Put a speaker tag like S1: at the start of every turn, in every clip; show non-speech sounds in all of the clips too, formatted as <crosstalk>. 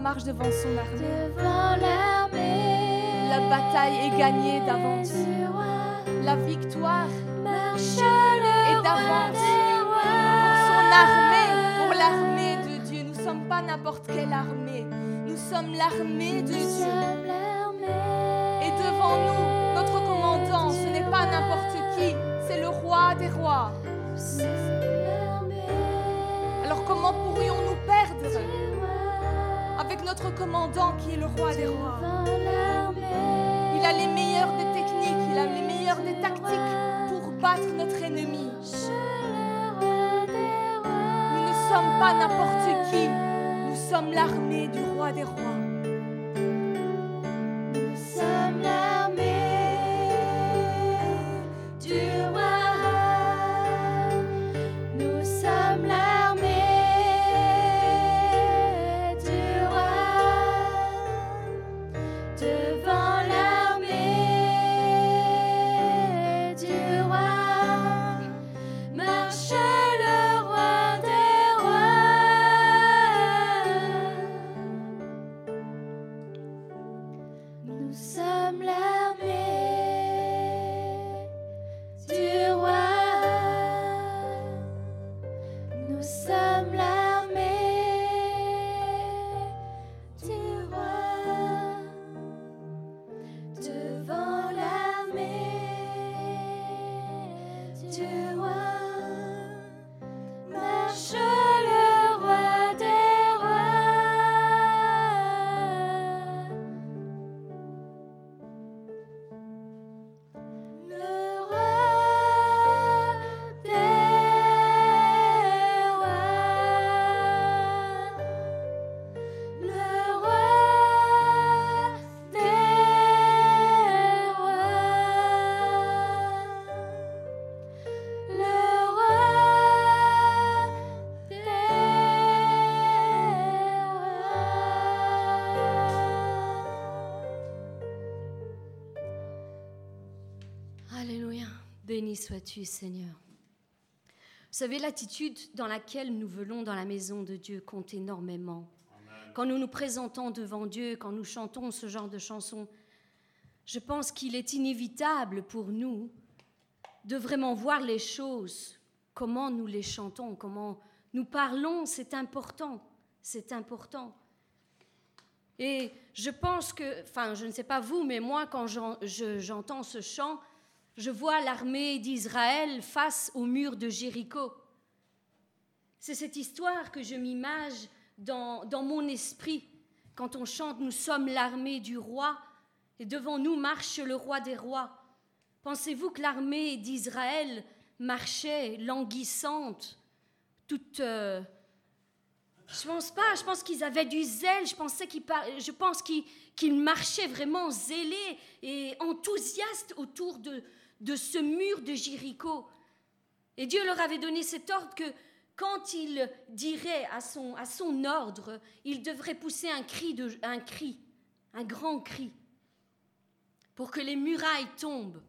S1: marche devant
S2: son armée. La bataille est gagnée d'avance. La victoire est d'avance. Pour Son armée, pour l'armée de Dieu. Nous ne sommes pas n'importe quelle armée. Nous sommes l'armée de Dieu. le roi des rois. Il a les meilleures des techniques, il a les meilleures des tactiques pour battre notre ennemi. Nous ne sommes pas n'importe qui, nous sommes l'armée du roi des rois.
S3: Béni sois-tu, Seigneur. Vous savez, l'attitude dans laquelle nous venons dans la maison de Dieu compte énormément. Quand nous nous présentons devant Dieu, quand nous chantons ce genre de chansons, je pense qu'il est inévitable pour nous de vraiment voir les choses, comment nous les chantons, comment nous parlons, c'est important, c'est important. Et je pense que, enfin, je ne sais pas vous, mais moi, quand j'en- je- j'entends ce chant, je vois l'armée d'Israël face au mur de Jéricho. C'est cette histoire que je m'image dans, dans mon esprit. Quand on chante Nous sommes l'armée du roi et devant nous marche le roi des rois. Pensez-vous que l'armée d'Israël marchait languissante, toute... euh, je pense pas, je pense qu'ils avaient du zèle, je, pensais qu'ils par- je pense qu'ils qu'ils marchaient vraiment zélés et enthousiastes autour de, de ce mur de Jéricho. Et Dieu leur avait donné cet ordre que quand il dirait à son, à son ordre, il devrait pousser un cri, de, un cri, un grand cri, pour que les murailles tombent.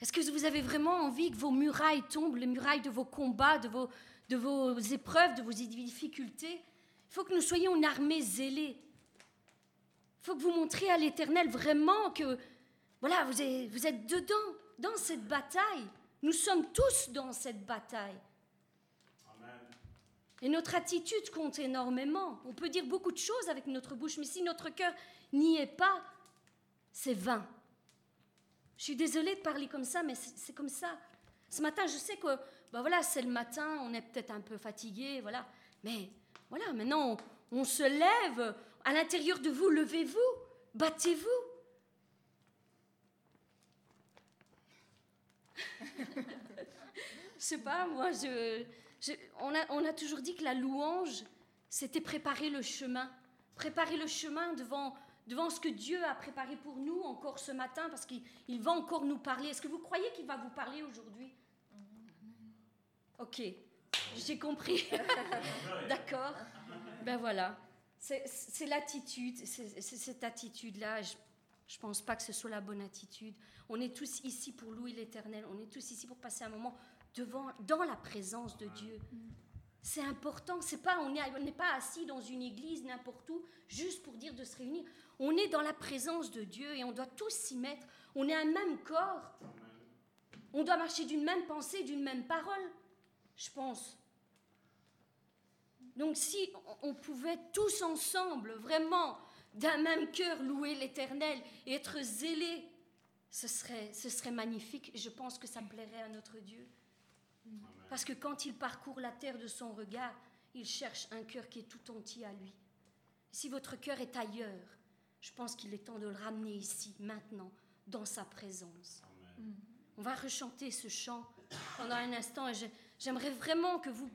S3: Est-ce que vous avez vraiment envie que vos murailles tombent, les murailles de vos combats, de vos, de vos épreuves, de vos difficultés? Il faut que nous soyons une armée zélée. Il faut que vous montriez à l'Éternel vraiment que, voilà, vous êtes, vous êtes dedans, dans cette bataille. Nous sommes tous dans cette bataille. Et notre attitude compte énormément. On peut dire beaucoup de choses avec notre bouche, mais si notre cœur n'y est pas, c'est vain. Je suis désolée de parler comme ça, mais c'est c'est comme ça. Ce matin, je sais que, ben voilà, c'est le matin, on est peut-être un peu fatigué, voilà. Mais voilà, maintenant, on, on se lève. À l'intérieur de vous, levez-vous, battez-vous. Je sais pas, moi, on, a, toujours dit que la louange, c'était préparer le chemin. Préparer le chemin devant, ce que Dieu a préparé pour nous encore ce matin, parce qu'il il va encore nous parler. Est-ce que vous croyez qu'il va vous parler aujourd'hui? Ok, j'ai compris. <laughs> D'accord. Ben voilà. C'est l'attitude, c'est cette attitude-là. Ne pense pas que ce soit la bonne attitude. On est tous ici pour louer l'Éternel. On est tous ici pour passer un moment devant, dans la présence de Dieu. C'est important. C'est pas, on est- on n'est pas assis dans une église n'importe où juste pour dire de se réunir. On est dans la présence de Dieu et on doit tous s'y mettre. On est un même corps. On doit marcher d'une même pensée, d'une même parole, je pense. Donc si on pouvait tous ensemble, vraiment, d'un même cœur, louer l'Éternel et être zélés, ce serait, ce serait magnifique. Et je pense que ça plairait à notre Dieu. Parce que quand il parcourt la terre de son regard, il cherche un cœur qui est tout entier à lui. Si votre cœur est ailleurs, je pense qu'il est temps de le ramener ici, maintenant, dans sa présence. On va rechanter ce chant pendant un instant et j'aimerais vraiment que vous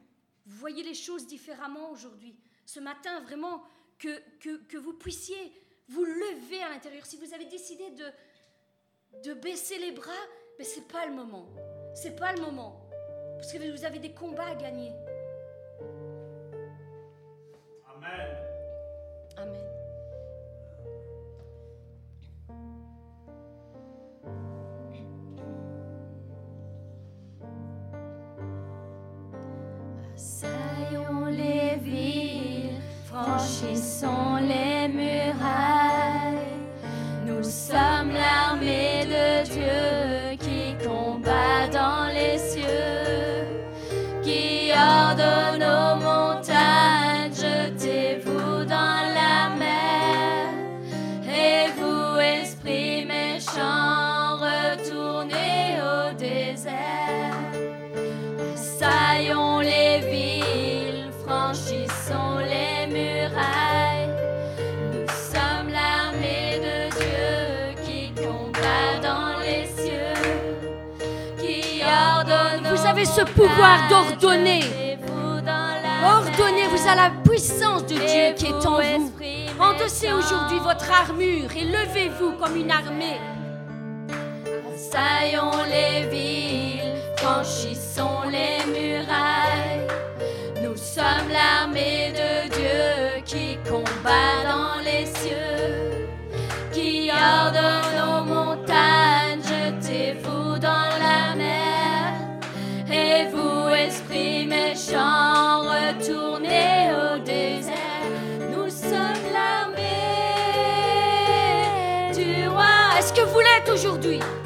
S3: voyez les choses différemment aujourd'hui. Ce matin, vraiment, que, vous puissiez vous lever à l'intérieur. Si vous avez décidé de, baisser les bras, mais c'est pas le moment. C'est pas le moment. Parce que vous avez des combats à gagner.
S2: Assaillons les
S3: ce pouvoir d'ordonner. Ordonnez, vous à la puissance de Dieu qui est en vous. Endossez aujourd'hui votre armure et levez-vous comme une armée.
S2: Assaillons les villes, franchissons les murailles. Nous sommes l'armée de Dieu qui combat dans les cieux, qui ordonne
S3: aujourd'hui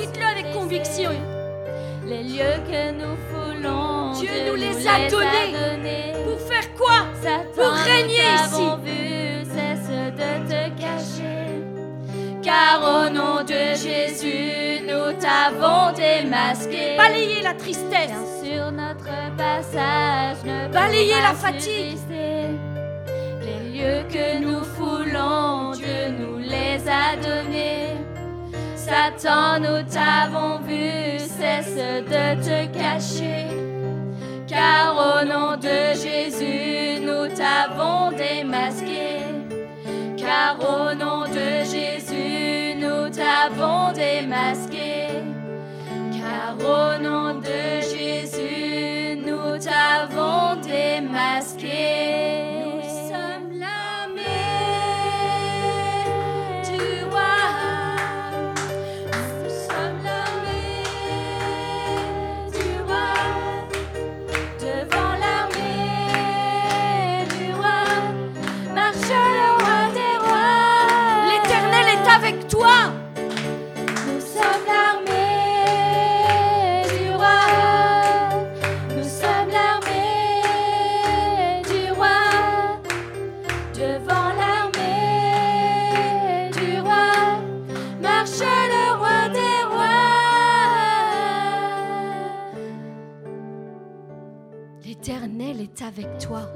S3: Dites-le avec conviction.
S2: Les lieux que nous foulons,
S3: Dieu nous les a donnés.
S2: donnés.
S3: Pour faire quoi?
S2: Satan,
S3: pour régner ici.
S2: vu, cesse de te cacher. Car au nom de Jésus, nous t'avons démasqué.
S3: Balayez la tristesse.
S2: Bien sur notre passage, ne
S3: Balayez la fatigue.
S2: Les lieux que nous foulons, Dieu nous les a donnés. Satan, nous t'avons vu, cesse de te cacher. Car au nom de Jésus, nous t'avons démasqué. Car au nom de Jésus, nous t'avons démasqué. Car au nom de Jésus, nous t'avons démasqué.
S3: Avec toi.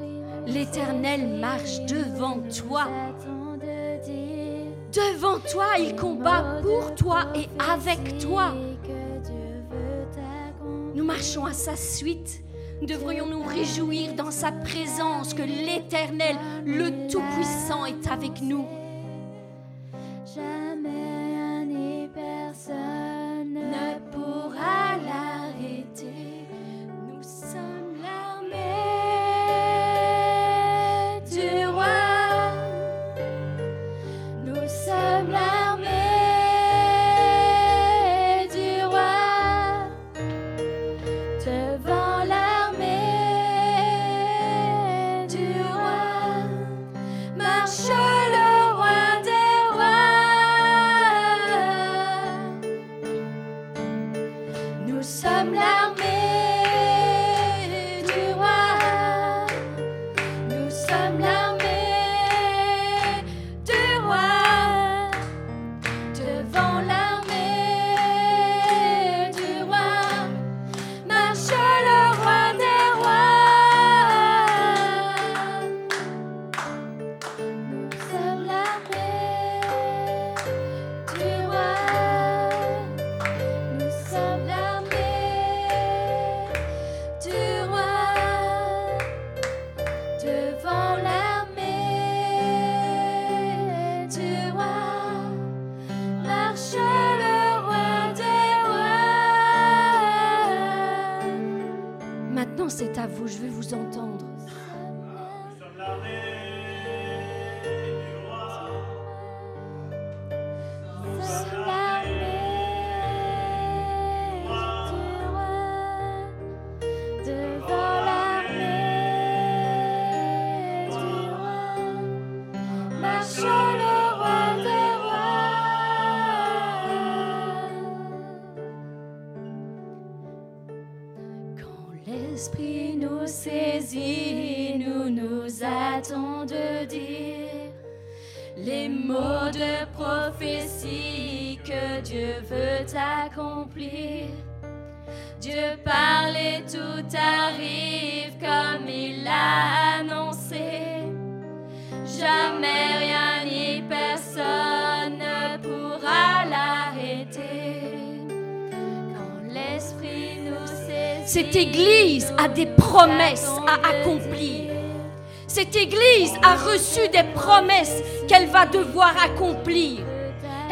S3: L'éternel marche devant toi. Devant toi, il combat pour toi et avec toi. Nous marchons à sa suite. Devrions nous réjouir dans sa présence que l'Éternel, le Tout-Puissant, est avec nous. A des promesses à accomplir. Cette Église a reçu des promesses qu'elle va devoir accomplir.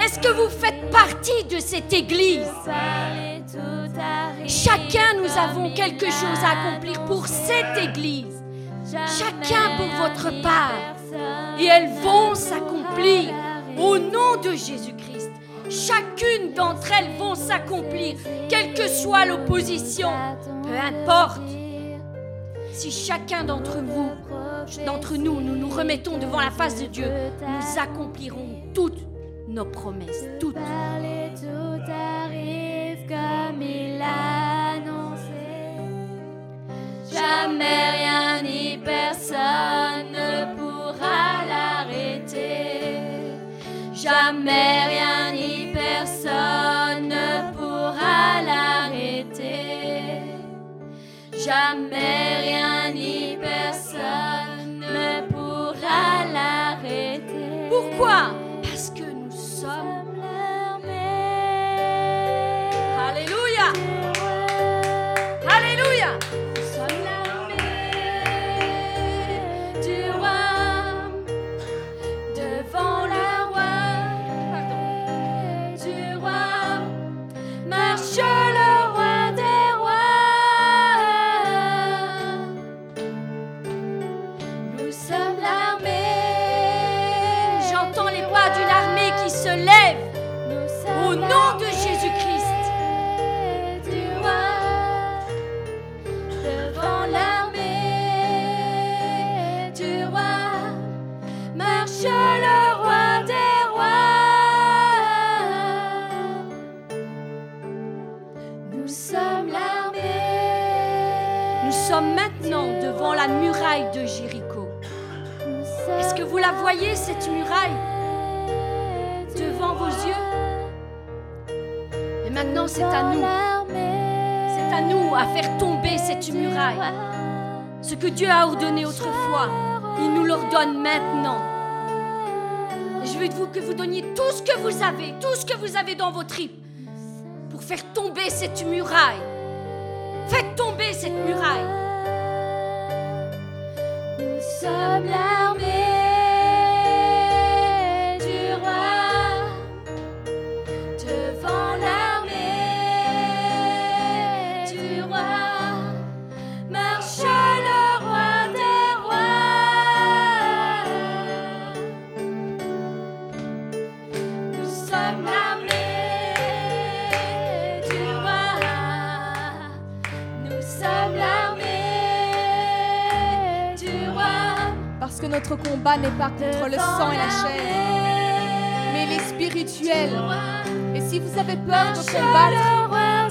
S3: Est-ce que vous faites partie de cette Église? Chacun, nous avons quelque chose à accomplir pour cette Église. Chacun pour votre part. Et elles vont s'accomplir au nom de Jésus-Christ. Chacune d'entre elles vont s'accomplir, quelle que soit l'opposition. Peu importe. Si chacun d'entre vous, d'entre nous, nous nous remettons devant la face de Dieu, nous accomplirons toutes nos promesses, toutes.
S2: Jamais rien ni personne ne pourra l'arrêter. Jamais rien ni personne ne pourra l'arrêter. Jamais rien ni personne ne pourra l'arrêter.
S3: Pourquoi? Voyez, cette muraille, devant vos yeux Et maintenant, c'est à nous.
S2: C'est
S3: à nous à faire tomber cette muraille. Ce que Dieu a ordonné autrefois, il nous l'ordonne maintenant. Je veux de vous que vous donniez tout ce que vous avez, tout ce que vous avez dans vos tripes, pour faire tomber cette muraille. Faites tomber cette muraille.
S2: Nous sommes l'armée
S1: notre combat n'est pas contre le sang et la chair, mais les spirituels. Et si vous avez peur de combattre,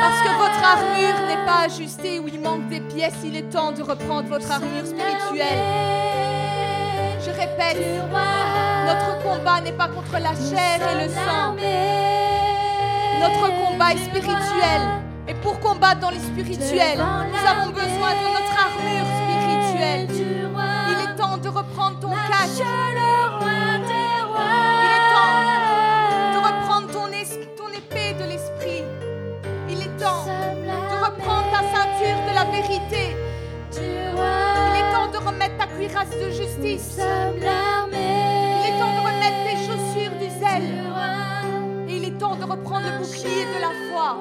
S1: parce que votre armure n'est pas ajustée ou il manque des pièces, il est temps de reprendre votre armure spirituelle. Je répète, notre combat n'est pas contre la chair et le sang. Notre combat est spirituel. Et pour combattre dans les spirituels, nous avons besoin de notre armure spirituelle. De reprendre ton casque. Il est temps de reprendre ton, ton épée de l'esprit. Il est temps de reprendre ta ceinture de la vérité. Il est temps de remettre ta cuirasse de justice. Il est temps de remettre tes chaussures du zèle. Et il est temps de reprendre le bouclier de la foi.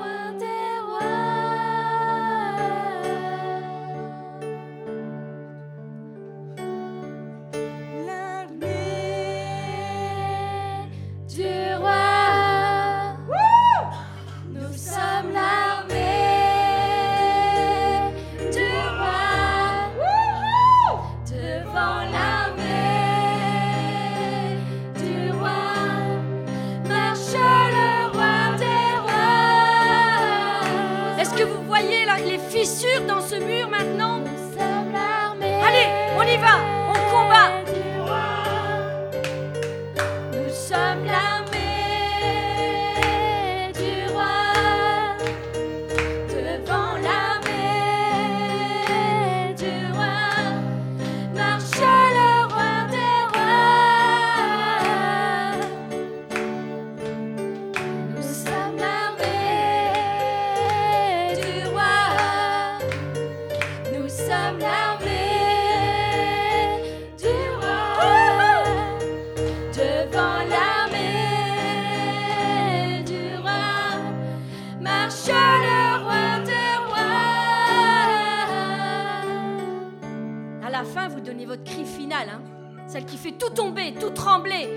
S3: La fin, vous donnez votre cri final, hein, celle qui fait tout tomber, tout trembler.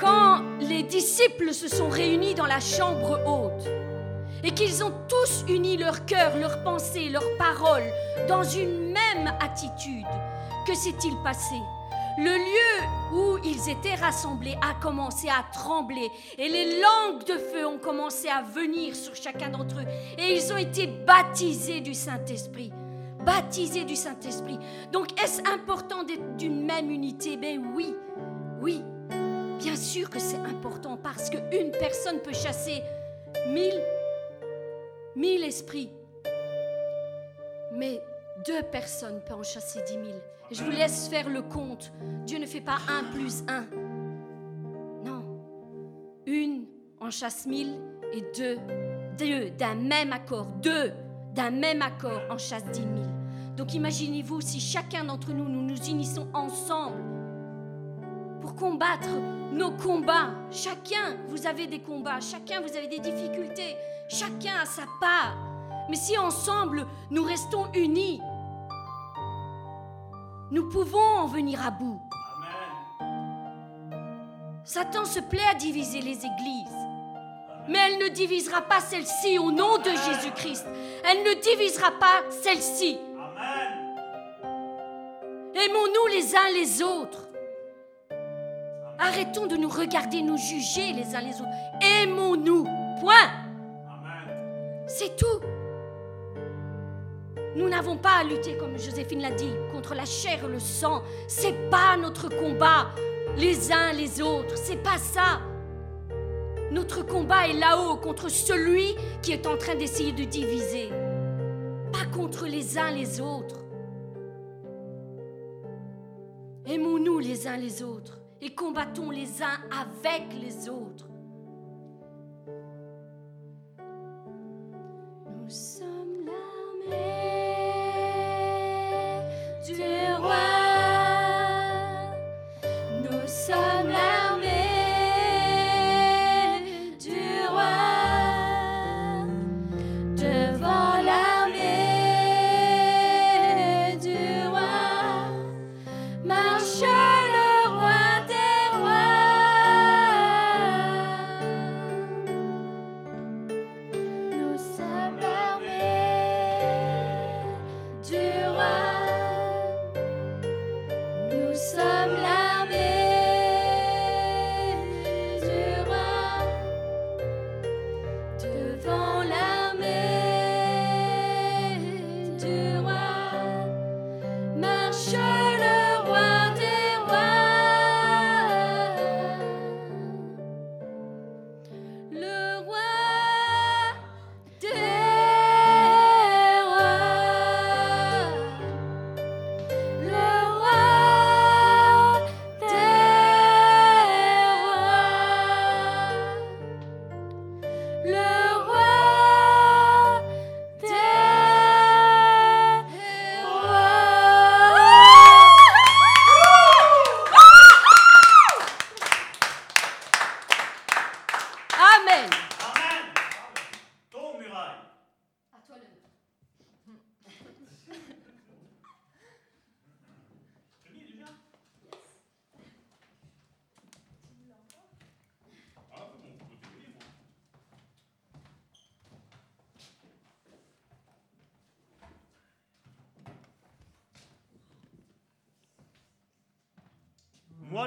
S3: Quand les disciples se sont réunis dans la chambre haute et qu'ils ont tous uni leur cœur, leurs pensées, leurs paroles dans une même attitude, que s'est-il passé? Le lieu où ils étaient rassemblés a commencé à trembler et les langues de feu ont commencé à venir sur chacun d'entre eux et ils ont été baptisés du Saint-Esprit baptisés du Saint-Esprit. Donc, est-ce important d'être d'une même unité? Ben oui, oui. Bien sûr que c'est important parce qu'une personne peut chasser mille, mille esprits. Mais deux personnes peuvent en chasser dix mille. Je vous laisse faire le compte. Dieu ne fait pas un plus un. Non. Une en chasse mille et deux, deux d'un même accord, deux d'un même accord en chasse dix mille. Donc imaginez-vous si chacun d'entre nous, nous nous unissons ensemble pour combattre nos combats. Chacun, vous avez des combats, chacun, vous avez des difficultés, chacun a sa part. Mais si ensemble, nous restons unis, nous pouvons en venir à bout. Satan se plaît à diviser les églises. Mais elle ne divisera pas celle-ci au nom de Jésus-Christ. Elle ne divisera pas celle-ci. Aimons-nous les uns les autres. Arrêtons de nous regarder, nous juger les uns les autres. Aimons-nous. Point. C'est tout. Nous n'avons pas à lutter, comme Joséphine l'a dit, contre la chair et le sang. C'est pas notre combat, les uns les autres. C'est pas ça. Notre combat est là-haut contre celui qui est en train d'essayer de diviser. Pas contre les uns les autres. Aimons-nous les uns les autres et combattons les uns avec les autres.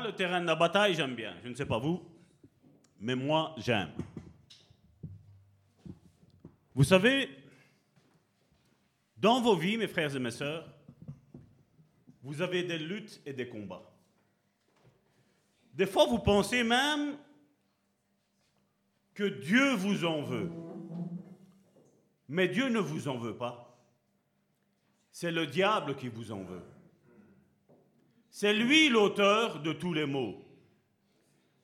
S4: Le terrain de la bataille, j'aime bien. Je ne sais pas vous, mais moi, j'aime. Vous savez, dans vos vies, mes frères et mes sœurs, vous avez des luttes et des combats. Des fois, vous pensez même que Dieu vous en veut. Mais Dieu ne vous en veut pas. C'est le diable qui vous en veut. C'est lui l'auteur de tous les maux.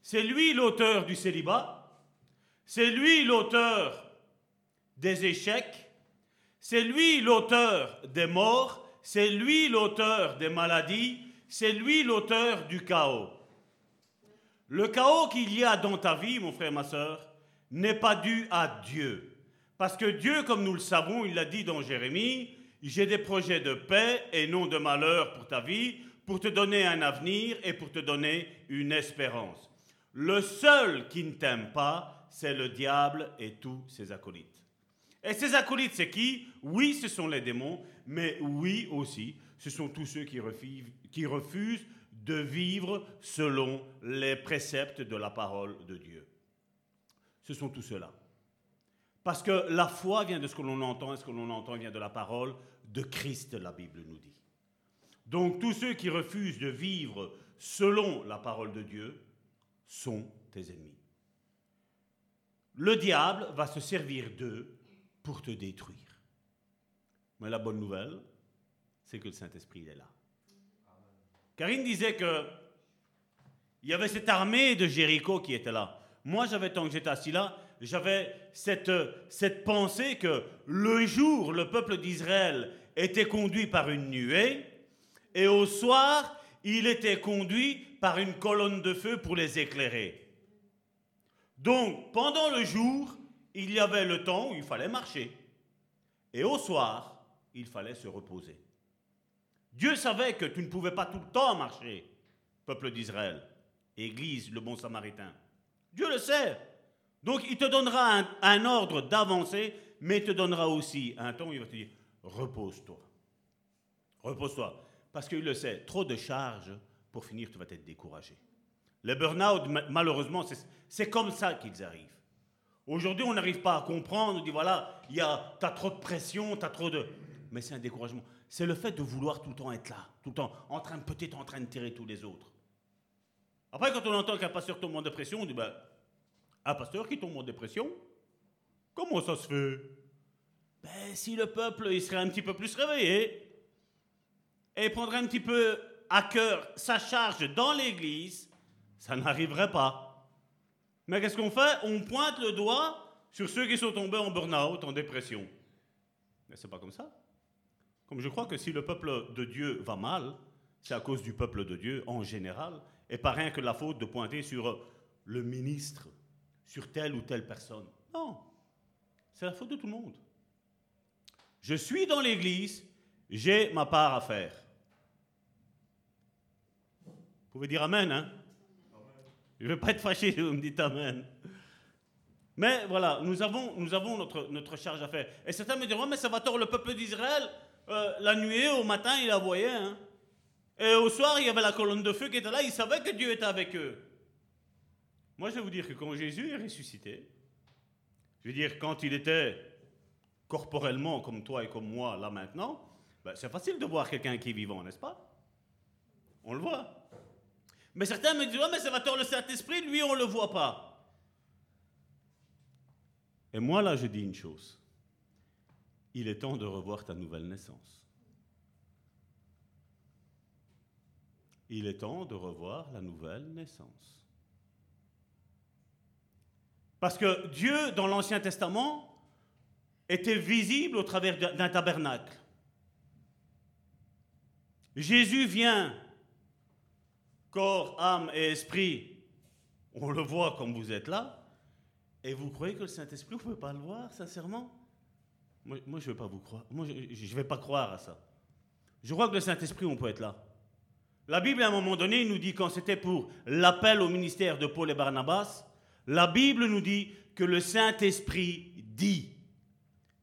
S4: C'est lui l'auteur du célibat. C'est lui l'auteur des échecs. C'est lui l'auteur des morts. C'est lui l'auteur des maladies. C'est lui l'auteur du chaos. Le chaos qu'il y a dans ta vie, mon frère, ma soeur, n'est pas dû à Dieu. Parce que Dieu, comme nous le savons, il l'a dit dans Jérémie, j'ai des projets de paix et non de malheur pour ta vie, pour te donner un avenir et pour te donner une espérance. Le seul qui ne t'aime pas, c'est le diable et tous ses acolytes. Et ces acolytes, c'est qui? Oui, ce sont les démons, mais oui aussi, ce sont tous ceux qui refusent, qui refusent de vivre selon les préceptes de la parole de Dieu. Ce sont tous ceux-là. Parce que la foi vient de ce que l'on entend, et ce que l'on entend vient de la parole de Christ, la Bible nous dit. Donc tous ceux qui refusent de vivre selon la parole de Dieu sont tes ennemis. Le diable va se servir d'eux pour te détruire. Mais la bonne nouvelle, c'est que le Saint-Esprit est là. Karine disait que il y avait cette armée de Jéricho qui était là. Moi, j'avais, tant que j'étais assis là, j'avais cette, cette pensée que le jour, le peuple d'Israël était conduit par une nuée, et au soir, il était conduit par une colonne de feu pour les éclairer. Donc, pendant le jour, il y avait le temps où il fallait marcher. Et au soir, il fallait se reposer. Dieu savait que tu ne pouvais pas tout le temps marcher, peuple d'Israël, Église, le bon samaritain. Dieu le sait. Donc il te donnera un, ordre d'avancer, mais il te donnera aussi un temps où il va te dire, repose-toi. Repose-toi. Parce qu'il le sait, trop de charges, pour finir, tu vas être découragé. Les burn-out, malheureusement, c'est comme ça qu'ils arrivent. Aujourd'hui, on n'arrive pas à comprendre, on dit voilà, tu as trop de pression, tu as trop de... Mais c'est un découragement c'est le fait de vouloir tout le temps être là, tout le temps en train, peut-être en train de tirer tous les autres. Après, quand on entend qu'un pasteur tombe en dépression, on dit ben, un pasteur qui tombe en dépression, comment ça se fait? Ben, Si le peuple il serait un petit peu plus réveillé et prendrait un petit peu à cœur sa charge dans l'église, ça n'arriverait pas. Mais qu'est-ce qu'on fait? On pointe le doigt sur ceux qui sont tombés en burn-out, en dépression. Mais c'est pas comme ça. Comme je crois que si le peuple de Dieu va mal, c'est à cause du peuple de Dieu en général, et pas rien que la faute de pointer sur le ministre, sur telle ou telle personne. Non, c'est la faute de tout le monde. Je suis dans l'église, j'ai ma part à faire. Vous pouvez dire Amen, hein? Je ne vais pas être fâché vous me dites Amen. Mais voilà, nous avons, nous avons notre, notre charge à faire. Et certains me diront, mais ça va tort le peuple d'Israël, euh, la nuit, au matin, il la voyait. Hein. Et au soir, il y avait la colonne de feu qui était là. Ils savaient que Dieu était avec eux. Moi, je vais vous dire que quand Jésus est ressuscité, je veux dire, quand il était corporellement comme toi et comme moi, là maintenant, ben, c'est facile de voir quelqu'un qui est vivant, n'est-ce pas? On le voit. Mais certains me disent, mais ça va tort le Saint-Esprit, lui, on ne le voit pas. Et moi, là, je dis une chose il est temps de revoir ta nouvelle naissance. Il est temps de revoir la nouvelle naissance. Parce que Dieu, dans l'Ancien Testament, était visible au travers d'un tabernacle. Jésus vient, corps, âme et esprit, on le voit comme vous êtes là, et vous croyez que le Saint-Esprit, vous ne pouvez pas le voir, sincèrement? Moi, je ne vais pas vous croire. Moi, je ne vais pas croire à ça. Je crois que le Saint-Esprit, on peut être là. La Bible, à un moment donné, nous dit, quand c'était pour l'appel au ministère de Paul et Barnabas, la Bible nous dit que le Saint-Esprit dit,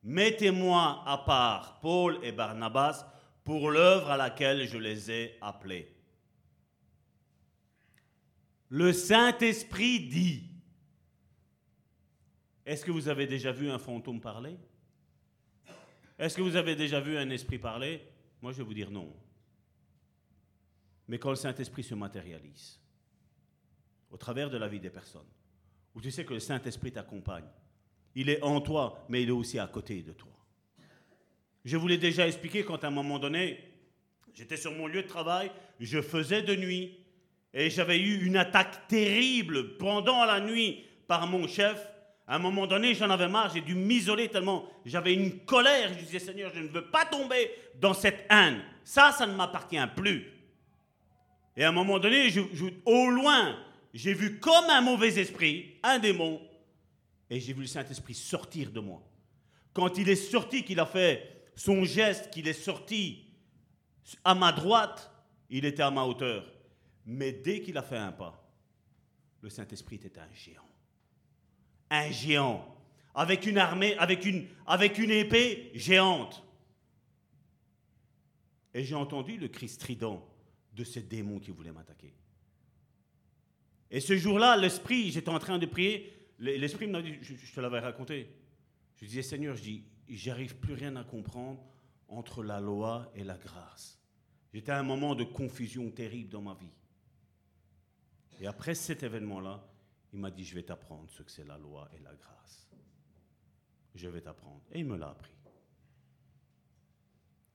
S4: mettez-moi à part Paul et Barnabas pour l'œuvre à laquelle je les ai appelés. Le Saint-Esprit dit. Est-ce que vous avez déjà vu un fantôme parler? Est-ce que vous avez déjà vu un esprit parler? Moi, je vais vous dire non. mais quand le Saint-Esprit se matérialise au travers de la vie des personnes, où tu sais que le Saint-Esprit t'accompagne, il est en toi, mais il est aussi à côté de toi. Je vous l'ai déjà expliqué quand à un moment donné, j'étais sur mon lieu de travail, je faisais de nuit, et j'avais eu une attaque terrible pendant la nuit par mon chef. À un moment donné, j'en avais marre, j'ai dû m'isoler tellement j'avais une colère. Je disais, Seigneur, je ne veux pas tomber dans cette haine. Ça, ça ne m'appartient plus. Et à un moment donné, au loin, j'ai vu comme un mauvais esprit, un démon, et j'ai vu le Saint-Esprit sortir de moi. Quand il est sorti, qu'il a fait son geste, qu'il est sorti à ma droite, il était à ma hauteur. Mais dès qu'il a fait un pas, le Saint-Esprit était un géant. Un géant. Avec une armée, avec une, avec une épée géante. Et j'ai entendu le cri strident de ce démon qui voulait m'attaquer. Et ce jour-là, l'esprit, j'étais en train de prier, l'esprit m'a dit, je, te l'avais raconté. Je disais, Seigneur, je dis, j'arrive plus rien à comprendre entre la loi et la grâce. J'étais à un moment de confusion terrible dans ma vie. Et après cet événement-là, il m'a dit, je vais t'apprendre ce que c'est la loi et la grâce. Je vais t'apprendre. Et il me l'a appris.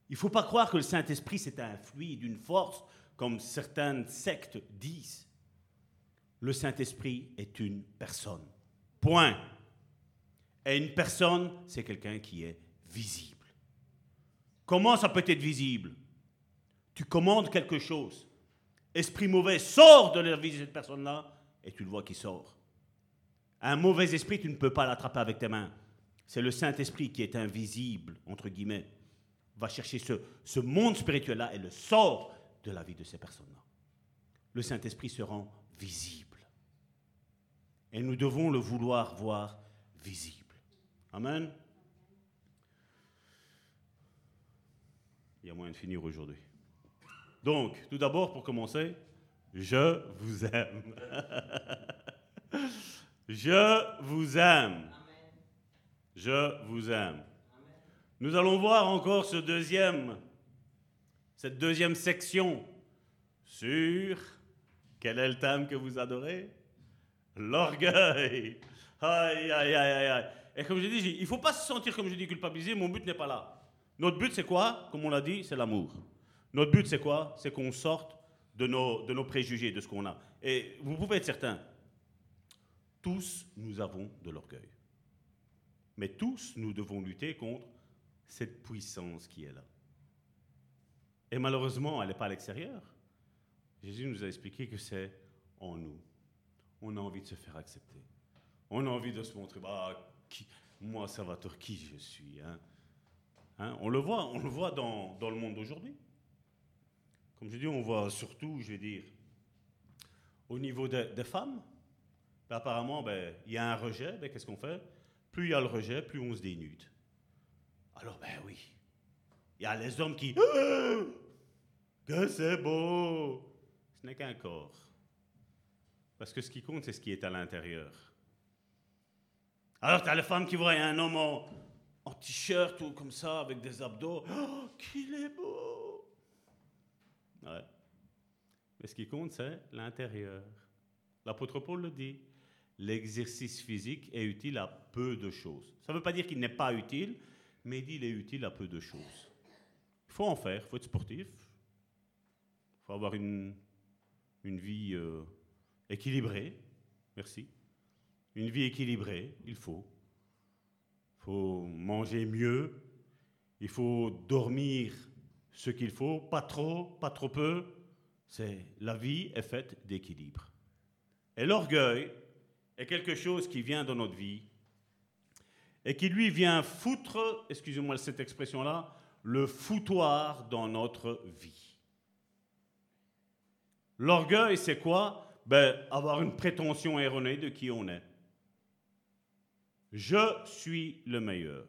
S4: Il ne faut pas croire que le Saint-Esprit, c'est un fluide, une force, comme certaines sectes disent. Le Saint-Esprit est une personne. Point. Et une personne, c'est quelqu'un qui est visible. Comment ça peut être visible? Tu commandes quelque chose. Esprit mauvais sort de la vie de cette personne-là et tu le vois qui sort. Un mauvais esprit, tu ne peux pas l'attraper avec tes mains. C'est le Saint-Esprit qui est invisible, entre guillemets, va chercher ce, ce monde spirituel-là et le sort de la vie de ces personnes-là. Le Saint-Esprit se rend visible. Et nous devons le vouloir voir visible. Amen. Il y a moyen de finir aujourd'hui. Donc, tout d'abord, pour commencer, je vous aime. <laughs> je vous aime. Je vous aime. Nous allons voir encore ce deuxième, cette deuxième section sur quel est le thème que vous adorez? L'orgueil. Aïe, aïe, aïe, aïe. Et comme je dis, il ne faut pas se sentir, comme je dis, culpabilisé. Mon but n'est pas là. Notre but, c'est quoi? Comme on l'a dit, c'est l'amour. Notre but, c'est quoi? C'est qu'on sorte de nos, préjugés, de ce qu'on a. Et vous pouvez être certain, tous nous avons de l'orgueil. Mais tous, nous devons lutter contre cette puissance qui est là. Et malheureusement, elle n'est pas à l'extérieur. Jésus nous a expliqué que c'est en nous. On a envie de se faire accepter. On a envie de se montrer, bah, qui, moi, Salvatore, qui je suis. Hein? Hein? On le voit, on le voit dans, dans le monde d'aujourd'hui. Comme je dis, on voit surtout, je vais dire, au niveau des femmes. Ben, apparemment, ben, il y a un rejet. Ben, Qu'est-ce qu'on fait? Plus il y a le rejet, plus on se dénude. Alors, ben oui. Il y a les hommes qui. que c'est beau Ce n'est qu'un corps. Parce que ce qui compte, c'est ce qui est à l'intérieur. Alors, tu as les femmes qui voient un homme en, en t-shirt ou comme ça, avec des abdos. Oh, qu'il est beau mais ce qui compte, c'est l'intérieur. L'apôtre Paul le dit. L'exercice physique est utile à peu de choses. Ça ne veut pas dire qu'il n'est pas utile, mais il dit qu'il est utile à peu de choses. Il faut en faire, il faut être sportif, il faut avoir une, une vie euh, équilibrée. Merci. Une vie équilibrée, il faut. Il faut manger mieux, il faut dormir ce qu'il faut, pas trop, pas trop peu. C'est la vie est faite d'équilibre. Et l'orgueil est quelque chose qui vient dans notre vie et qui lui vient foutre, excusez-moi cette expression-là, le foutoir dans notre vie. L'orgueil, c'est quoi? Ben, Avoir une prétention erronée de qui on est. Je suis le meilleur.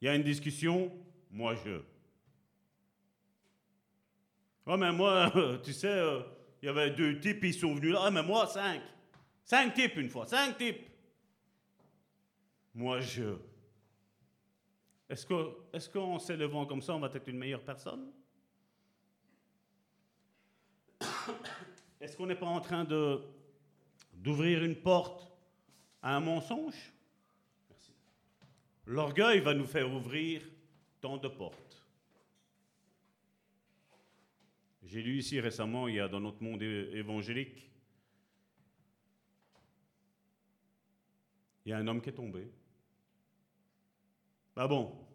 S4: Il y a une discussion, moi je. Ah, mais moi, <laughs> tu sais, euh, il y avait deux types, ils sont venus là. Ah, mais moi, cinq. Cinq types une fois, cinq types. Moi, je. Est-ce qu'en s'élevant comme ça, on va être une meilleure personne? Est-ce qu'on n'est pas en train d'ouvrir une porte à un mensonge? L'orgueil va nous faire ouvrir tant de portes. J'ai lu ici récemment, il y a dans notre monde évangélique, il y a un homme qui est tombé. Bah bon,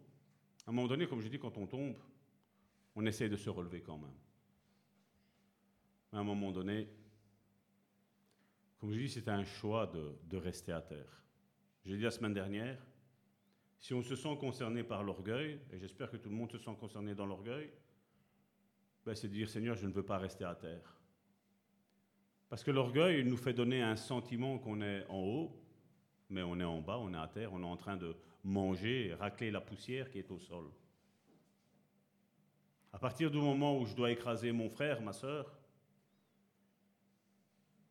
S4: à un moment donné, comme je dis, quand on tombe, on essaie de se relever quand même. Mais à un moment donné, comme je dis, c'est un choix de, rester à terre. J'ai dit la semaine dernière, si on se sent concerné par l'orgueil, et j'espère que tout le monde se sent concerné dans l'orgueil, ben c'est de dire Seigneur, je ne veux pas rester à terre. Parce que l'orgueil nous fait donner un sentiment qu'on est en haut, mais on est en bas, on est à terre, on est en train de manger, racler la poussière qui est au sol. À partir du moment où je dois écraser mon frère, ma soeur,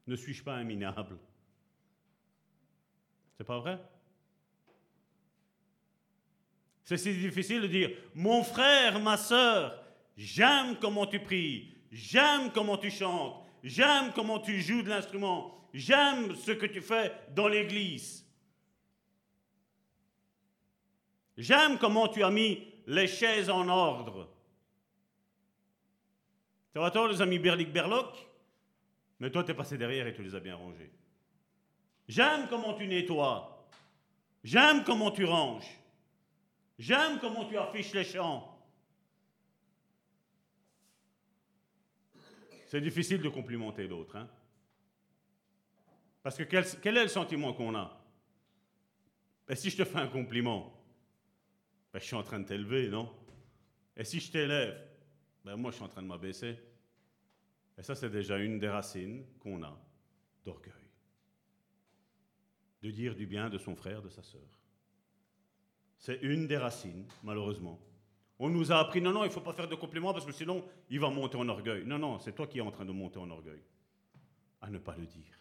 S4: ne suis-je pas un minable? C'est pas vrai? C'est si difficile de dire, mon frère, ma soeur, j'aime comment tu pries, j'aime comment tu chantes, j'aime comment tu joues de l'instrument, j'aime ce que tu fais dans l'église. J'aime comment tu as mis les chaises en ordre. Ça va toi, les amis Berlic Berloc? Mais toi, tu es passé derrière et tu les as bien rangés. J'aime comment tu nettoies. J'aime comment tu ranges. J'aime comment tu affiches les champs. C'est difficile de complimenter l'autre. Hein? Parce que quel, est le sentiment qu'on a? Ben, Si je te fais un compliment, ben, je suis en train de t'élever, non? Et si je t'élève, ben, moi je suis en train de m'abaisser. Et ça, c'est déjà une des racines qu'on a d'orgueil. De dire du bien de son frère, de sa sœur. C'est une des racines, malheureusement. On nous a appris, non, non, il ne faut pas faire de compliments parce que sinon, il va monter en orgueil. Non, non, c'est toi qui es en train de monter en orgueil. À ne pas le dire.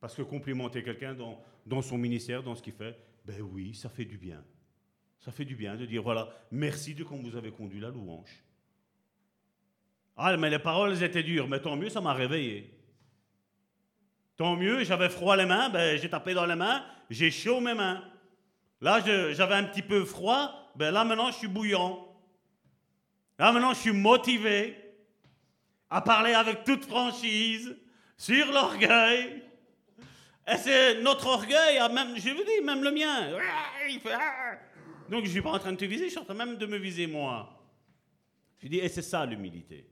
S4: Parce que complimenter quelqu'un dans, son ministère, dans ce qu'il fait, ben oui, ça fait du bien. Ça fait du bien de dire, voilà, merci de quand vous avez conduit la louange. Ah, mais les paroles étaient dures, mais tant mieux, ça m'a réveillé. Tant mieux, j'avais froid les mains, ben j'ai tapé dans les mains, j'ai chaud mes mains. Là, j'avais un petit peu froid, ben là maintenant je suis bouillant. Là maintenant je suis motivé à parler avec toute franchise sur l'orgueil. Et c'est notre orgueil, même, je vous dis, même le mien. Donc je ne suis pas en train de te viser, je suis en train même de me viser moi. Je dis, et c'est ça l'humilité.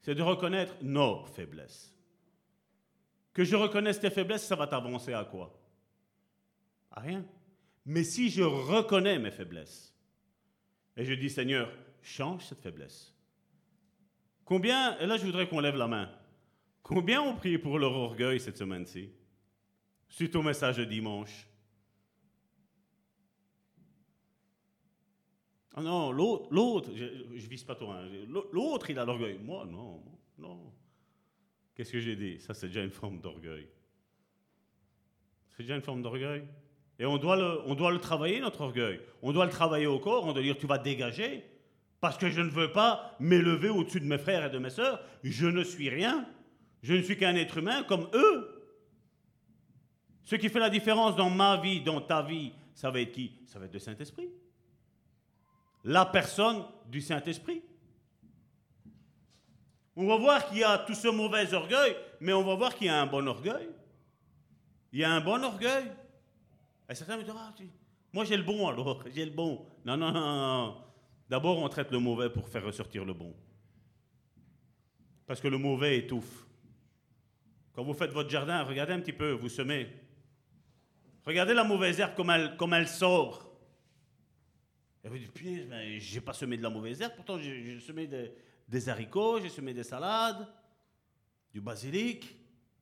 S4: C'est de reconnaître nos faiblesses. Que je reconnaisse tes faiblesses, ça va t'avancer à quoi? À rien. Mais si je reconnais mes faiblesses, et je dis, Seigneur, change cette faiblesse. Combien, et là je voudrais qu'on lève la main, combien ont prié pour leur orgueil cette semaine-ci? Suite au message de dimanche. Ah non, l'autre, l'autre, je, ne vise pas toi, hein, l'autre il a l'orgueil. Moi, non, non. Qu'est-ce que j'ai dit? Ça, c'est déjà une forme d'orgueil. C'est déjà une forme d'orgueil? Et on doit, le, on doit le travailler, notre orgueil. On doit le travailler au corps, on doit dire tu vas dégager, parce que je ne veux pas m'élever au-dessus de mes frères et de mes sœurs. Je ne suis rien. Je ne suis qu'un être humain comme eux. Ce qui fait la différence dans ma vie, dans ta vie, ça va être qui? Ça va être le Saint-Esprit. La personne du Saint-Esprit. On va voir qu'il y a tout ce mauvais orgueil, mais on va voir qu'il y a un bon orgueil. Il y a un bon orgueil. Et certains me disent, ah, moi j'ai le bon alors, <laughs> j'ai le bon. Non, non, non, non. D'abord, on traite le mauvais pour faire ressortir le bon. Parce que le mauvais étouffe. Quand vous faites votre jardin, regardez un petit peu, vous semez. Regardez la mauvaise herbe comme elle, comme elle sort. Et vous dites, putain, mais j'ai pas semé de la mauvaise herbe, pourtant j'ai semé des, des haricots, j'ai semé des salades, du basilic.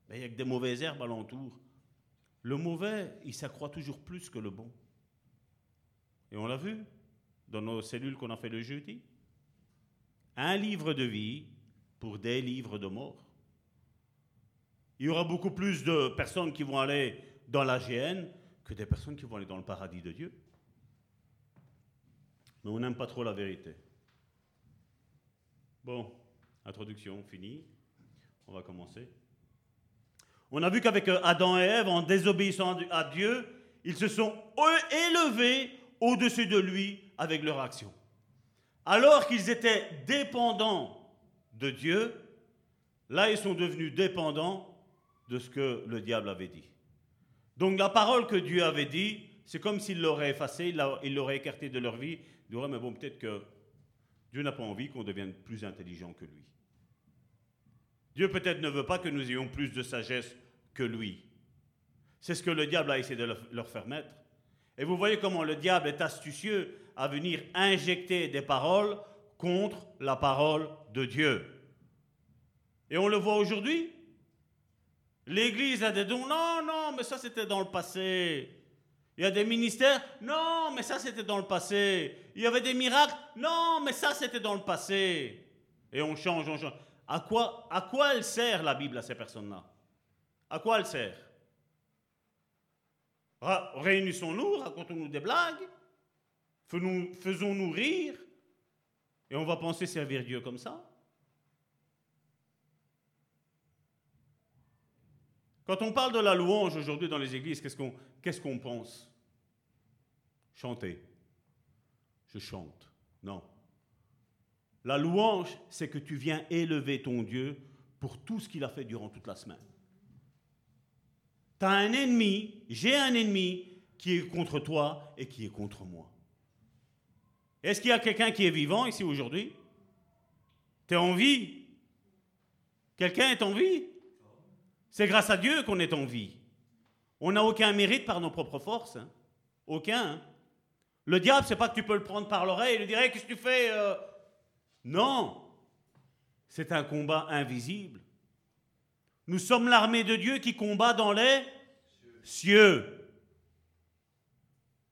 S4: Mais il n'y a que des mauvaises herbes alentour. Le mauvais, il s'accroît toujours plus que le bon. Et on l'a vu dans nos cellules qu'on a fait le jeudi. Un livre de vie pour des livres de mort. Il y aura beaucoup plus de personnes qui vont aller dans la GN que des personnes qui vont aller dans le paradis de Dieu. Mais on n'aime pas trop la vérité. Bon, Introduction finie. On va commencer. On a vu qu'avec euh, Adam et Ève, en désobéissant à Dieu, ils se sont élevés au-dessus de lui avec leur action. Alors qu'ils étaient dépendants de Dieu, là ils sont devenus dépendants de ce que le diable avait dit. Donc la parole que Dieu avait dit, c'est comme s'il l'aurait effacée, il l'aurait écarté de leur vie. Il dirait, mais bon, peut-être que Dieu n'a pas envie qu'on devienne plus intelligent que lui. Dieu peut-être ne veut pas que nous ayons plus de sagesse que lui. C'est ce que le diable a essayé de leur faire mettre. Et vous voyez comment le diable est astucieux à venir injecter des paroles contre la parole de Dieu. Et on le voit aujourd'hui. L'Église a des dons. Non, non, mais ça c'était dans le passé. Il y a des ministères. Non, mais ça c'était dans le passé. Il y avait des miracles. Non, mais ça c'était dans le passé. Et on change, on change. À quoi, elle sert la Bible à ces personnes-là? À quoi elle sert? Réunissons-nous, racontons-nous des blagues, faisons-nous rire, et on va penser servir Dieu comme ça Quand on parle de la louange aujourd'hui dans les églises, qu'est-ce qu'on qu'est-ce qu'on pense? Chanter. Je chante. Non. La louange, c'est que tu viens élever ton Dieu pour tout ce qu'il a fait durant toute la semaine. Tu as un ennemi, j'ai un ennemi qui est contre toi et qui est contre moi. Est-ce qu'il y a quelqu'un qui est vivant ici aujourd'hui? Tu es en vie? Quelqu'un est en vie? C'est grâce à Dieu qu'on est en vie. On n'a aucun mérite par nos propres forces. Hein. Aucun. Hein. Le diable, c'est pas que tu peux le prendre par l'oreille et lui dire Qu'est-ce que tu fais euh? Non, c'est un combat invisible. Nous sommes l'armée de Dieu qui combat dans les cieux.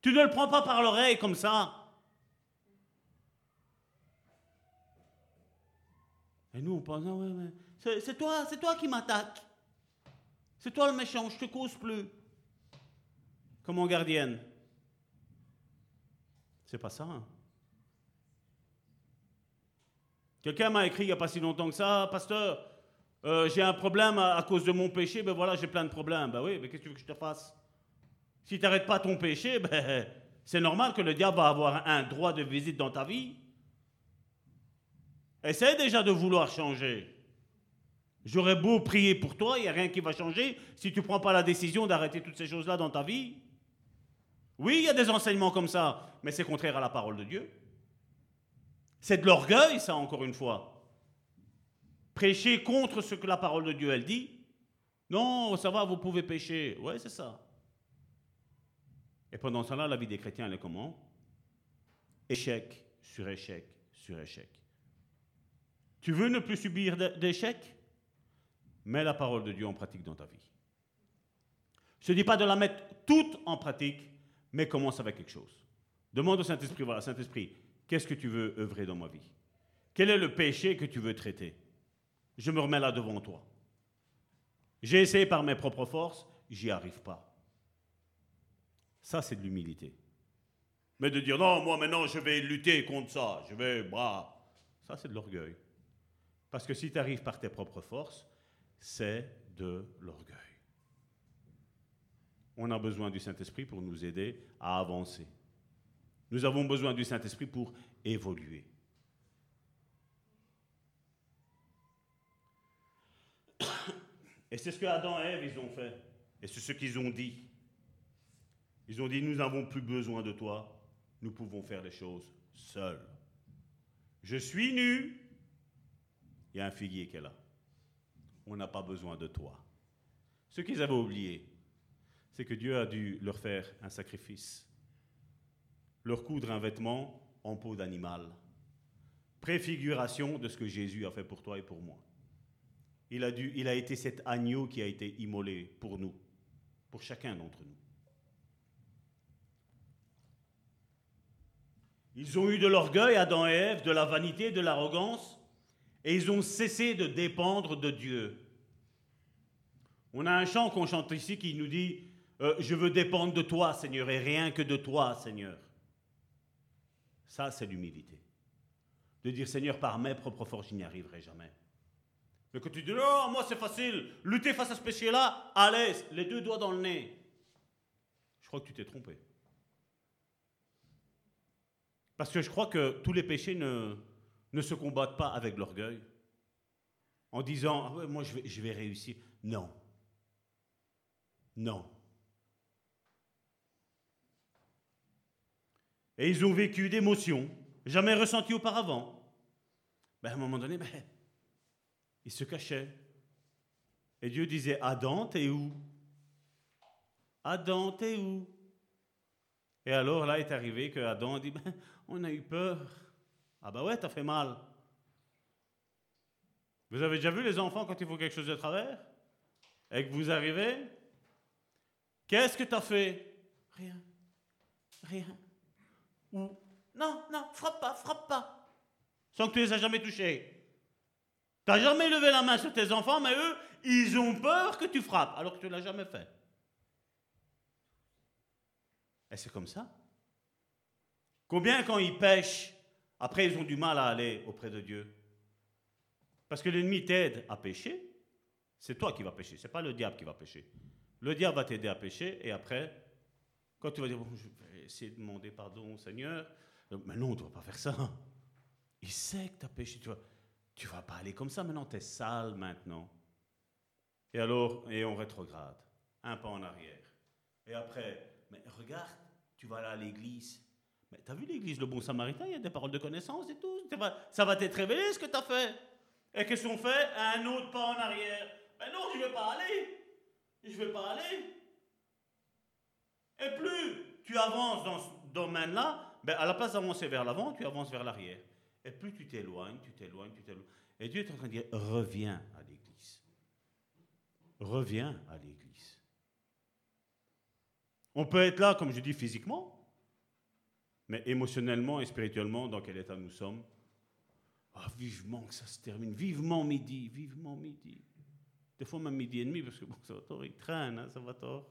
S4: Tu ne le prends pas par l'oreille comme ça. Et nous, on pense, c'est toi, c'est toi qui m'attaque. C'est toi le méchant, je te cause plus. Comme en gardienne. C'est pas ça. Hein. Quelqu'un m'a écrit il n'y a pas si longtemps que ça, pasteur, euh, j'ai un problème à, cause de mon péché, ben voilà, j'ai plein de problèmes. Ben oui, mais qu'est-ce que tu veux que je te fasse? Si tu n'arrêtes pas ton péché, <laughs> ben, c'est normal que le diable va avoir un droit de visite dans ta vie. Essaye déjà de vouloir changer. J'aurais beau prier pour toi, il n'y a rien qui va changer si tu ne prends pas la décision d'arrêter toutes ces choses-là dans ta vie. Oui, il y a des enseignements comme ça, mais c'est contraire à la parole de Dieu. C'est de l'orgueil, ça, encore une fois. Prêcher contre ce que la parole de Dieu, elle dit. Non, ça va, vous pouvez pécher. Ouais, c'est ça. Et pendant ce temps-là, la vie des chrétiens, elle est comment? Échec sur échec sur échec. Tu veux ne plus subir d'échecs Mets la parole de Dieu en pratique dans ta vie. Je ne dis pas de la mettre toute en pratique, mais commence avec quelque chose. Demande au Saint-Esprit, voilà, Saint-Esprit, Qu'est-ce que tu veux œuvrer dans ma vie? Quel est le péché que tu veux traiter? Je me remets là devant toi. J'ai essayé par mes propres forces, j'y arrive pas. Ça, c'est de l'humilité. Mais de dire non, moi maintenant je vais lutter contre ça, je vais, bah, ça c'est de l'orgueil. Parce que si tu arrives par tes propres forces, c'est de l'orgueil. On a besoin du Saint-Esprit pour nous aider à avancer. Nous avons besoin du Saint-Esprit pour évoluer. Et c'est ce que Adam et Ève, ils ont fait. Et c'est ce qu'ils ont dit. Ils ont dit, nous n'avons plus besoin de toi, nous pouvons faire les choses seuls. Je suis nu, il y a un figuier qui est là. On n'a pas besoin de toi. Ce qu'ils avaient oublié, c'est que Dieu a dû leur faire un sacrifice leur coudre un vêtement en peau d'animal. Préfiguration de ce que Jésus a fait pour toi et pour moi. Il a, dû, a été cet agneau qui a été immolé pour nous, pour chacun d'entre nous. Ils ont eu de l'orgueil, Adam et Ève, de la vanité, de l'arrogance, et ils ont cessé de dépendre de Dieu. On a un chant qu'on chante ici qui nous dit euh, Je veux dépendre de toi, Seigneur, et rien que de toi, Seigneur. Ça, c'est l'humilité. De dire, Seigneur, par mes propres forces, je n'y arriverai jamais. Mais quand tu dis non, moi c'est facile, lutter face à ce péché-là, à l'aise, les deux doigts dans le nez. Je crois que tu t'es trompé. Parce que je crois que tous les péchés ne, ne se combattent pas avec l'orgueil. En disant, ah ouais, moi je vais réussir. Non. Non. Et ils ont vécu d'émotions jamais ressenties auparavant. Ben, à un moment donné, ben, ils se cachaient. Et Dieu disait, Adam, t'es où? Adam, t'es où? Et alors là est arrivé que Adam dit, ben, on a eu peur. Ah ben ouais, t'as fait mal. Vous avez déjà vu les enfants quand il faut quelque chose de travers? Et que vous arrivez Qu'est-ce que t'as fait? Rien. Rien. Non, non, frappe pas, frappe pas. Sans que tu les aies jamais touchés. T'as jamais levé la main sur tes enfants, mais eux, ils ont peur que tu frappes, alors que tu ne l'as jamais fait. Et c'est comme ça. Combien quand ils pêchent, après ils ont du mal à aller auprès de Dieu? Parce que l'ennemi t'aide à pécher, c'est toi qui vas pécher, c'est pas le diable qui va pécher. Le diable va t'aider à pécher, et après, quand tu vas dire, essayer de demander pardon au Seigneur, mais non, tu ne vas pas faire ça. Il sait que tu as péché, tu vas, tu vas pas aller comme ça, maintenant tu es sale maintenant. Et alors, et on rétrograde, un pas en arrière. Et après, mais regarde, tu vas aller à l'église. Mais tu as vu l'église, le bon samaritain, il y a des paroles de connaissance et tout. Ça va t'être révélé ce que tu as fait. Et qu'est-ce qu'on fait? Un autre pas en arrière. Mais non, je ne vais pas aller. Je ne vais pas aller. Et plus tu avances dans ce domaine-là, ben à la place d'avancer vers l'avant, tu avances vers l'arrière. Et plus tu t'éloignes, tu t'éloignes, tu t'éloignes. Et Dieu est en train de dire, reviens à l'église. Reviens à l'église. On peut être là, comme je dis, physiquement, mais émotionnellement et spirituellement, dans quel état nous sommes Ah, vivement que ça se termine, vivement midi, vivement midi. Des fois même midi et demi, parce que bon, ça va tort, il traîne, hein, ça va tort.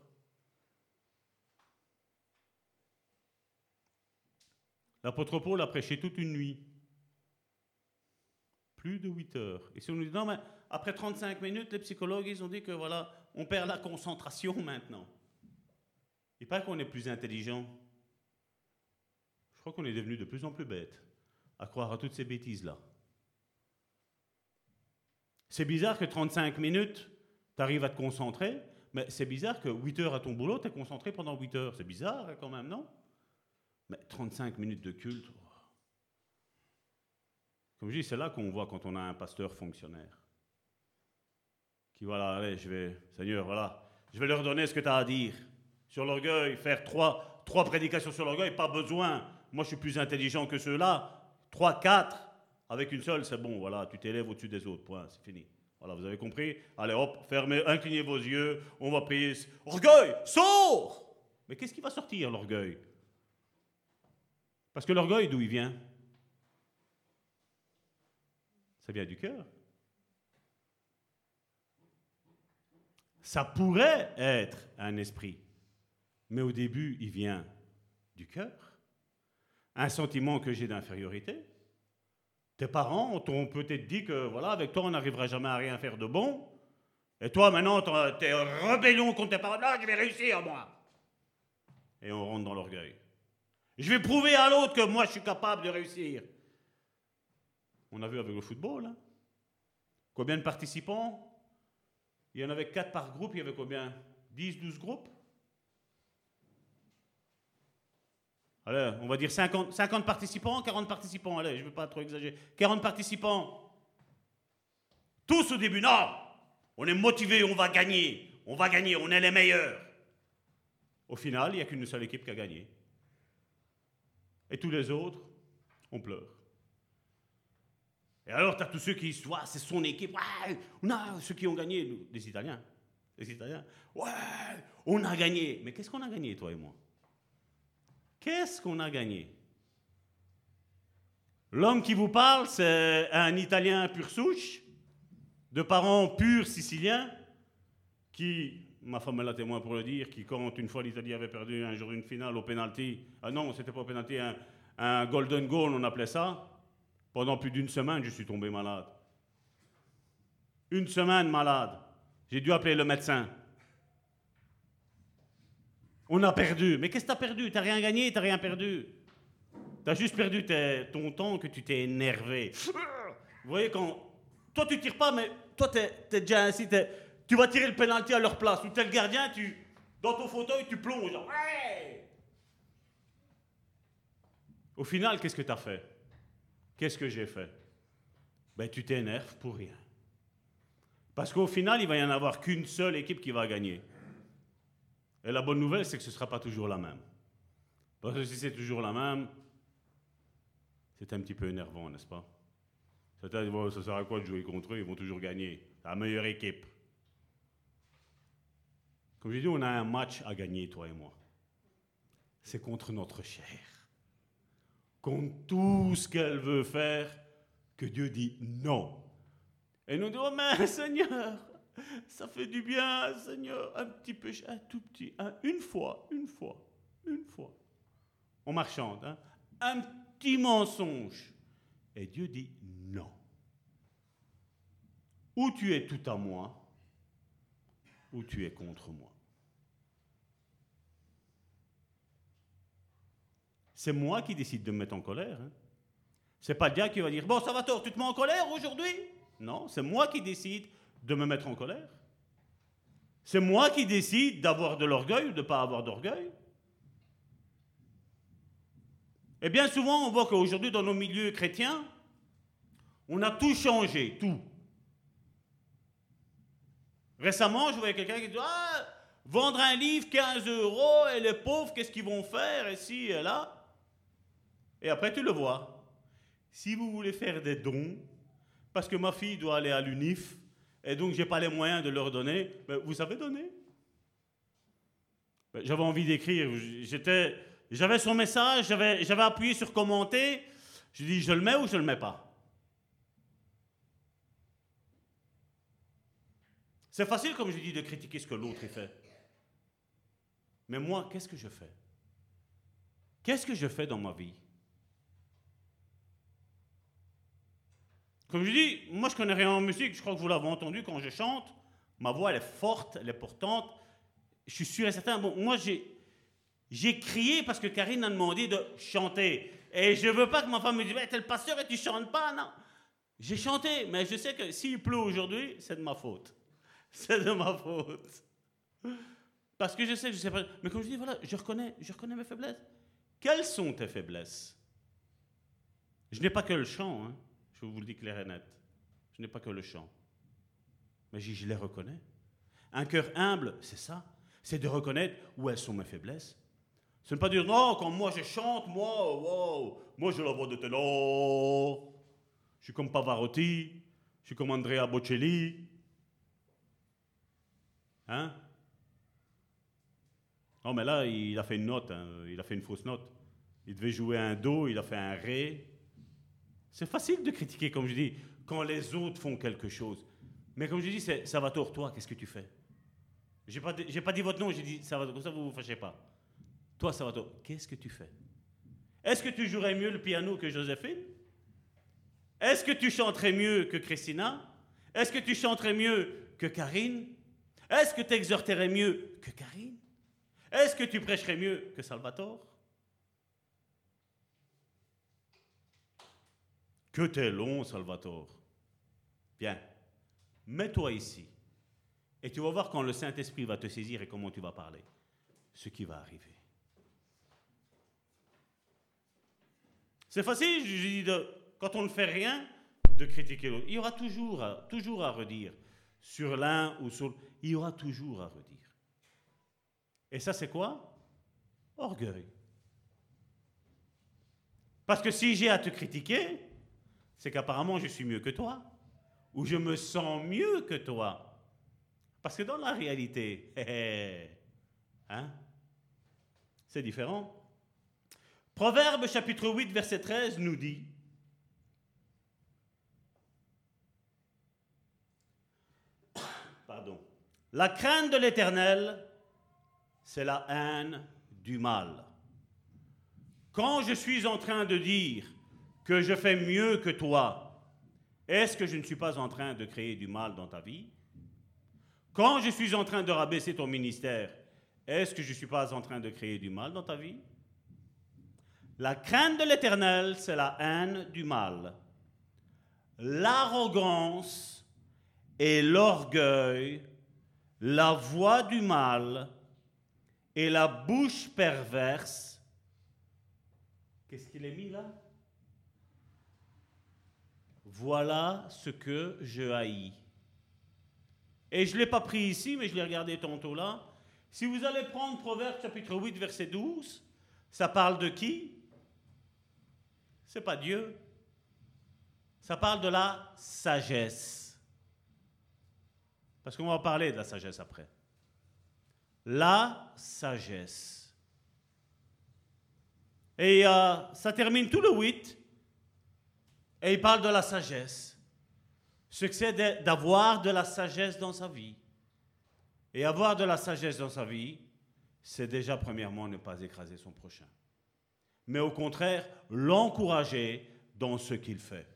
S4: L'apôtre Paul a prêché toute une nuit. Plus de 8 heures. Et si on nous dit, non, mais après 35 minutes, les psychologues, ils ont dit que voilà, on perd la concentration <laughs> maintenant. Il paraît qu'on est plus intelligent. Je crois qu'on est devenu de plus en plus bête à croire à toutes ces bêtises-là. C'est bizarre que 35 minutes, tu arrives à te concentrer, mais c'est bizarre que 8 heures à ton boulot, tu es concentré pendant 8 heures. C'est bizarre hein, quand même, non? Mais 35 minutes de culte, comme je dis, c'est là qu'on voit quand on a un pasteur fonctionnaire. Qui, voilà, allez, je vais, Seigneur, voilà, je vais leur donner ce que tu as à dire. Sur l'orgueil, faire trois, trois prédications sur l'orgueil, pas besoin. Moi, je suis plus intelligent que ceux-là. Trois, quatre, avec une seule, c'est bon, voilà, tu t'élèves au-dessus des autres, point, c'est fini. Voilà, vous avez compris? Allez, hop, fermez, inclinez vos yeux, on va prier. Orgueil, sors Mais qu'est-ce qui va sortir, l'orgueil? Parce que l'orgueil, d'où il vient? Ça vient du cœur. Ça pourrait être un esprit, mais au début, il vient du cœur. Un sentiment que j'ai d'infériorité. Tes parents t'ont peut-être dit que, voilà, avec toi, on n'arrivera jamais à rien faire de bon. Et toi, maintenant, tu es rébellion contre tes parents. Là, je vais réussir, moi. Et on rentre dans l'orgueil. Je vais prouver à l'autre que moi je suis capable de réussir. On a vu avec le football. Hein. Combien de participants? Il y en avait 4 par groupe, il y avait combien? 10, 12 groupes? Allez, on va dire 50, 50 participants, 40 participants, allez, je ne veux pas trop exagérer. 40 participants. Tous au début, non On est motivés, on va gagner. On va gagner, on est les meilleurs. Au final, il n'y a qu'une seule équipe qui a gagné. Et tous les autres, on pleure. Et alors, tu as tous ceux qui disent, c'est son équipe. Ouais, on a ceux qui ont gagné, les Italiens. Les Italiens, ouais, on a gagné. Mais qu'est-ce qu'on a gagné, toi et moi? Qu'est-ce qu'on a gagné? L'homme qui vous parle, c'est un Italien pur souche, de parents purs siciliens, qui ma femme est la témoin pour le dire, qui quand une fois l'Italie avait perdu un jour une finale au penalty, ah non, c'était pas au penalty, un, golden goal, on appelait ça, pendant plus d'une semaine, je suis tombé malade. Une semaine malade. J'ai dû appeler le médecin. On a perdu. Mais qu'est-ce que tu as perdu? Tu rien gagné, tu rien perdu. Tu as juste perdu ton temps que tu t'es énervé. Vous voyez, quand. Toi, tu tires pas, mais toi, tu es, déjà ainsi. Tu vas tirer le penalty à leur place. Ou le gardien, tu. Dans ton fauteuil, tu plonges. Au final, qu'est-ce que tu as fait? Qu'est-ce que j'ai fait? Ben, tu t'énerves pour rien. Parce qu'au final, il va y en avoir qu'une seule équipe qui va gagner. Et la bonne nouvelle, c'est que ce ne sera pas toujours la même. Parce que si c'est toujours la même, c'est un petit peu énervant, n'est-ce pas? Ça sert à quoi de jouer contre eux? Ils vont toujours gagner. La meilleure équipe. Comme je dis, on a un match à gagner, toi et moi. C'est contre notre chair. Contre tout ce qu'elle veut faire, que Dieu dit non. Et nous disons, oh, mais Seigneur, ça fait du bien, Seigneur, un petit peu, un tout petit, une fois, une fois, une fois. On marchande, hein? un petit mensonge. Et Dieu dit non. Ou tu es tout à moi, ou tu es contre moi. C'est moi qui décide de me mettre en colère. Hein. C'est pas Dieu qui va dire Bon, ça va tort, tu te mets en colère aujourd'hui? Non, c'est moi qui décide de me mettre en colère. C'est moi qui décide d'avoir de l'orgueil ou de ne pas avoir d'orgueil. Et bien souvent, on voit qu'aujourd'hui, dans nos milieux chrétiens, on a tout changé, tout. Récemment, je voyais quelqu'un qui disait Ah, vendre un livre 15 euros et les pauvres, qu'est-ce qu'ils vont faire ici et là? Et après, tu le vois. Si vous voulez faire des dons, parce que ma fille doit aller à l'UNIF, et donc je n'ai pas les moyens de leur donner, mais vous savez donner. J'avais envie d'écrire, j'étais, j'avais son message, j'avais, j'avais appuyé sur commenter, je dis je le mets ou je ne le mets pas? C'est facile, comme je dis, de critiquer ce que l'autre fait. Mais moi, qu'est-ce que je fais? Qu'est-ce que je fais dans ma vie? Comme je dis, moi je connais rien en musique, je crois que vous l'avez entendu quand je chante. Ma voix elle est forte, elle est portante. Je suis sûr et certain. Bon, moi j'ai, j'ai crié parce que Karine a demandé de chanter. Et je veux pas que ma femme me dise, t'es le pasteur et tu chantes pas, non. J'ai chanté, mais je sais que s'il pleut aujourd'hui, c'est de ma faute. <laughs> C'est de ma faute. Parce que je sais, je sais pas. Mais comme je dis, voilà, je reconnais, je reconnais mes faiblesses. Quelles sont tes faiblesses? Je n'ai pas que le chant, hein. Je vous le dis clair et net. Je n'ai pas que le chant. Mais je, les reconnais. Un cœur humble, c'est ça. C'est de reconnaître où elles sont mes faiblesses. Ce n'est pas dire non, quand moi je chante, moi, wow, moi je la voix de ténor. Je suis comme Pavarotti, je suis comme Andrea Bocelli. Hein? Non, mais là, il a fait une note, hein. il a fait une fausse note. Il devait jouer un Do, il a fait un Ré. C'est facile de critiquer, comme je dis, quand les autres font quelque chose. Mais comme je dis, c'est Salvatore, toi, qu'est-ce que tu fais? J'ai pas, pas dit votre nom, j'ai dit Salvatore, comme ça vous vous fâchez pas. Toi, Salvatore, qu'est-ce que tu fais? Est-ce que tu jouerais mieux le piano que Joséphine? Est-ce que tu chanterais mieux que Christina? Est-ce que tu chanterais mieux que Karine? Est-ce que tu exhorterais mieux que Karine? Est-ce que tu prêcherais mieux que Salvatore? Que t'es long, Salvatore. Bien, mets-toi ici. Et tu vas voir quand le Saint-Esprit va te saisir et comment tu vas parler. Ce qui va arriver. C'est facile, je dis, quand on ne fait rien, de critiquer l'autre. Il y aura toujours, toujours à redire sur l'un ou sur l'autre. Il y aura toujours à redire. Et ça, c'est quoi? Orgueil. Parce que si j'ai à te critiquer, c'est qu'apparemment je suis mieux que toi, ou je me sens mieux que toi. Parce que dans la réalité, <laughs> hein, c'est différent. Proverbe chapitre 8, verset 13 nous dit, <coughs> pardon, la crainte de l'Éternel, c'est la haine du mal. Quand je suis en train de dire, que je fais mieux que toi, est-ce que je ne suis pas en train de créer du mal dans ta vie? Quand je suis en train de rabaisser ton ministère, est-ce que je ne suis pas en train de créer du mal dans ta vie? La crainte de l'Éternel, c'est la haine du mal. L'arrogance et l'orgueil, la voix du mal et la bouche perverse. Qu'est-ce qu'il est mis là? Voilà ce que je haïs. Et je ne l'ai pas pris ici, mais je l'ai regardé tantôt là. Si vous allez prendre Proverbe chapitre 8, verset 12, ça parle de qui? C'est pas Dieu. Ça parle de la sagesse. Parce qu'on va parler de la sagesse après. La sagesse. Et euh, ça termine tout le 8. Et il parle de la sagesse. Ce que c'est d'avoir de la sagesse dans sa vie. Et avoir de la sagesse dans sa vie, c'est déjà premièrement ne pas écraser son prochain. Mais au contraire, l'encourager dans ce qu'il fait.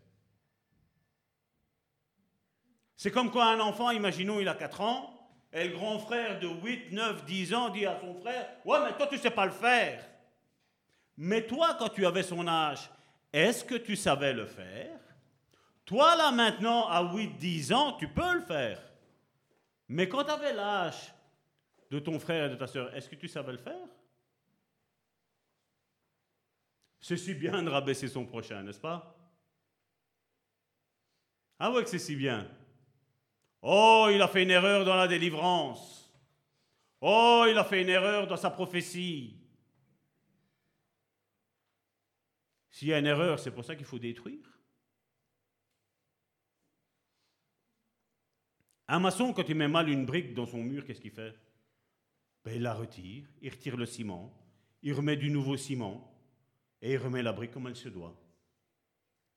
S4: C'est comme quand un enfant, imaginons, il a 4 ans, et le grand frère de 8, 9, 10 ans dit à son frère, ouais, mais toi, tu ne sais pas le faire. Mais toi, quand tu avais son âge, est-ce que tu savais le faire? Toi, là, maintenant, à 8, 10 ans, tu peux le faire. Mais quand tu avais l'âge de ton frère et de ta soeur, est-ce que tu savais le faire? C'est si bien de rabaisser son prochain, n'est-ce pas? Ah ouais que c'est si bien. Oh, il a fait une erreur dans la délivrance. Oh, il a fait une erreur dans sa prophétie. S'il y a une erreur, c'est pour ça qu'il faut détruire. Un maçon, quand il met mal une brique dans son mur, qu'est-ce qu'il fait? Ben, Il la retire, il retire le ciment, il remet du nouveau ciment et il remet la brique comme elle se doit.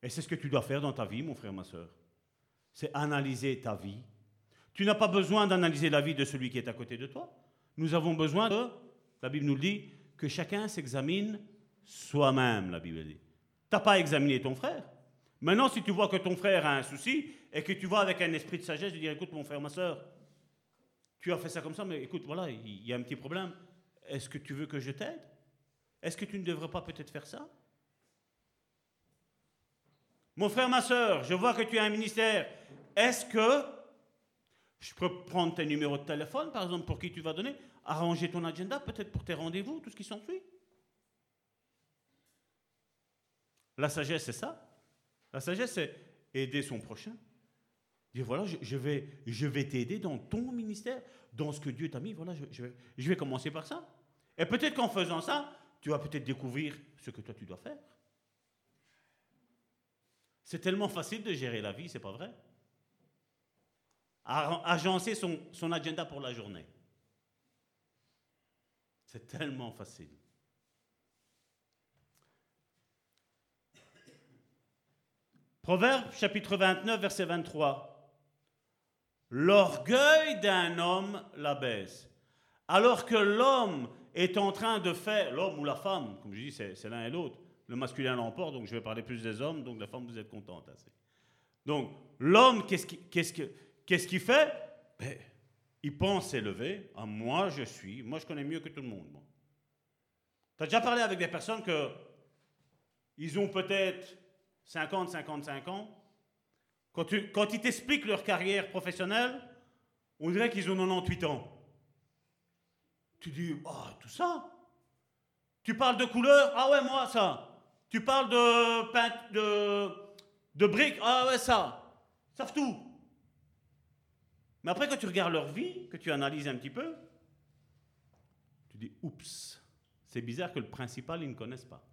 S4: Et c'est ce que tu dois faire dans ta vie, mon frère, ma soeur. C'est analyser ta vie. Tu n'as pas besoin d'analyser la vie de celui qui est à côté de toi. Nous avons besoin de, la Bible nous le dit, que chacun s'examine soi-même, la Bible dit. Tu n'as pas examiné ton frère. Maintenant, si tu vois que ton frère a un souci et que tu vas avec un esprit de sagesse, de dire écoute, mon frère, ma soeur, tu as fait ça comme ça, mais écoute, voilà, il y a un petit problème. Est-ce que tu veux que je t'aide? Est-ce que tu ne devrais pas peut-être faire ça? Mon frère, ma soeur, je vois que tu as un ministère. Est-ce que je peux prendre tes numéros de téléphone, par exemple, pour qui tu vas donner, arranger ton agenda, peut-être pour tes rendez-vous, tout ce qui s'ensuit? La sagesse, c'est ça. La sagesse, c'est aider son prochain. Dire voilà, je, vais, je vais t'aider dans ton ministère, dans ce que Dieu t'a mis. Voilà, je, vais, je vais commencer par ça. Et peut-être qu'en faisant ça, tu vas peut-être découvrir ce que toi tu dois faire. C'est tellement facile de gérer la vie, c'est pas vrai? Agencer son, son agenda pour la journée. C'est tellement facile. Proverbe chapitre 29, verset 23. L'orgueil d'un homme l'abaisse. Alors que l'homme est en train de faire, l'homme ou la femme, comme je dis, c'est l'un et l'autre, le masculin l'emporte, donc je vais parler plus des hommes, donc la femme, vous êtes contente. Assez. Donc, l'homme, qu'est-ce qu'il fait? Ben, Il pense s'élever. Ah, moi, je suis. Moi, je connais mieux que tout le monde. Tu as déjà parlé avec des personnes que ils ont peut-être 50, 55 ans, quand, ils t'expliquent leur carrière professionnelle, on dirait qu'ils ont 98 ans. Tu dis, ah, tout ça? Tu parles de couleur? Ah ouais, moi, ça. Tu parles de, de, de briques? Ah ouais, ça. Ils savent tout. Mais après, quand tu regardes leur vie, que tu analyses un petit peu, tu dis, oups, c'est bizarre que le principal, ils ne connaissent pas.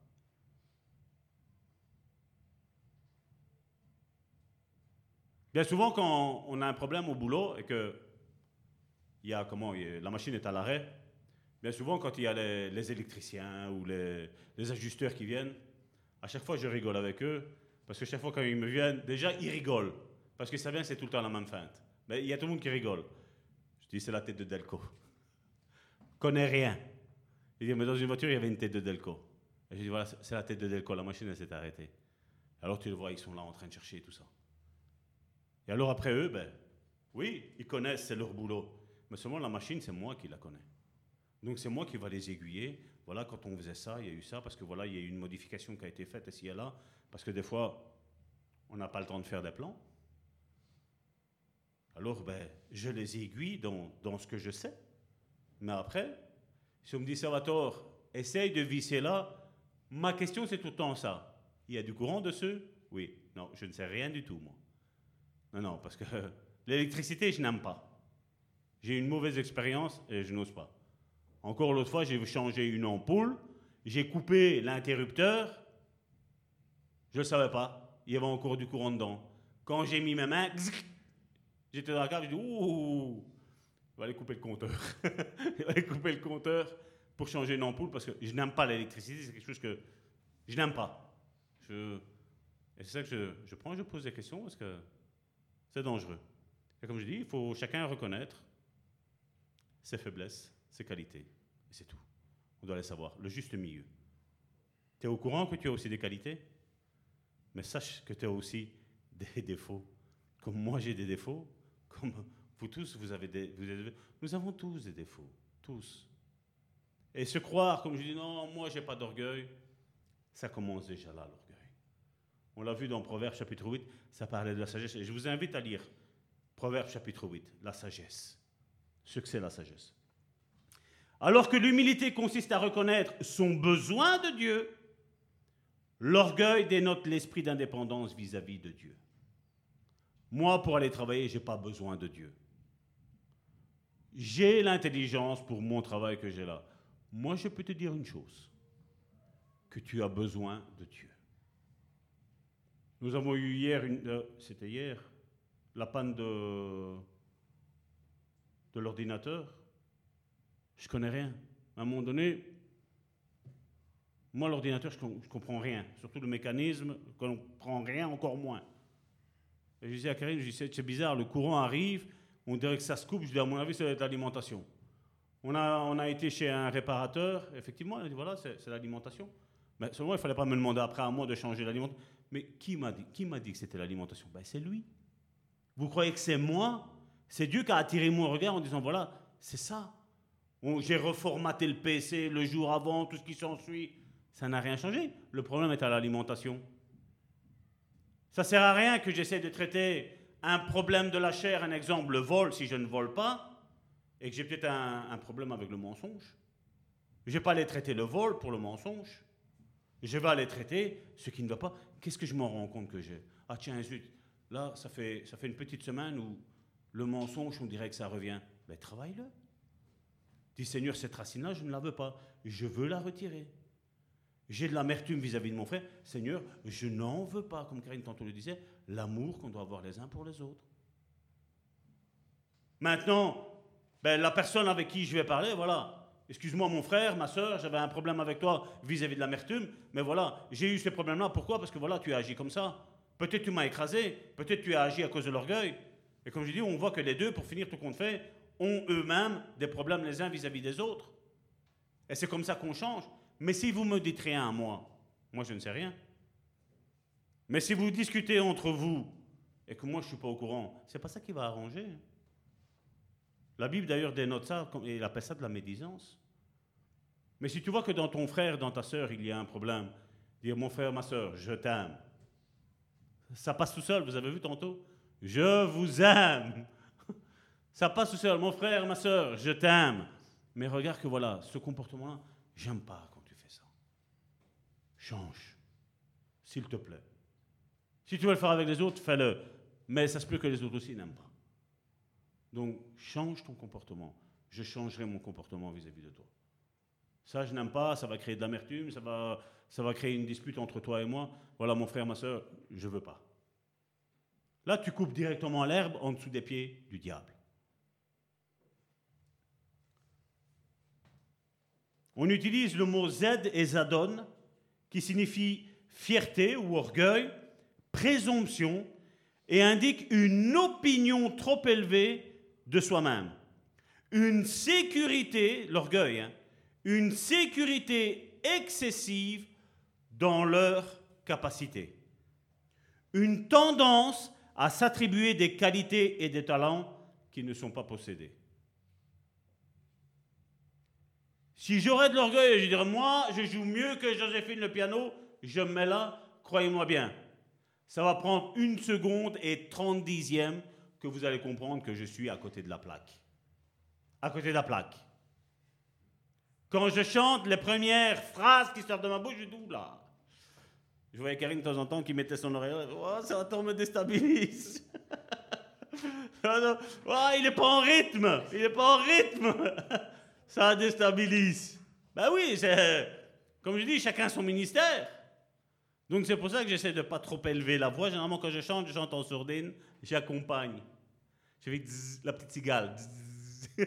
S4: Bien souvent, quand on a un problème au boulot et que y a, comment, la machine est à l'arrêt, bien souvent, quand il y a les, électriciens ou les, ajusteurs qui viennent, à chaque fois, je rigole avec eux, parce que chaque fois, quand ils me viennent, déjà, ils rigolent, parce que ça vient, c'est tout le temps la même feinte. Mais il y a tout le monde qui rigole. Je dis, c'est la tête de Delco. Connais rien. Il dit, mais dans une voiture, il y avait une tête de Delco. Je dis, voilà, c'est la tête de Delco, la machine, elle s'est arrêtée. Alors tu le vois, ils sont là en train de chercher tout ça. Et alors après eux, ben, oui, ils connaissent, c'est leur boulot. Mais seulement la machine, c'est moi qui la connais. Donc c'est moi qui va les aiguiller. Voilà, quand on faisait ça, il y a eu ça, parce que voilà, il y a eu une modification qui a été faite ici et là, parce que des fois, on n'a pas le temps de faire des plans. Alors, ben, je les aiguille dans, dans ce que je sais. Mais après, si on me dit, Salvatore, essaye de visser là, ma question c'est tout le temps ça. Il y a du courant dessus? Oui. Non, je ne sais rien du tout, moi. Non, non, parce que <laughs> l'électricité, je n'aime pas. J'ai une mauvaise expérience et je n'ose pas. Encore l'autre fois, j'ai changé une ampoule, j'ai coupé l'interrupteur, je ne savais pas, il y avait encore du courant dedans. Quand j'ai mis mes mains, j'étais dans la cave, j'ai dit Ouh, il va aller couper le compteur. <laughs> il va aller couper le compteur pour changer une ampoule parce que je n'aime pas l'électricité, c'est quelque chose que je n'aime pas. Je, et c'est ça que je, je prends, je pose des questions parce que c'est dangereux. Et comme je dis, il faut chacun reconnaître ses faiblesses, ses qualités. Et c'est tout. On doit les savoir. Le juste milieu. Tu es au courant que tu as aussi des qualités, mais sache que tu as aussi des défauts. Comme moi j'ai des défauts, comme vous tous, vous avez des, nous avons tous des défauts. Tous. Et se croire, comme je dis, non, moi j'ai pas d'orgueil, ça commence déjà là, l'orgueil. On l'a vu dans Proverbes chapitre 8, ça parlait de la sagesse. Je vous invite à lire Proverbes chapitre 8, la sagesse. Ce que c'est la sagesse. Alors que l'humilité consiste à reconnaître son besoin de Dieu, l'orgueil dénote l'esprit d'indépendance vis-à-vis de Dieu. Moi, pour aller travailler, je n'ai pas besoin de Dieu. J'ai l'intelligence pour mon travail que j'ai là. Moi, je peux te dire une chose, que tu as besoin de Dieu. Nous avons eu hier, euh, c'était hier, la panne de, l'ordinateur. Je connais rien. À un moment donné, moi, l'ordinateur, je ne comprends rien. Surtout le mécanisme, je ne comprends rien, encore moins. Et je disais à Karine, je disais, c'est bizarre, le courant arrive, on dirait que ça se coupe. Je dis, à mon avis, c'est l'alimentation. On a, on a été chez un réparateur, effectivement, il a dit, voilà, c'est l'alimentation. Mais seulement, il ne fallait pas me demander après à moi de changer l'alimentation. Mais qui m'a dit, que c'était l'alimentation? Ben, C'est lui. Vous croyez que c'est moi? C'est Dieu qui a attiré mon regard en disant, voilà, c'est ça. J'ai reformaté le PC le jour avant, tout ce qui s'ensuit. Ça n'a rien changé. Le problème est à l'alimentation. Ça sert à rien que j'essaie de traiter un problème de la chair, un exemple, le vol, si je ne vole pas, et que j'ai peut-être un, problème avec le mensonge. Je ne vais pas aller traiter le vol pour le mensonge. Je vais aller traiter ce qui ne va pas. Qu'est-ce que je m'en rends compte que j'ai? Ah tiens, zut, là, ça fait, une petite semaine où le mensonge, on dirait que ça revient. Mais ben, travaille-le. Dis Seigneur, cette racine-là, je ne la veux pas. Je veux la retirer. J'ai de l'amertume vis-à-vis de mon frère. Seigneur, je n'en veux pas, comme Karine tantôt le disait, l'amour qu'on doit avoir les uns pour les autres. Maintenant, ben, la personne avec qui je vais parler, voilà. Excuse-moi mon frère, ma soeur, j'avais un problème avec toi vis-à-vis de l'amertume, mais voilà, j'ai eu ces problèmes-là. Pourquoi? Parce que voilà, tu as agi comme ça. Peut-être tu m'as écrasé, peut-être tu as agi à cause de l'orgueil. Et comme je dis, on voit que les deux, pour finir tout compte fait, ont eux-mêmes des problèmes les uns vis-à-vis des autres. Et c'est comme ça qu'on change. Mais si vous me dites rien à moi, moi je ne sais rien. Mais si vous discutez entre vous et que moi je ne suis pas au courant, c'est pas ça qui va arranger. La Bible d'ailleurs dénote ça, et elle appelle ça de la médisance. Mais si tu vois que dans ton frère, dans ta sœur, il y a un problème, dire mon frère, ma sœur, je t'aime. Ça passe tout seul, vous avez vu tantôt? Je vous aime. <laughs> Ça passe tout seul, mon frère, ma sœur, je t'aime. Mais regarde que voilà, ce comportement-là, j'aime pas quand tu fais ça. Change, s'il te plaît. Si tu veux le faire avec les autres, fais-le. Mais ça se peut que les autres aussi n'aiment pas. Donc, change ton comportement. Je changerai mon comportement vis-à-vis de toi. Ça, je n'aime pas, ça va créer de l'amertume, ça va, créer une dispute entre toi et moi. Voilà, mon frère, ma soeur, je ne veux pas. Là, tu coupes directement l'herbe en dessous des pieds du diable. On utilise le mot Z et Zadon, qui signifie fierté ou orgueil, présomption, et indique une opinion trop élevée de soi-même. Une sécurité, l'orgueil, hein, une sécurité excessive dans leur capacité. Une tendance à s'attribuer des qualités et des talents qui ne sont pas possédés. Si j'aurais de l'orgueil, je dirais, moi, je joue mieux que Joséphine le piano, je me mets là, croyez-moi bien. Ça va prendre une seconde et 30 dixièmes que vous allez comprendre que je suis à côté de la plaque. À côté de la plaque. Quand je chante les premières phrases qui sortent de ma bouche, je dis, là. Je voyais Karine de temps en temps qui mettait son oreille. Oh, ça attend me déstabilise. <laughs> oh, il n'est pas en rythme. Il n'est pas en rythme. <laughs> ça déstabilise. Ben oui, c'est. Comme je dis, chacun son ministère. Donc c'est pour ça que j'essaie de pas trop élever la voix. Généralement, quand je chante, je chante en sourdine, j'accompagne. Je fais la petite cigale. <laughs>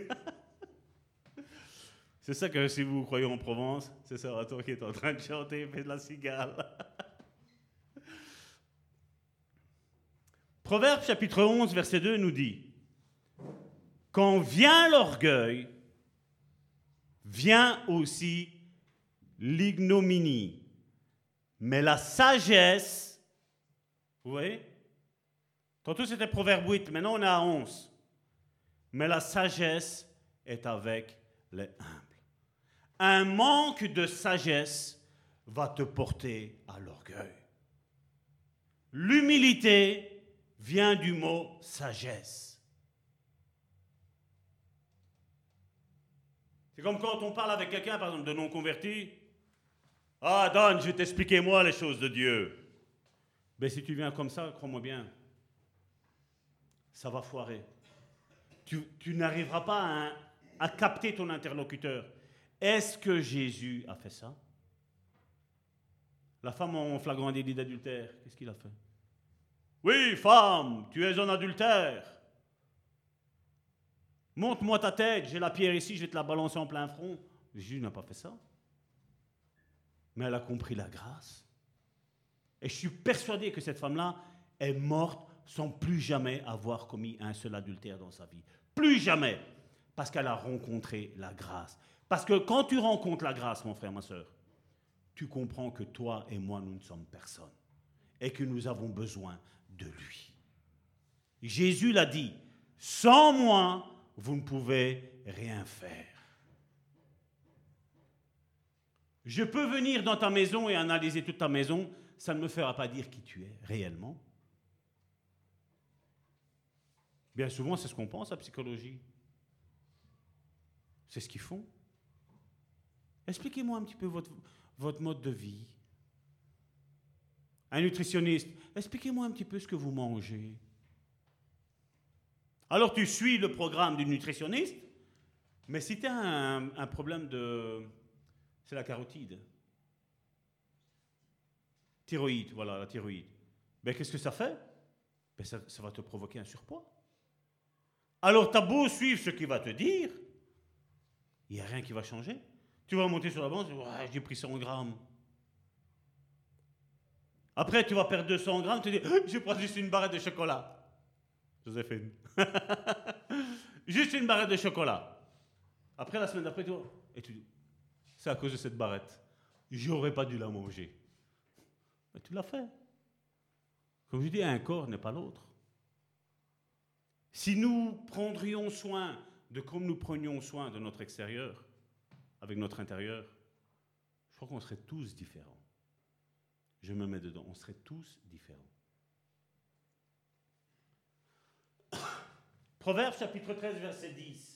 S4: c'est ça que si vous croyez en Provence, c'est Salvatore qui est en train de chanter, fait de la cigale. <laughs> Proverbe chapitre 11, verset 2 nous dit, Quand vient l'orgueil, vient aussi l'ignominie. Mais la sagesse, vous voyez Tantôt c'était Proverbe 8, maintenant on est à 11. Mais la sagesse est avec les humbles. Un manque de sagesse va te porter à l'orgueil. L'humilité vient du mot sagesse. C'est comme quand on parle avec quelqu'un, par exemple, de non-converti. Ah, Don, je vais t'expliquer moi les choses de Dieu. Mais ben, si tu viens comme ça, crois-moi bien, ça va foirer. Tu, n'arriveras pas à, capter ton interlocuteur. Est-ce que Jésus a fait ça? La femme en flagrant délit d'adultère, qu'est-ce qu'il a fait? Oui, femme, tu es un adultère. Monte-moi ta tête, j'ai la pierre ici, je vais te la balancer en plein front. Jésus n'a pas fait ça mais elle a compris la grâce. Et je suis persuadé que cette femme-là est morte sans plus jamais avoir commis un seul adultère dans sa vie. Plus jamais. Parce qu'elle a rencontré la grâce. Parce que quand tu rencontres la grâce, mon frère, ma soeur, tu comprends que toi et moi, nous ne sommes personne. Et que nous avons besoin de lui. Jésus l'a dit, sans moi, vous ne pouvez rien faire. Je peux venir dans ta maison et analyser toute ta maison, ça ne me fera pas dire qui tu es réellement. Bien souvent, c'est ce qu'on pense à psychologie. C'est ce qu'ils font. Expliquez-moi un petit peu votre, votre mode de vie. Un nutritionniste, expliquez-moi un petit peu ce que vous mangez. Alors tu suis le programme du nutritionniste, mais si tu as un problème de, c'est la carotide. Thyroïde, voilà, la thyroïde. Mais ben, qu'est-ce que ça fait? Ben, ça, va te provoquer un surpoids. Alors, tu as beau suivre ce qu'il va te dire, il n'y a rien qui va changer. Tu vas monter sur la banque, j'ai pris 100 grammes. Après, tu vas perdre 200 grammes, tu dis, je prends juste une barrette de chocolat. Joséphine. <laughs> juste une barrette de chocolat. Après, la semaine d'après, tu vois, et tu c'est à cause de cette barrette. J'aurais pas dû la manger. Mais tu l'as fait. Comme je dis, un corps n'est pas l'autre. Si nous prendrions soin de comme nous prenions soin de notre extérieur, avec notre intérieur, je crois qu'on serait tous différents. Je me mets dedans, on serait tous différents. <coughs> Proverbe chapitre 13, verset 10.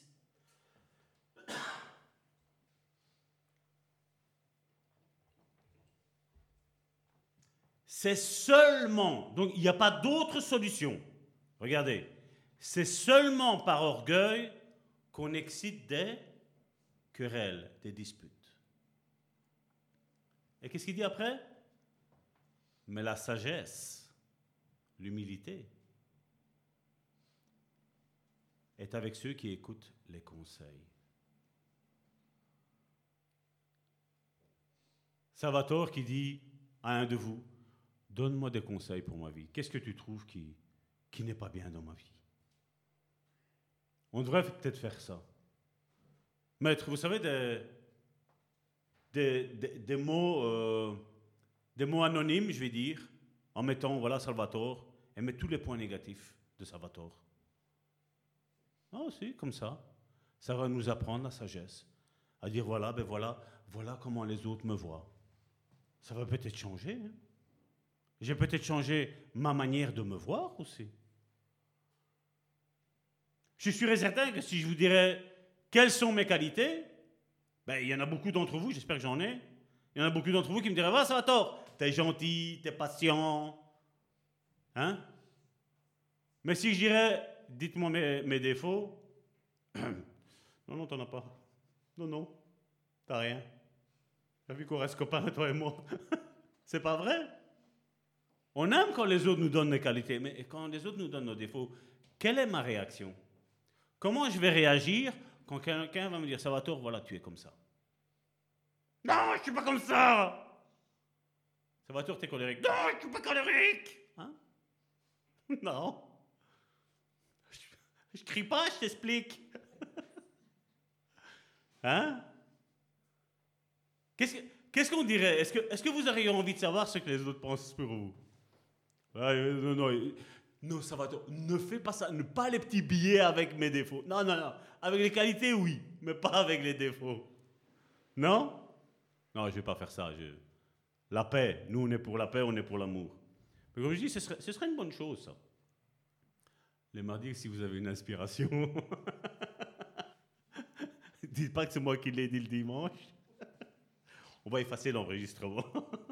S4: C'est seulement, donc il n'y a pas d'autre solution. Regardez, c'est seulement par orgueil qu'on excite des querelles, des disputes. Et qu'est-ce qu'il dit après? Mais la sagesse, l'humilité, est avec ceux qui écoutent les conseils. Salvatore qui dit à un de vous, Donne-moi des conseils pour ma vie. Qu'est-ce que tu trouves qui, qui n'est pas bien dans ma vie? On devrait peut-être faire ça. Maître, vous savez, des, des, mots, euh, des mots anonymes, je vais dire, en mettant, voilà, Salvatore, et met tous les points négatifs de Salvatore. Non, si, comme ça. Ça va nous apprendre la sagesse. À dire voilà, ben voilà, voilà comment les autres me voient. Ça va peut-être changer. Hein. J'ai peut-être changé ma manière de me voir aussi. Je suis certain que si je vous dirais quelles sont mes qualités, ben, il y en a beaucoup d'entre vous, j'espère que j'en ai, il y en a beaucoup d'entre vous qui me diraient, va, ça va tort, t'es gentil, t'es patient. Hein? Mais si je dirais, dites-moi mes, défauts, <clears throat> non, non, t'en as pas. Non, non, t'as rien. T'as vu qu'on reste copains, <laughs> toi et moi C'est pas vrai? On aime quand les autres nous donnent nos qualités, mais quand les autres nous donnent nos défauts, quelle est ma réaction? Comment je vais réagir quand quelqu'un va me dire, Salvatore, voilà, tu es comme ça. Non, je suis pas comme ça. Salvatore, t'es colérique. Non, je suis pas colérique. Hein? <laughs> Non. Je, je crie pas, je t'explique. <laughs> hein? Qu'est-ce qu'on dirait? Est que, vous auriez envie de savoir ce que les autres pensent pour vous? Non, non, non, Salvatore, ne fais pas ça. Ne pas les petits billets avec mes défauts. Non, non, non. Avec les qualités, oui, mais pas avec les défauts. Non? Non, je vais pas faire ça. La paix. Nous, on est pour la paix, on est pour l'amour. Mais comme je dis, ce serait, ce serait une bonne chose, ça. Les mardis, si vous avez une inspiration, <laughs> dites pas que c'est moi qui l'ai dit le dimanche. On va effacer l'enregistrement. <laughs>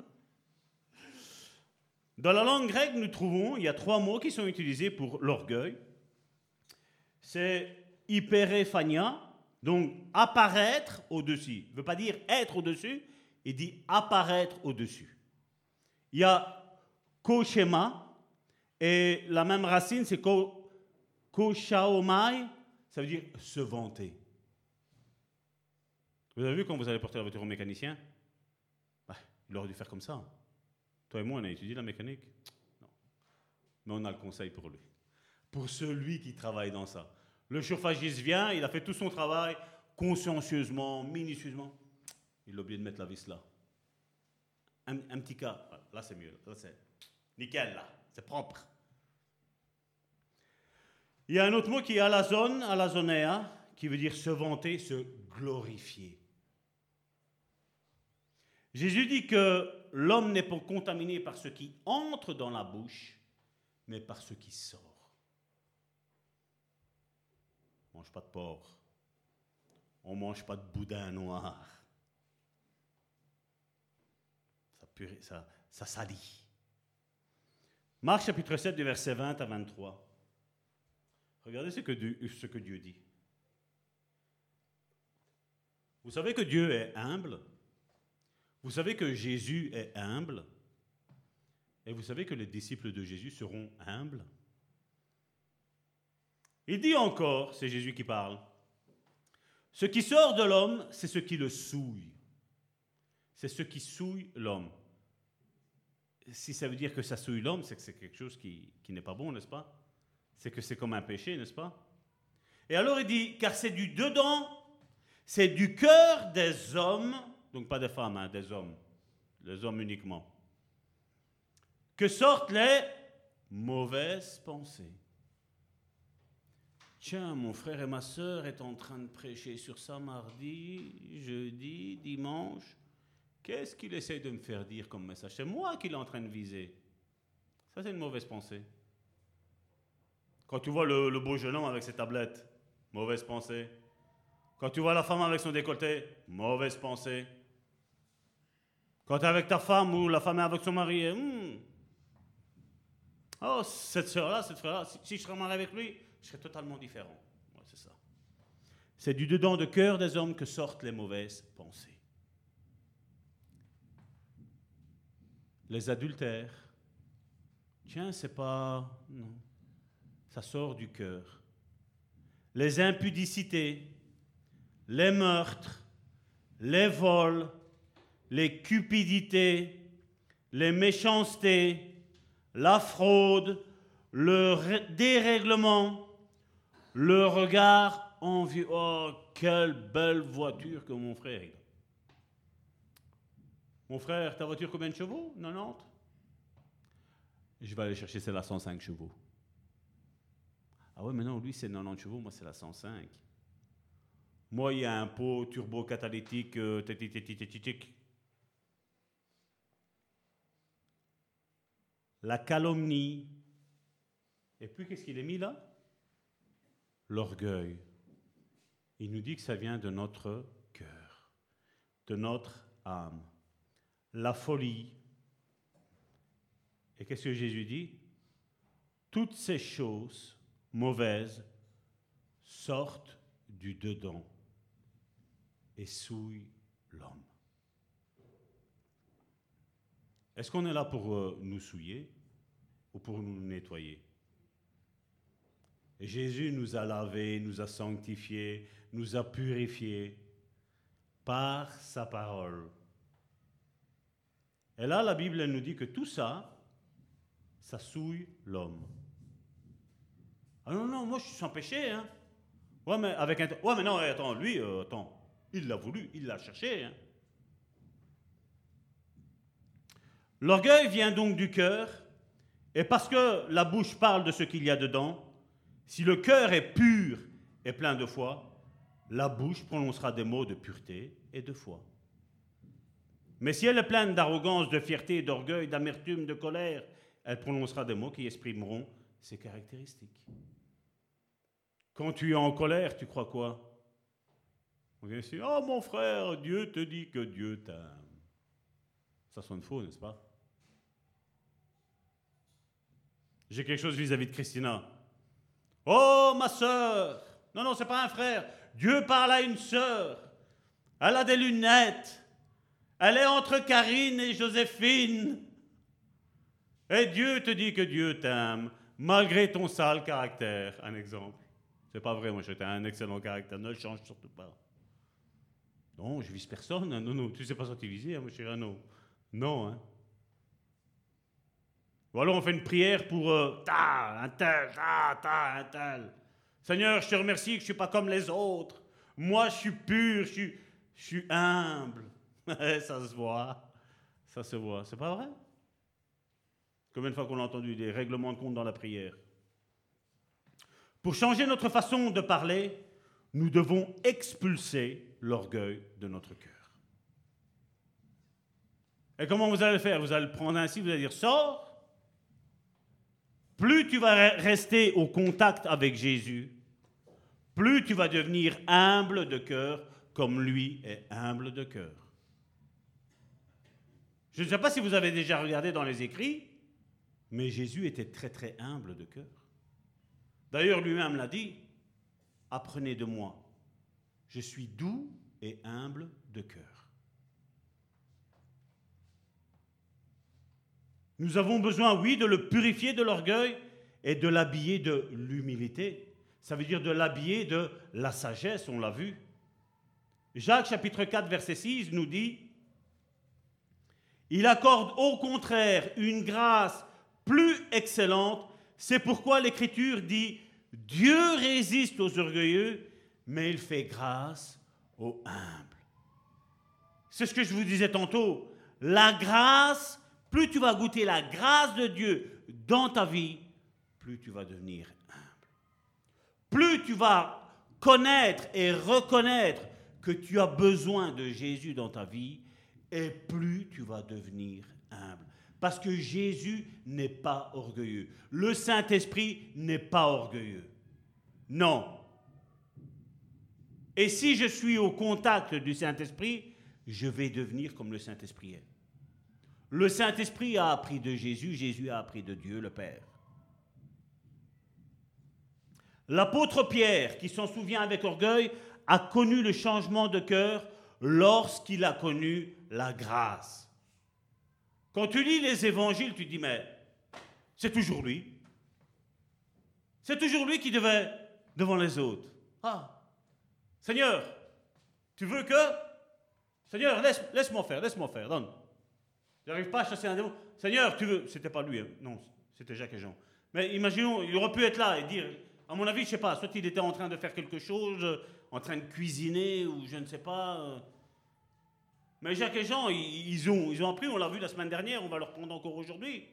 S4: Dans la langue grecque, nous trouvons, il y a trois mots qui sont utilisés pour l'orgueil. C'est hyperephania, donc apparaître au-dessus. Ne veut pas dire être au-dessus, il dit apparaître au-dessus. Il y a koshema, et la même racine, c'est koshaomai, ça veut dire se vanter. Vous avez vu quand vous allez porter la voiture au mécanicien? Bah, Il aurait dû faire comme ça. Toi et moi, on a étudié la mécanique? Non. Mais on a le conseil pour lui. Pour celui qui travaille dans ça. Le chauffagiste vient, il a fait tout son travail consciencieusement, minutieusement. Il a oublié de mettre la vis là. Un, petit cas, là c'est mieux, là c'est nickel, là, c'est propre. Il y a un autre mot qui est à la zone, à la zonea, qui veut dire se vanter, se glorifier. Jésus dit que l'homme n'est pas contaminé par ce qui entre dans la bouche, mais par ce qui sort. On ne mange pas de porc. On ne mange pas de boudin noir. Ça, salit. Marc chapitre 7, du verset 20 à 23. Regardez ce que, ce que Dieu dit. Vous savez que Dieu est humble vous savez que Jésus est humble? Et vous savez que les disciples de Jésus seront humbles? Il dit encore, c'est Jésus qui parle, ce qui sort de l'homme, c'est ce qui le souille. C'est ce qui souille l'homme. Si ça veut dire que ça souille l'homme, c'est que c'est quelque chose qui, qui n'est pas bon, n'est-ce pas? C'est que c'est comme un péché, n'est-ce pas? Et alors il dit, car c'est du dedans, c'est du cœur des hommes donc pas des femmes, hein, des hommes, les hommes uniquement, que sortent les mauvaises pensées. Tiens, mon frère et ma sœur est en train de prêcher sur ça mardi, jeudi, dimanche. Qu'est-ce qu'il essaye de me faire dire comme message? C'est moi qu'il est en train de viser. Ça, c'est une mauvaise pensée. Quand tu vois le beau jeune homme avec ses tablettes, mauvaise pensée. Quand tu vois la femme avec son décolleté, mauvaise pensée. Quand tu es avec ta femme ou la femme est avec son mari, hmm. oh, cette soeur-là, cette frère-là, si, je serais marié avec lui, je serais totalement différent. c'est ça. C'est du dedans de cœur des hommes que sortent les mauvaises pensées. Les adultères, tiens, c'est pas. Non. Ça sort du cœur. Les impudicités, les meurtres, les vols, les cupidités, les méchancetés, la fraude, le dérèglement, le regard envieux. Oh, quelle belle voiture que mon frère. Mon frère, ta voiture combien de chevaux? 90 Je vais aller chercher celle à 105 chevaux. Ah ouais, mais non, lui c'est 90 chevaux, moi c'est la 105. Moi, il y a un pot turbo-catalytique, euh, la calomnie. Et puis, qu'est-ce qu'il est mis là? L'orgueil. Il nous dit que ça vient de notre cœur, de notre âme. La folie. Et qu'est-ce que Jésus dit? Toutes ces choses mauvaises sortent du dedans et souillent l'homme. Est-ce qu'on est là pour euh, nous souiller ou pour nous nettoyer? Et Jésus nous a lavés, nous a sanctifiés, nous a purifiés par sa parole. Et là, la Bible nous dit que tout ça, ça souille l'homme. Ah non, non, moi je suis sans péché, hein. Ouais, mais avec un. Ouais, mais non, attends, lui, euh, attends, il l'a voulu, il l'a cherché, hein. L'orgueil vient donc du cœur, et parce que la bouche parle de ce qu'il y a dedans, si le cœur est pur et plein de foi, la bouche prononcera des mots de pureté et de foi. Mais si elle est pleine d'arrogance, de fierté, d'orgueil, d'amertume, de colère, elle prononcera des mots qui exprimeront ses caractéristiques. Quand tu es en colère, tu crois quoi? On vient ici, oh mon frère, Dieu te dit que Dieu t'aime. Ça sonne faux, n'est-ce pas? J'ai quelque chose vis-à-vis de Christina. Oh ma sœur Non, non, c'est pas un frère. Dieu parle à une sœur. Elle a des lunettes. Elle est entre Karine et Joséphine. Et Dieu te dit que Dieu t'aime, malgré ton sale caractère. Un exemple. C'est pas vrai, moi j'étais un excellent caractère. Ne le change surtout pas. Non, je vise personne. Non, non, tu sais pas sortir viser, hein, mon cher non hein. Ou alors on fait une prière pour euh, ta, un tel, ta, un tel. Seigneur, je te remercie que je ne suis pas comme les autres. Moi, je suis pur, je suis, je suis humble. <laughs> ça se voit. Ça se voit. C'est pas vrai? Combien de fois qu'on a entendu des règlements de compte dans la prière? Pour changer notre façon de parler, nous devons expulser l'orgueil de notre cœur. Et comment vous allez le faire? Vous allez le prendre ainsi, vous allez dire sors, plus tu vas rester au contact avec Jésus, plus tu vas devenir humble de cœur comme lui est humble de cœur. Je ne sais pas si vous avez déjà regardé dans les écrits, mais Jésus était très très humble de cœur. D'ailleurs, lui-même l'a dit, apprenez de moi, je suis doux et humble de cœur. Nous avons besoin, oui, de le purifier de l'orgueil et de l'habiller de l'humilité. Ça veut dire de l'habiller de la sagesse, on l'a vu. Jacques chapitre 4 verset 6 nous dit, il accorde au contraire une grâce plus excellente. C'est pourquoi l'Écriture dit, Dieu résiste aux orgueilleux, mais il fait grâce aux humbles. C'est ce que je vous disais tantôt. La grâce plus tu vas goûter la grâce de Dieu dans ta vie, plus tu vas devenir humble. Plus tu vas connaître et reconnaître que tu as besoin de Jésus dans ta vie, et plus tu vas devenir humble. Parce que Jésus n'est pas orgueilleux. Le Saint-Esprit n'est pas orgueilleux. Non. Et si je suis au contact du Saint-Esprit, je vais devenir comme le Saint-Esprit est. Le Saint-Esprit a appris de Jésus, Jésus a appris de Dieu le Père. L'apôtre Pierre, qui s'en souvient avec orgueil, a connu le changement de cœur lorsqu'il a connu la grâce. Quand tu lis les évangiles, tu dis, mais c'est toujours lui. C'est toujours lui qui devait devant les autres. Ah, Seigneur, tu veux que... Seigneur, laisse, laisse-moi faire, laisse-moi faire, donne. J'arrive pas à chasser un démon. Seigneur, tu veux? C'était pas lui, hein. non, c'était Jacques et Jean. Mais imaginons, il aurait pu être là et dire, à mon avis, je sais pas, soit il était en train de faire quelque chose, en train de cuisiner ou je ne sais pas. Euh. Mais Jacques et Jean, ils, ont, ils ont appris, on l'a vu la semaine dernière, on va leur prendre encore aujourd'hui.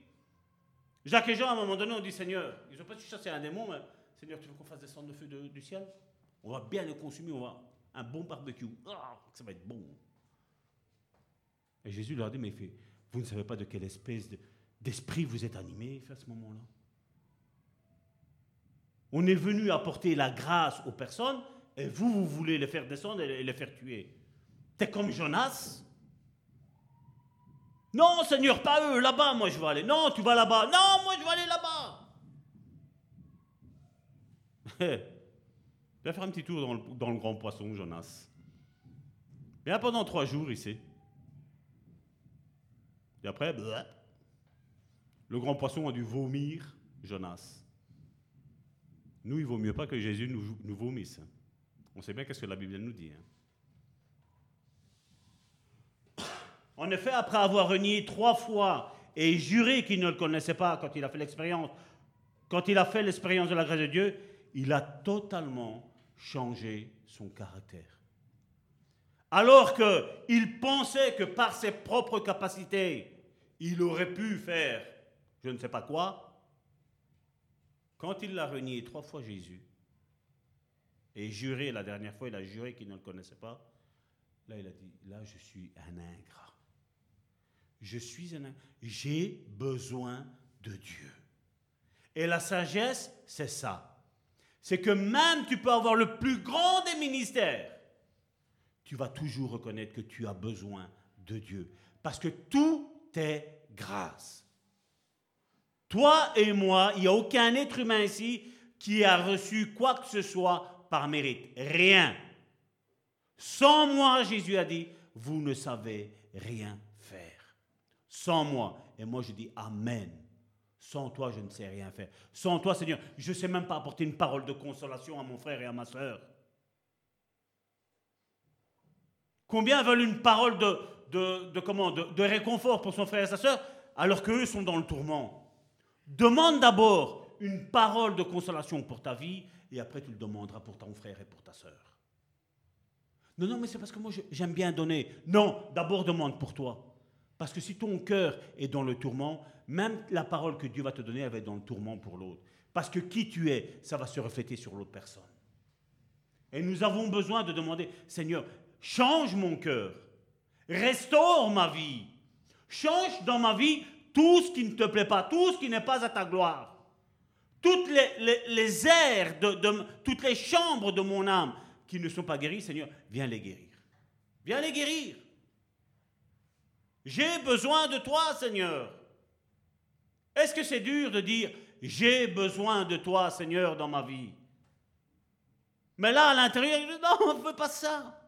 S4: Jacques et Jean, à un moment donné, ont dit Seigneur, ils n'ont pas chassé un démon, mais Seigneur, tu veux qu'on fasse descendre le feu du ciel? On va bien le consumer, on va un bon barbecue. Ah, ça va être bon. Et Jésus leur dit Mais vous ne savez pas de quelle espèce d'esprit vous êtes animé à ce moment-là On est venu apporter la grâce aux personnes, et vous, vous voulez les faire descendre et les faire tuer. T'es comme Jonas. Non, Seigneur, pas eux, là-bas, moi je vais aller. Non, tu vas là-bas. Non, moi je vais aller là-bas. <laughs> Viens faire un petit tour dans le, grand poisson, Jonas. Viens pendant trois jours ici. Et après, le grand poisson a dû vomir Jonas. Nous, il vaut mieux pas que Jésus nous, vomisse. On sait bien qu'est-ce que la Bible nous dit. Hein. En effet, après avoir renié trois fois et juré qu'il ne le connaissait pas quand il a fait l'expérience, quand il a fait l'expérience de la grâce de Dieu, il a totalement changé son caractère. Alors qu'il pensait que par ses propres capacités, il aurait pu faire je ne sais pas quoi, quand il l'a renié trois fois Jésus, et juré la dernière fois, il a juré qu'il ne le connaissait pas, là il a dit, là je suis un ingrat. Je suis un... J'ai besoin de Dieu. Et la sagesse, c'est ça. C'est que même tu peux avoir le plus grand des ministères, tu vas toujours reconnaître que tu as besoin de Dieu. Parce que tout est grâce. Toi et moi, il n'y a aucun être humain ici qui a reçu quoi que ce soit par mérite. Rien. Sans moi, Jésus a dit, vous ne savez rien sans moi. Et moi, je dis Amen. Sans toi, je ne sais rien faire. Sans toi, Seigneur, je ne sais même pas apporter une parole de consolation à mon frère et à ma soeur. Combien veulent une parole de, de, réconfort pour son frère et sa soeur alors qu'eux sont dans le tourment? Demande d'abord une parole de consolation pour ta vie et après tu le demanderas pour ton frère et pour ta soeur. Non, non, mais c'est parce que moi j'aime bien donner. Non, d'abord demande pour toi. Parce que si ton cœur est dans le tourment, même la parole que Dieu va te donner, elle va être dans le tourment pour l'autre. Parce que qui tu es, ça va se refléter sur l'autre personne. Et nous avons besoin de demander, Seigneur, change mon cœur, restaure ma vie, change dans ma vie tout ce qui ne te plaît pas, tout ce qui n'est pas à ta gloire. Toutes les, les, airs, de, toutes les chambres de mon âme qui ne sont pas guéries, Seigneur, viens les guérir. Viens les guérir. J'ai besoin de toi, Seigneur. Est-ce que c'est dur de dire j'ai besoin de toi, Seigneur, dans ma vie? Mais là, à l'intérieur, non, on ne veut pas ça.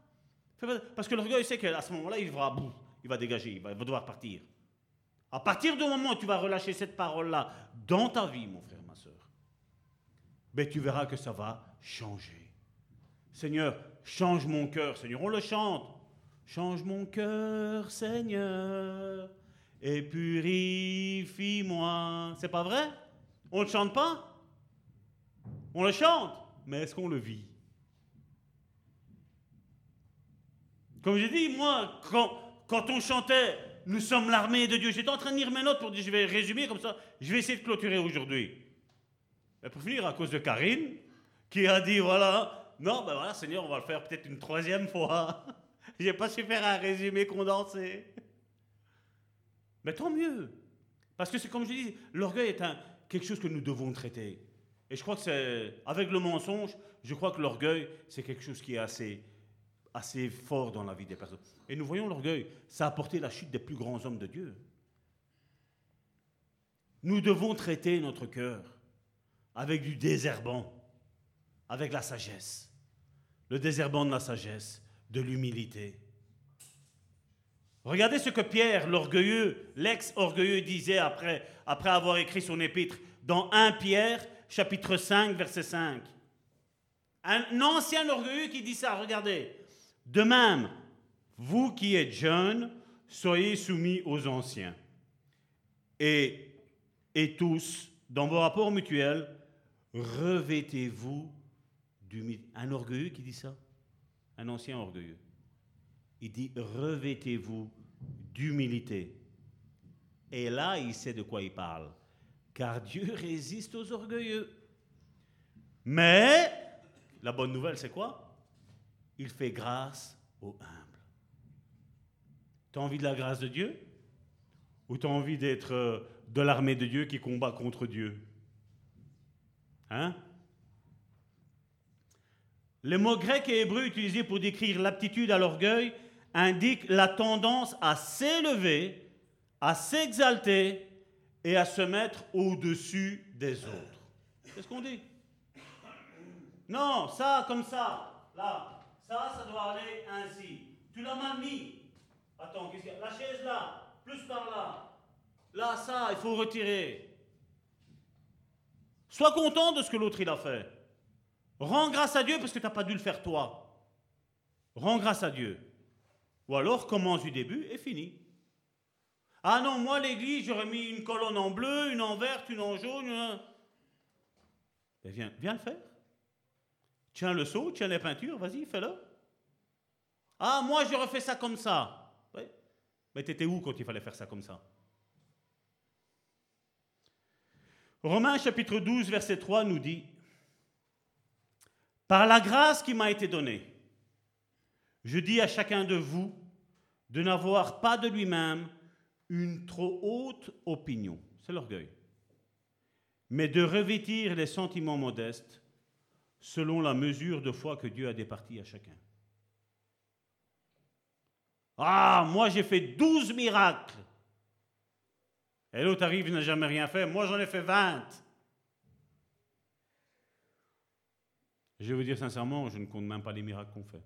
S4: Parce que l'orgueil sait qu'à ce moment-là, il va, il va dégager, il va, devoir partir. À partir du moment où tu vas relâcher cette parole-là dans ta vie, mon frère, ma soeur, ben, tu verras que ça va changer. Seigneur, change mon cœur, Seigneur. On le chante. Change mon cœur, Seigneur, et purifie-moi. C'est pas vrai? On ne chante pas? On le chante, mais est-ce qu'on le vit? Comme j'ai dit, moi, quand, on chantait Nous sommes l'armée de Dieu, j'étais en train de lire mes notes pour dire je vais résumer comme ça, je vais essayer de clôturer aujourd'hui. Et pour finir, à cause de Karine, qui a dit voilà, non, ben voilà, Seigneur, on va le faire peut-être une troisième fois. <laughs> J'ai pas su faire un résumé condensé. Mais tant mieux. Parce que c'est comme je dis, l'orgueil est quelque chose que nous devons traiter. Et je crois que c'est, avec le mensonge, je crois que l'orgueil, c'est quelque chose qui est assez, assez fort dans la vie des personnes. Et nous voyons l'orgueil, ça a apporté la chute des plus grands hommes de Dieu. Nous devons traiter notre cœur avec du désherbant, avec la sagesse. Le désherbant de la sagesse, de l'humilité. Regardez ce que Pierre, l'orgueilleux, l'ex-orgueilleux, disait après, après avoir écrit son épître dans 1 Pierre, chapitre 5, verset 5. Un ancien orgueilleux qui dit ça, regardez. De même, vous qui êtes jeunes, soyez soumis aux anciens. Et, tous, dans vos rapports mutuels, revêtez-vous d'humilité. Un orgueilleux qui dit ça? Un ancien orgueilleux. Il dit revêtez-vous d'humilité. Et là, il sait de quoi il parle. car Dieu <laughs> résiste aux orgueilleux. Mais, la bonne nouvelle, c'est quoi? Il fait grâce aux humbles. Tu as envie de la grâce de Dieu? Ou tu as envie d'être euh, de l'armée de Dieu qui combat contre Dieu? Hein? Les mots grecs et hébreux utilisés pour décrire l'aptitude à l'orgueil indiquent la tendance à s'élever, à s'exalter et à se mettre au-dessus des autres. C'est ce qu'on dit. Non, ça comme ça, là, ça, ça doit aller ainsi. Tu l'as mal mis. Attends, qu'est-ce qu'il y a? La chaise là, plus par là. Là, ça, il faut retirer. Sois content de ce que l'autre il a fait. Rends grâce à Dieu parce que tu n'as pas dû le faire toi. Rends grâce à Dieu. Ou alors commence du début et finis. Ah non, moi l'église, j'aurais mis une colonne en bleu, une en verte, une en jaune. Ben, viens, viens le faire. Tiens le seau, tiens les peintures, vas-y, fais-le. Ah, moi j'aurais fait ça comme ça. Mais t'étais où quand il fallait faire ça comme ça? Romains chapitre 12, verset 3 nous dit, Par la grâce qui m'a été donnée, je dis à chacun de vous de n'avoir pas de lui-même une trop haute opinion, c'est l'orgueil, mais de revêtir les sentiments modestes selon la mesure de foi que Dieu a départie à chacun. Ah, moi j'ai fait douze miracles. Et l'autre arrive, il n'a jamais rien fait. Moi j'en ai fait vingt. Je vais vous dire sincèrement, je ne compte même pas les miracles qu'on fait.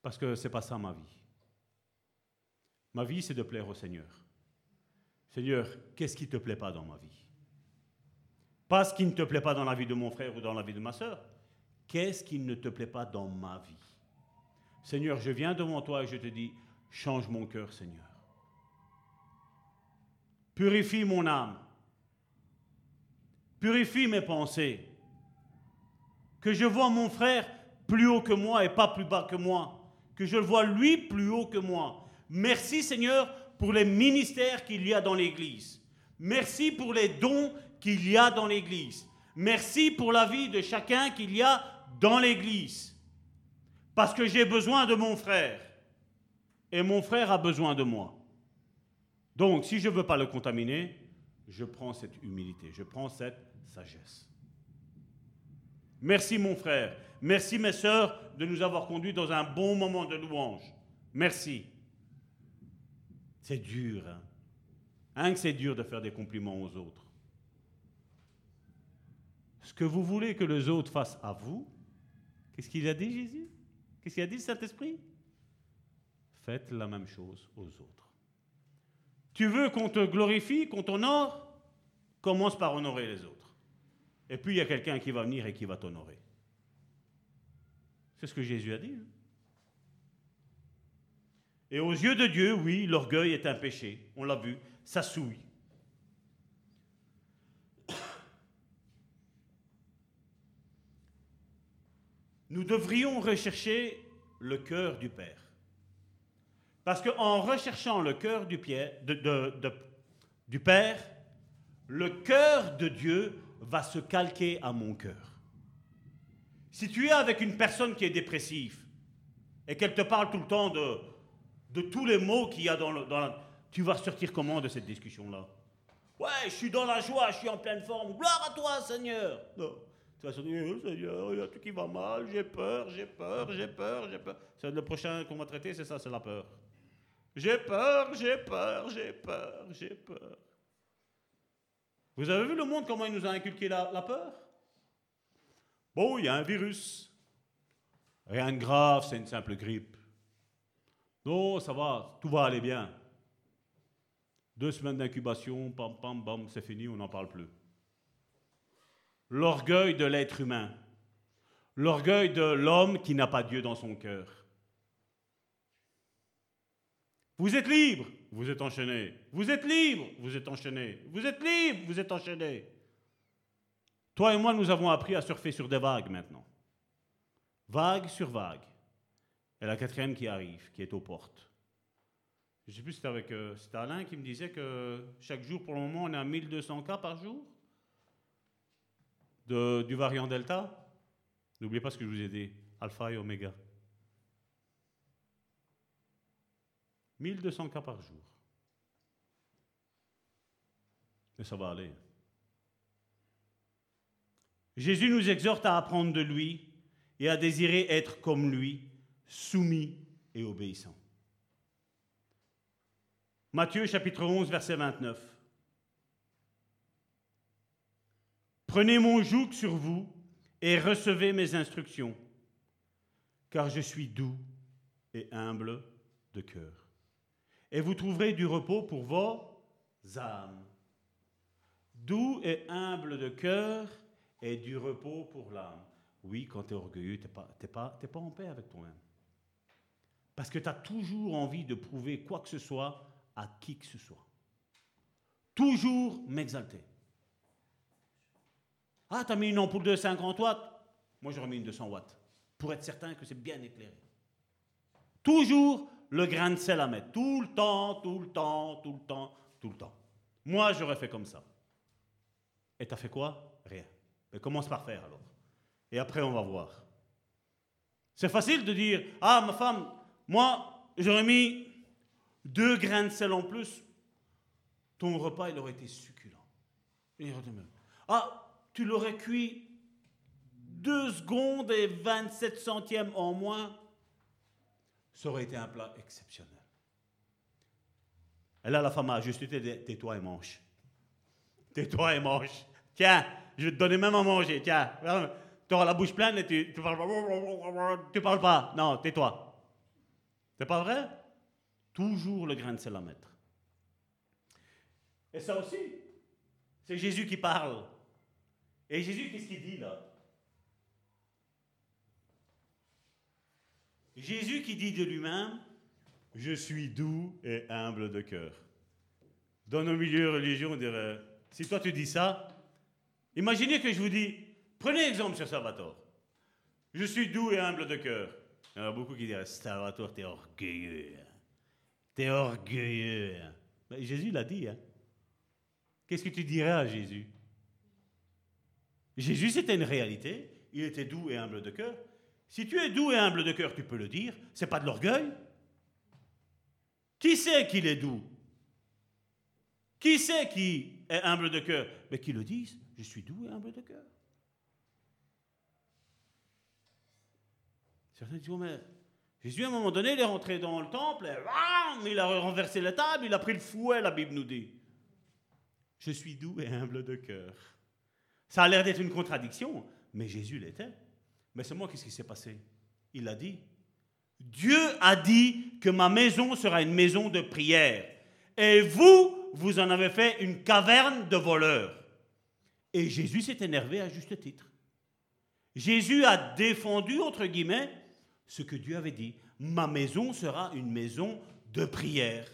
S4: Parce que ce n'est pas ça ma vie. Ma vie, c'est de plaire au Seigneur. Seigneur, qu'est-ce qui ne te plaît pas dans ma vie? Pas ce qui ne te plaît pas dans la vie de mon frère ou dans la vie de ma soeur. Qu'est-ce qui ne te plaît pas dans ma vie? Seigneur, je viens devant toi et je te dis, change mon cœur, Seigneur. Purifie mon âme. Purifie mes pensées. Que je vois mon frère plus haut que moi et pas plus bas que moi. Que je le vois lui plus haut que moi Merci Seigneur pour les ministères qu'il y a dans l'Église. Merci pour les dons qu'il y a dans l'Église. Merci pour la vie de chacun qu'il y a dans l'Église. Parce que j'ai besoin de mon frère. Et mon frère a besoin de moi. Donc, si je ne veux pas le contaminer, je prends cette humilité, je prends cette sagesse. Merci mon frère, merci mes sœurs de nous avoir conduits dans un bon moment de louange. Merci. C'est dur. Hein? hein que c'est dur de faire des compliments aux autres. Ce que vous voulez que les autres fassent à vous, qu'est-ce qu'il a dit Jésus? Qu'est-ce qu'il a dit Saint-Esprit? Faites la même chose aux autres. Tu veux qu'on te glorifie, qu'on t'honore? Commence par honorer les autres. Et puis il y a quelqu'un qui va venir et qui va t'honorer. C'est ce que Jésus a dit. Hein? Et aux yeux de Dieu, oui, l'orgueil est un péché. On l'a vu, ça souille. Nous devrions rechercher le cœur du Père. Parce qu'en recherchant le cœur du, Père, le cœur de Dieu va se calquer à mon cœur. Si tu es avec une personne qui est dépressive et qu'elle te parle tout le temps de de tous les mots qu'il y a dans, le, la... Tu vas sortir comment de cette discussion-là? Ouais, je suis dans la joie, je suis en pleine forme. Gloire à toi, Seigneur. Tu vas se dire, oh, Seigneur, il y a tout qui va mal, j'ai peur, j'ai peur, j'ai peur, j'ai peur. Le prochain qu'on va traiter, c'est ça, c'est la peur. J'ai peur, j'ai peur, j'ai peur, j'ai peur. Vous avez vu le monde, comment il nous a inculqué la, la peur? Bon, il y a un virus. Rien de grave, c'est une simple grippe. Non, ça va, tout va aller bien. Deux semaines d'incubation, pam, pam, bam, c'est fini, on n'en parle plus. L'orgueil de l'être humain. L'orgueil de l'homme qui n'a pas Dieu dans son cœur. Vous êtes libre, vous êtes enchaîné. Vous êtes libre, vous êtes enchaîné. Vous êtes libre, vous êtes enchaîné. Toi et moi, nous avons appris à surfer sur des vagues maintenant. Vague sur vague. Et la quatrième qui arrive, qui est aux portes. Je ne sais plus si c'était avec euh, Alain qui me disait que chaque jour, pour le moment, on à 1200 cas par jour du variant Delta. N'oubliez pas ce que je vous ai dit, alpha et oméga. 1200 cas par jour. Mais ça va aller. Jésus nous exhorte à apprendre de lui et à désirer être comme lui, soumis et obéissant. Matthieu chapitre 11, verset 29. Prenez mon joug sur vous et recevez mes instructions, car je suis doux et humble de cœur. Et vous trouverez du repos pour vos âmes. Doux et humble de cœur et du repos pour l'âme. Oui, quand tu es orgueilleux, tu n'es pas, pas, pas en paix avec toi-même. Parce que tu as toujours envie de prouver quoi que ce soit à qui que ce soit. Toujours m'exalter. Ah, tu as mis une ampoule de 50 watts Moi, j'aurais mis une de 100 watts. Pour être certain que c'est bien éclairé. Toujours le grain de sel à mettre. Tout le temps, tout le temps, tout le temps, tout le temps. Moi, j'aurais fait comme ça. Et tu as fait quoi? Rien. Mais commence par faire alors. Et après, on va voir. C'est facile de dire Ah, ma femme, moi, j'aurais mis deux grains de sel en plus. Ton repas, il aurait été succulent. Ah, tu l'aurais cuit deux secondes et 27 centièmes en moins. Ça aurait été un plat exceptionnel. Et là, la femme a ajusté tais-toi et mange. Tais-toi et mange. Tiens, je vais te donner même à manger. Tiens, tu auras la bouche pleine et tu, tu parles, tu parles pas. Non, tais-toi. C'est pas vrai? Toujours le grain de sel à. Et ça aussi, c'est Jésus qui parle. Et Jésus, qu'est-ce qu'il dit là? Jésus qui dit de lui-même, je suis doux et humble de cœur. Dans nos milieux religieux, on dirait, si toi tu dis ça, imaginez que je vous dis, prenez exemple sur Salvatore. Je suis doux et humble de cœur. Il y en a beaucoup qui diraient, Salvatore, t'es orgueilleux. Hein. T'es orgueilleux. Hein. Mais Jésus l'a dit. Hein. Qu'est-ce que tu dirais à Jésus? Jésus, c'était une réalité. Il était doux et humble de cœur. Si tu es doux et humble de cœur, tu peux le dire. C'est pas de l'orgueil. Qui sait qu'il est doux? Qui sait qui est humble de cœur? Mais qui le disent. Je suis doux et humble de cœur. Certains disent, oh, mais Jésus, à un moment donné, il est rentré dans le temple, il a renversé la table, il a pris le fouet, la Bible nous dit. Je suis doux et humble de cœur. Ça a l'air d'être une contradiction, mais Jésus l'était. Mais c'est moi, qu'est-ce qui s'est passé? Il a dit, Dieu a dit que ma maison sera une maison de prière. Et vous, vous en avez fait une caverne de voleurs. Et Jésus s'est énervé à juste titre. Jésus a défendu, entre guillemets, ce que Dieu avait dit. Ma maison sera une maison de prière.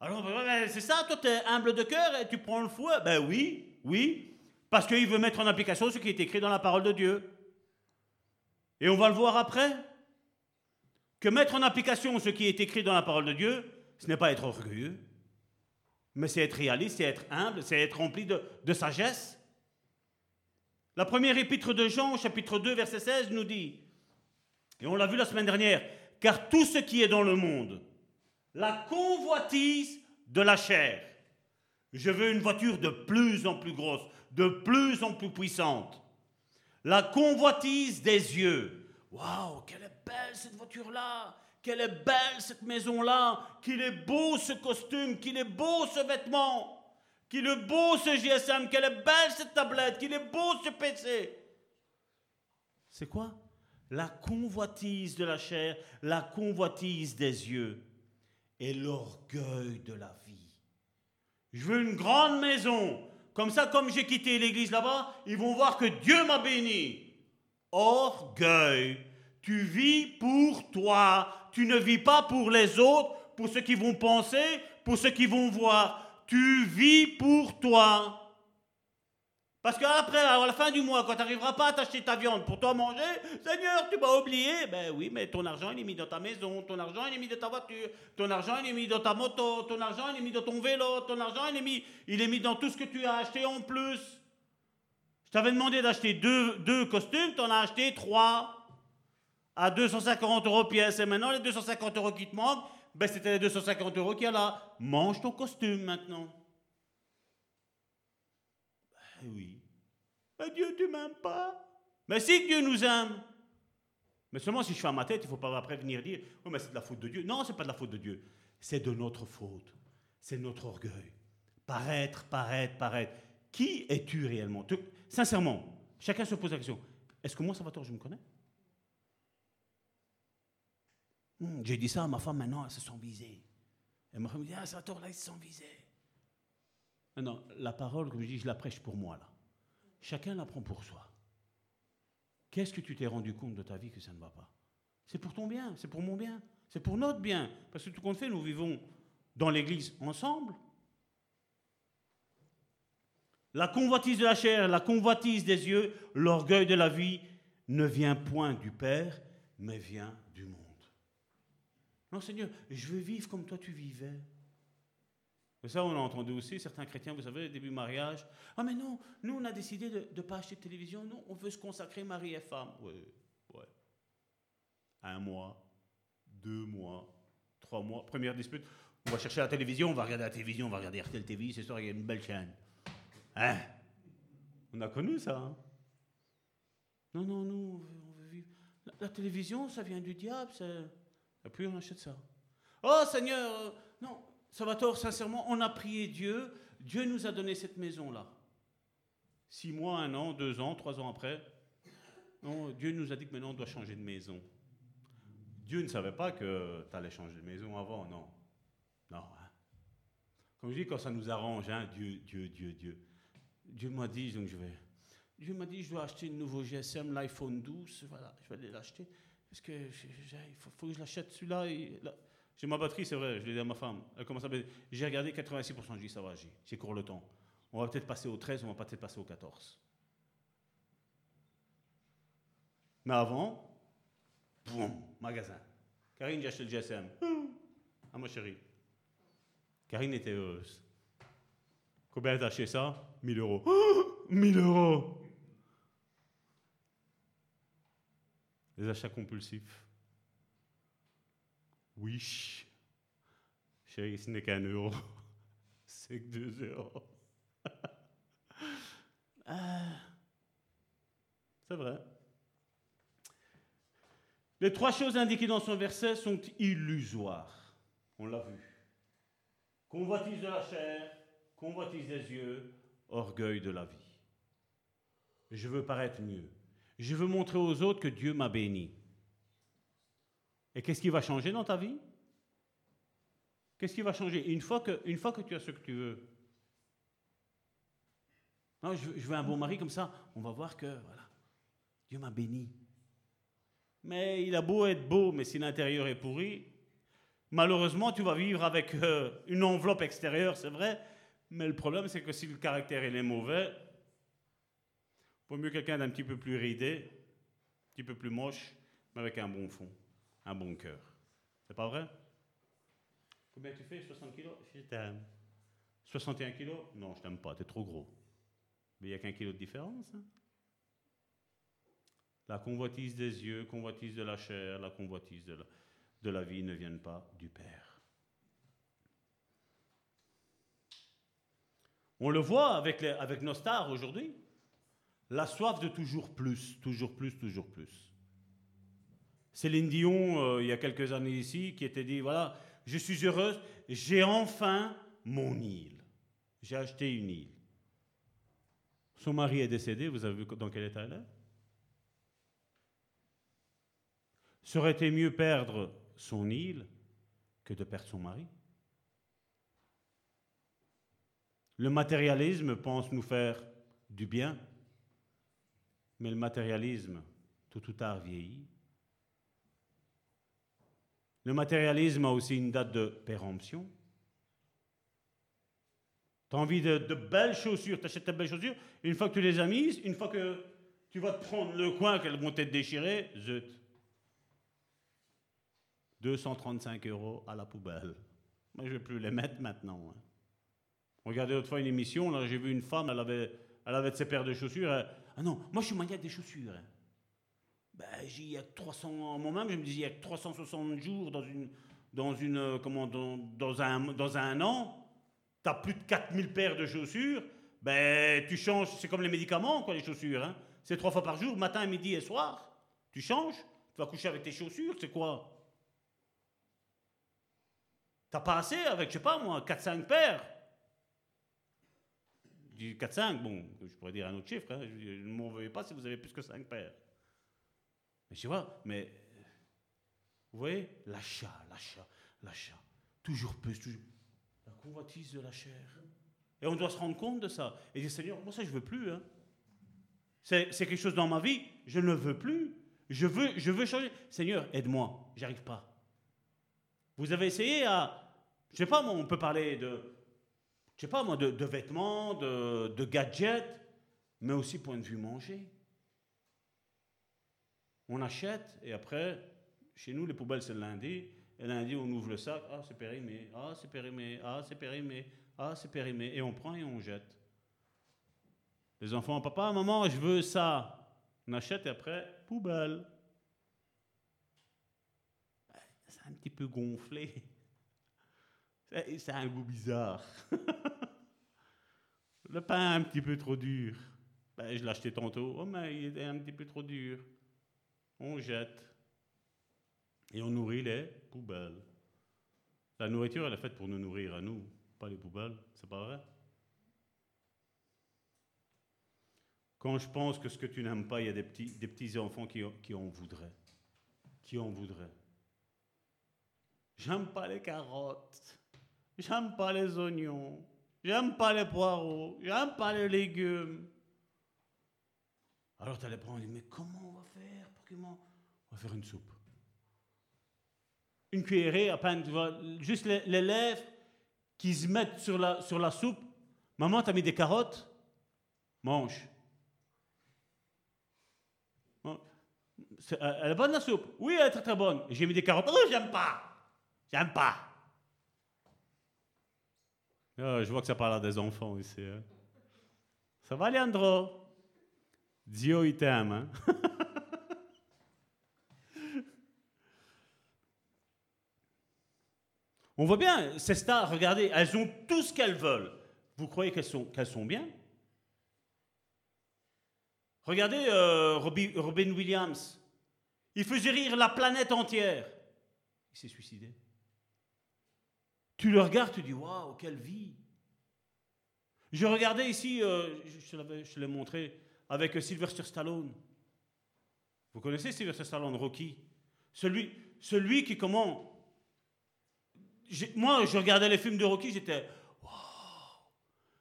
S4: Alors, ben, c'est ça, toi, tu es humble de cœur et tu prends le fouet Ben oui, oui, parce qu'il veut mettre en application ce qui est écrit dans la parole de Dieu. Et on va le voir après. Que mettre en application ce qui est écrit dans la parole de Dieu, ce n'est pas être orgueilleux, mais c'est être réaliste, c'est être humble, c'est être rempli de, de sagesse. La première épître de Jean, chapitre 2, verset 16, nous dit, et on l'a vu la semaine dernière, car tout ce qui est dans le monde, la convoitise de la chair. Je veux une voiture de plus en plus grosse, de plus en plus puissante. La convoitise des yeux. Waouh, quelle est belle cette voiture-là! Quelle est belle cette maison-là! Qu'il est beau ce costume! Qu'il est beau ce vêtement! Qu'il est beau ce GSM! Quelle est belle cette tablette! Qu'il est beau ce PC! C'est quoi? La convoitise de la chair, la convoitise des yeux et l'orgueil de la vie. Je veux une grande maison. Comme ça, comme j'ai quitté l'église là-bas, ils vont voir que Dieu m'a béni. Orgueil. Tu vis pour toi. Tu ne vis pas pour les autres, pour ceux qui vont penser, pour ceux qui vont voir. Tu vis pour toi. Parce qu'après, à la fin du mois, quand tu n'arriveras pas à t'acheter ta viande pour toi manger, Seigneur, tu m'as oublié. Ben oui, mais ton argent, il est mis dans ta maison, ton argent, il est mis dans ta voiture, ton argent, il est mis dans ta moto, ton argent, il est mis dans ton vélo, ton argent, il est mis, il est mis dans tout ce que tu as acheté en plus. Je t'avais demandé d'acheter deux, costumes, tu en as acheté trois à 250 euros pièce. Et maintenant, les 250 euros qui te manquent, ben c'était les 250 euros qu'il y a là. Mange ton costume maintenant. Ben oui. Mais Dieu, tu m'aimes pas. Mais si Dieu nous aime. Mais seulement si je fais à ma tête, il ne faut pas après venir dire Oh, mais c'est de la faute de Dieu. Non, ce n'est pas de la faute de Dieu. C'est de notre faute. C'est notre orgueil. Paraître, paraître, paraître. Qui es-tu réellement? Sincèrement, chacun se pose la question Est-ce que moi, Salvatore, je me connais? Hmm, J'ai dit ça à ma femme, maintenant, elle se sent visée. Elle me dit Ah, Salvatore, là, il se sent visé. Non, la parole, comme je dis, je la prêche pour moi, là. Chacun l'apprend pour soi. Qu'est-ce que tu t'es rendu compte de ta vie que ça ne va pas? C'est pour ton bien, c'est pour mon bien, c'est pour notre bien. Parce que tout compte fait, nous vivons dans l'Église ensemble. La convoitise de la chair, la convoitise des yeux, l'orgueil de la vie ne vient point du Père, mais vient du monde. Non Seigneur, je veux vivre comme toi tu vivais. Ça, on a entendu aussi certains chrétiens, vous savez, début mariage. Ah, mais non, nous, on a décidé de ne pas acheter de télévision. Non, on veut se consacrer mari et femme. Oui, ouais. Un mois, deux mois, trois mois. Première dispute. On va chercher la télévision, on va regarder la télévision, on va regarder RTL TV. C'est sûr, il y a une belle chaîne. Hein? On a connu ça. Hein? Non, non, nous. La, télévision, ça vient du diable. Et puis, on achète ça. Oh, Seigneur, euh, non Salvatore, sincèrement, on a prié Dieu. Dieu nous a donné cette maison-là. Six mois, un an, deux ans, trois ans après, non, Dieu nous a dit que maintenant on doit changer de maison. Dieu ne savait pas que tu allais changer de maison avant, non. Non. Hein. Comme je dis, quand ça nous arrange, hein, Dieu, Dieu, Dieu, Dieu. Dieu m'a dit, donc je vais. Dieu m'a dit, je dois acheter un nouveau GSM, l'iPhone 12. Voilà, je vais aller l'acheter. Parce que il faut, que je l'achète celui-là. J'ai ma batterie, c'est vrai, je l'ai dit à ma femme. Elle commence à J'ai regardé 86%, je dis ça va, j'ai court le temps. On va peut-être passer au 13, on va peut-être passer au 14. Mais avant, boum, magasin. Karine, j'ai acheté le GSM. Ah, ma chérie. Karine était heureuse. Combien t'as acheté ça? 1000 euros. <gasps> 1000 euros Les achats compulsifs. Euro. <laughs> C'est que deux euros. <laughs> Ah. C'est vrai. Les trois choses indiquées dans son verset sont illusoires. On l'a vu. Convoitise de la chair, convoitise des yeux, orgueil de la vie. Je veux paraître mieux. Je veux montrer aux autres que Dieu m'a béni. Et qu'est-ce qui va changer dans ta vie? Qu'est-ce qui va changer? Une fois, que, une fois que tu as ce que tu veux. Non, je, veux un bon mari comme ça, on va voir que voilà, Dieu m'a béni. Mais il a beau être beau, mais si l'intérieur est pourri, malheureusement, tu vas vivre avec euh, une enveloppe extérieure, c'est vrai, mais le problème, c'est que si le caractère est mauvais, vaut mieux quelqu'un d'un petit peu plus ridé, un petit peu plus moche, mais avec un bon fond un bon cœur. C'est pas vrai? Combien tu fais? 60 kilos? Je t'aime. 61 kilos? Non, je t'aime pas, t'es trop gros. Mais il n'y a qu'un kilo de différence. Hein? la convoitise des yeux, convoitise de la chair, la convoitise de la, de la vie ne viennent pas du Père. On le voit avec, les, avec nos stars aujourd'hui. La soif de toujours plus, toujours plus, toujours plus. Céline Dion, euh, il y a quelques années ici, qui était dit, voilà, je suis heureuse, j'ai enfin mon île. J'ai acheté une île. Son mari est décédé, vous avez vu dans quel état elle est? Serait-il mieux perdre son île que de perdre son mari? Le matérialisme pense nous faire du bien, mais le matérialisme, tout ou tard, vieillit. Le matérialisme a aussi une date de péremption. Tu as envie de, de belles chaussures, tu achètes tes belles chaussures. Une fois que tu les as mises, une fois que tu vas te prendre le coin qu'elles vont être déchirées, zut. 235 euros à la poubelle. Moi, je ne vais plus les mettre maintenant. Hein. Regardez l'autre fois une émission, là, j'ai vu une femme, elle avait, elle avait de ses paires de chaussures. ah non, moi je suis maniaque des chaussures. Hein. Ben, il a 300, moi-même, je me disais, il y a 360 jours dans une, dans une, euh, comment, dans, un, dans un an, tu as plus de 4000 paires de chaussures, ben, tu changes, c'est comme les médicaments, quoi, les chaussures. Hein. C'est trois fois par jour, matin, midi et soir. Tu changes, tu vas coucher avec tes chaussures, c'est quoi? T'as pas assez avec, je sais pas moi, 4-5 paires 4-5, bon, je pourrais dire un autre chiffre, hein, je ne m'en veuillez pas si vous avez plus que 5 paires. Mais tu vois, mais vous voyez, l'achat, l'achat, l'achat, toujours plus, toujours. La convoitise de la chair. Et on doit se rendre compte de ça. Et dire, Seigneur, moi ça je veux plus. Hein. C'est, quelque chose dans ma vie, je ne veux plus. Je veux, je veux changer. Seigneur, aide-moi, j'arrive pas. Vous avez essayé à, je sais pas moi, on peut parler de je sais pas moi, de, vêtements, de, gadgets, mais aussi point de vue manger. On achète et après, chez nous, les poubelles, c'est le lundi. Et lundi, on ouvre le sac. Ah, c'est périmé. Ah, c'est périmé. Ah, c'est périmé. Ah, c'est périmé. Et on prend et on jette. Les enfants, papa, maman, je veux ça. On achète et après, poubelle. C'est un petit peu gonflé. C'est un goût bizarre. <laughs> le pain un petit peu trop dur. Ben, je l'ai acheté tantôt. Oh, mais il est un petit peu trop dur. On jette. Et on nourrit les poubelles. La nourriture, elle est faite pour nous nourrir à nous, pas les poubelles. C'est pas vrai? Quand je pense que ce que tu n'aimes pas, il y a des petits, des enfants qui, qui en voudraient. Qui en voudraient. J'aime pas les carottes. J'aime pas les oignons. J'aime pas les poireaux. J'aime pas les légumes. Alors tu allais prendre, mais comment on va faire On va faire une soupe. Une cuillerée, à peine, tu vois, juste les, lèvres qui se mettent sur la, soupe. Maman, t'as mis des carottes? Mange. Elle est bonne la soupe? Oui, elle est très très bonne. J'ai mis des carottes. Oh, j'aime pas. J'aime pas. Ah, je vois que ça parle à des enfants ici. Hein. Ça va, Leandro? Dieu, il t'aime. Hein? <laughs> On voit bien, ces stars, regardez, elles ont tout ce qu'elles veulent. Vous croyez qu'elles sont, sont bien? Regardez euh, Robin Williams. Il faisait rire la planète entière. Il s'est suicidé. Tu le regardes, tu dis Waouh, quelle vie Je regardais ici, euh, je, l'ai montré, avec Sylvester Stallone. Vous connaissez Sylvester Stallone, Rocky? Celui, celui qui, comment Moi, je regardais les films de Rocky, j'étais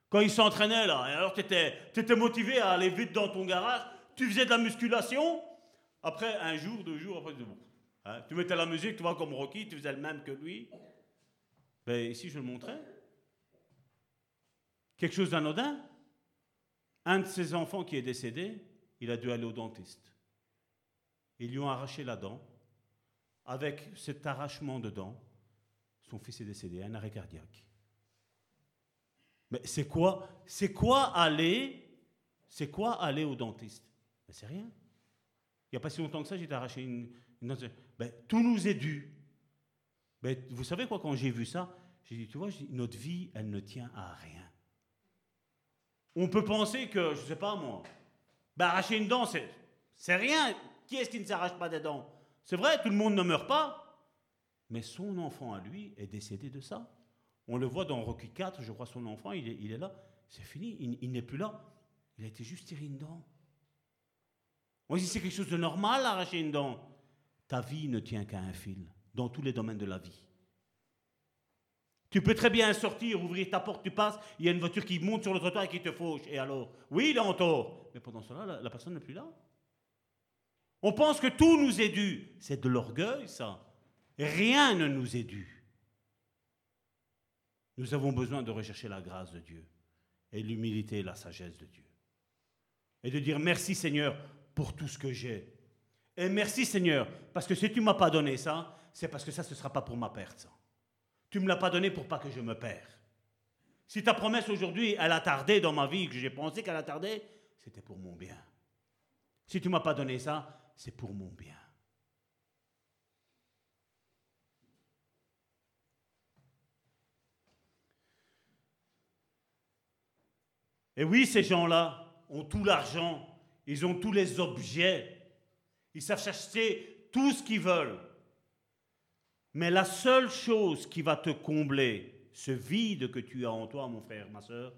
S4: Quand il s'entraînait là, et alors tu étais, étais motivé à aller vite dans ton garage, tu faisais de la musculation. Après, un jour, deux jours, après, bon, hein, tu mettais la musique, tu vois, comme Rocky, tu faisais le même que lui. Ben, ici, je le montrais. Quelque chose d'anodin. Un de ses enfants qui est décédé, il a dû aller au dentiste. Ils lui ont arraché la dent. Avec cet arrachement de dent, son fils est décédé, un arrêt cardiaque. Mais c'est quoi C'est quoi aller C'est quoi aller au dentiste? Ben, C'est rien. Il n'y a pas si longtemps que ça, j'ai arraché une, une ben, tout nous est dû. Mais vous savez quoi, quand j'ai vu ça, j'ai dit, tu vois, notre vie, elle ne tient à rien. On peut penser que, je ne sais pas moi, ben, arracher une dent, c'est rien. Qui est-ce qui ne s'arrache pas des dents? C'est vrai, tout le monde ne meurt pas. Mais son enfant à lui est décédé de ça. On le voit dans Rocky 4, je crois, son enfant, il est, là. C'est fini, il, n'est plus là. Il a été juste tiré une dent. Dit c'est quelque chose de normal, arracher une dent. Ta vie ne tient qu'à un fil dans tous les domaines de la vie. Tu peux très bien sortir, ouvrir ta porte, tu passes, il y a une voiture qui monte sur le trottoir et qui te fauche. Et alors? Oui, il est en. Mais pendant cela, la, la personne n'est plus là. On pense que tout nous est dû. C'est de l'orgueil, ça. Rien ne nous est dû. Nous avons besoin de rechercher la grâce de Dieu. et l'humilité et la sagesse de Dieu. Et de dire merci Seigneur pour tout ce que j'ai. Et merci Seigneur, parce que si tu ne m'as pas donné ça, c'est parce que ça, ce ne sera pas pour ma perte. Tu ne me l'as pas donné pour pas que je me perds. Si ta promesse aujourd'hui, elle a tardé dans ma vie, que j'ai pensé qu'elle a tardé, c'était pour mon bien. Si tu ne m'as pas donné ça, c'est pour mon bien. Et oui, ces gens-là ont tout l'argent, ils ont tous les objets, ils savent chercher tout ce qu'ils veulent. Mais la seule chose qui va te combler ce vide que tu as en toi, mon frère, ma soeur,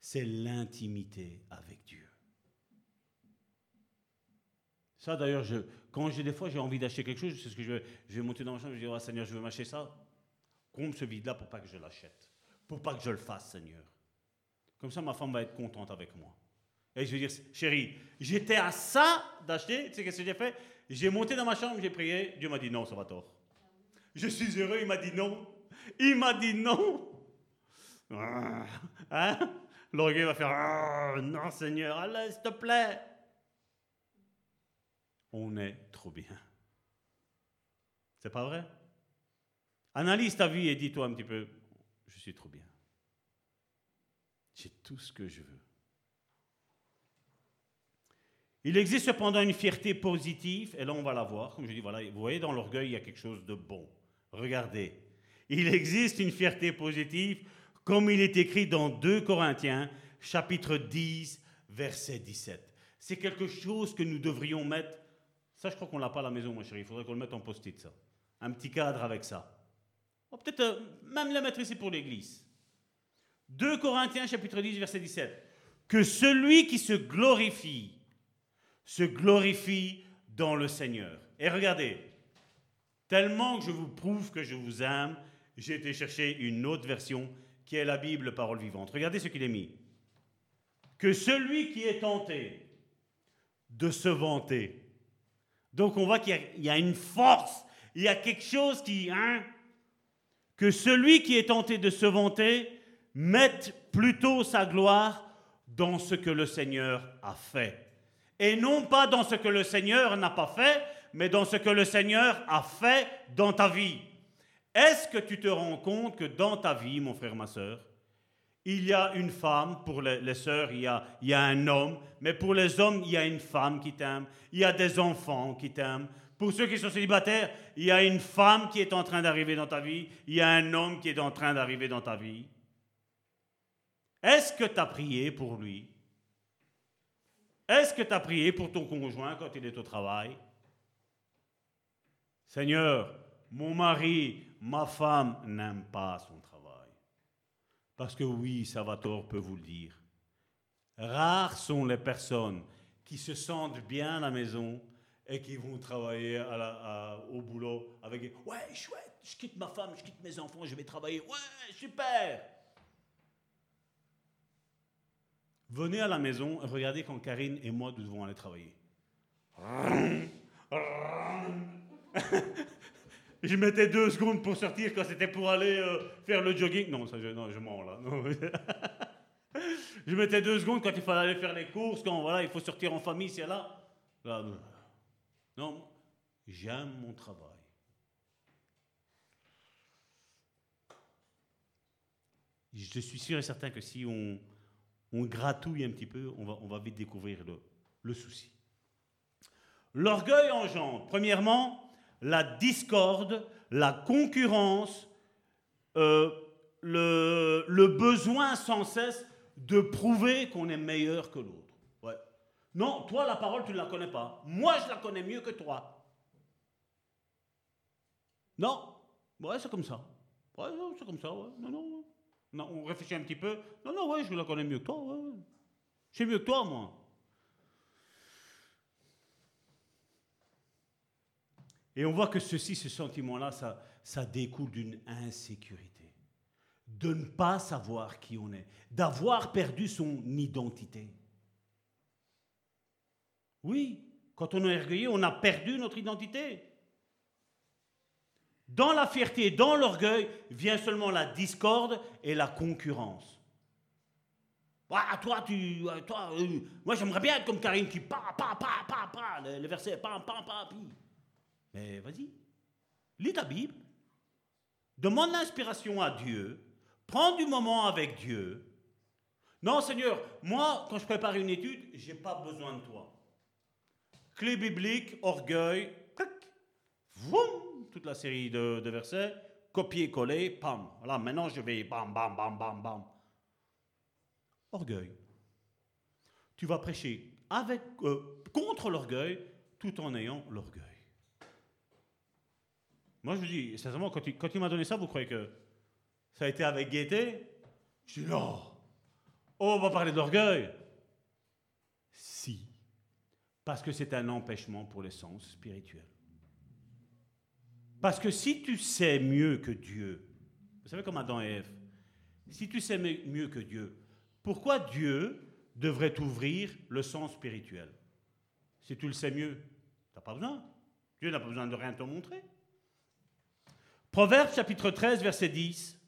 S4: c'est l'intimité avec Dieu. Ça, d'ailleurs, je, quand j'ai des fois j'ai envie d'acheter quelque chose, c'est ce que je vais, monter dans ma chambre, je vais dire, oh, Seigneur, je veux m'acheter ça. Comble ce vide-là pour pas que je l'achète, pour pas que je le fasse, Seigneur. Comme ça, ma femme va être contente avec moi. Et je vais dire, chérie, j'étais à ça d'acheter. Tu sais qu'est-ce que j'ai fait? J'ai monté dans ma chambre, j'ai prié. Dieu m'a dit non, ça va tort. Je suis heureux, il m'a dit non. Il m'a dit non. Ah, hein? L'orgueil va faire ah, non, Seigneur, allez, s'il te plaît. On est trop bien. C'est pas vrai? Analyse ta vie et dis-toi un petit peu, je suis trop bien. J'ai tout ce que je veux. Il existe cependant une fierté positive, et là on va la voir, comme je dis, voilà, vous voyez dans l'orgueil, il y a quelque chose de bon. Regardez, il existe une fierté positive, comme il est écrit dans 2 Corinthiens, chapitre 10, verset 17. C'est quelque chose que nous devrions mettre, ça je crois qu'on l'a pas à la maison, mon chéri, il faudrait qu'on le mette en post-it, ça. Un petit cadre avec ça. Peut-être euh, même le mettre ici pour l'église. 2 Corinthiens chapitre 10 verset 17. Que celui qui se glorifie, se glorifie dans le Seigneur. Et regardez, tellement que je vous prouve que je vous aime, j'ai été chercher une autre version qui est la Bible parole vivante. Regardez ce qu'il est mis. Que celui qui est tenté de se vanter. Donc on voit qu'il y, a une force, il y a quelque chose qui... Hein, que celui qui est tenté de se vanter mette plutôt sa gloire dans ce que le Seigneur a fait. Et non pas dans ce que le Seigneur n'a pas fait, mais dans ce que le Seigneur a fait dans ta vie. Est-ce que tu te rends compte que dans ta vie, mon frère, ma soeur, il y a une femme, pour les, les sœurs, il y, a, il y a un homme, mais pour les hommes, il y a une femme qui t'aime, il y a des enfants qui t'aiment. Pour ceux qui sont célibataires, il y a une femme qui est en train d'arriver dans ta vie, il y a un homme qui est en train d'arriver dans ta vie. Est-ce que tu as prié pour lui? Est-ce que tu as prié pour ton conjoint quand il est au travail? Seigneur, mon mari, ma femme n'aiment pas son travail. Parce que oui, Salvatore peut vous le dire. Rares sont les personnes qui se sentent bien à la maison et qui vont travailler au boulot avec Ouais, chouette, je quitte ma femme, je quitte mes enfants, je vais travailler. Ouais, super Venez à la maison et regardez quand Karine et moi nous devons aller travailler. <laughs> je mettais deux secondes pour sortir quand c'était pour aller euh, faire le jogging. Non, ça, je, non, je mens là. <laughs> je mettais deux secondes quand il fallait aller faire les courses, quand voilà, il faut sortir en famille, c'est là. là. Non, j'aime mon travail. Je suis sûr et certain que si on, on gratouille un petit peu, on va, on va vite découvrir le, le souci. L'orgueil engendre, premièrement, la discorde, la concurrence, euh, le, le, besoin sans cesse de prouver qu'on est meilleur que l'autre. Ouais. Non, toi, la parole, tu ne la connais pas. Moi, je la connais mieux que toi. Non, ouais, c'est comme ça. Ouais, c'est comme ça. Non, non, on réfléchit un petit peu. Non, non, ouais, je la connais mieux que toi. Je sais mieux que toi, moi. Et on voit que ceci, ce sentiment-là, ça, ça découle d'une insécurité. De ne pas savoir qui on est. D'avoir perdu son identité. Oui, quand on est orgueilleux, on a perdu notre identité. Dans la fierté, dans l'orgueil, vient seulement la discorde et la concurrence. Ah, toi, tu, toi, euh, moi j'aimerais bien être comme Karine qui pa, pa, pa, pa, pa, le, verset pa, pa, pa, pi. Mais vas-y, lis ta Bible, demande l'inspiration à Dieu, prends du moment avec Dieu. Non, Seigneur, moi, quand je prépare une étude, j'ai pas besoin de toi. Clé biblique, orgueil, clac, toute la série de, de versets, copier-coller, pam. Voilà, maintenant je vais bam, bam, bam, bam, bam orgueil. Tu vas prêcher euh, contre l'orgueil tout en ayant l'orgueil. Moi, je vous dis, sincèrement, quand il, quand il m'a donné ça, vous croyez que ça a été avec gaieté? Je dis non. Oh, on va parler d'orgueil. Si. Parce que c'est un empêchement pour les sens spirituels. Parce que si tu sais mieux que Dieu, vous savez comme Adam et Ève, si tu sais mieux que Dieu, pourquoi Dieu devrait t'ouvrir le sens spirituel? Si tu le sais mieux, tu n'as pas besoin. Dieu n'a pas besoin de rien te montrer. Proverbe chapitre 13, verset 10.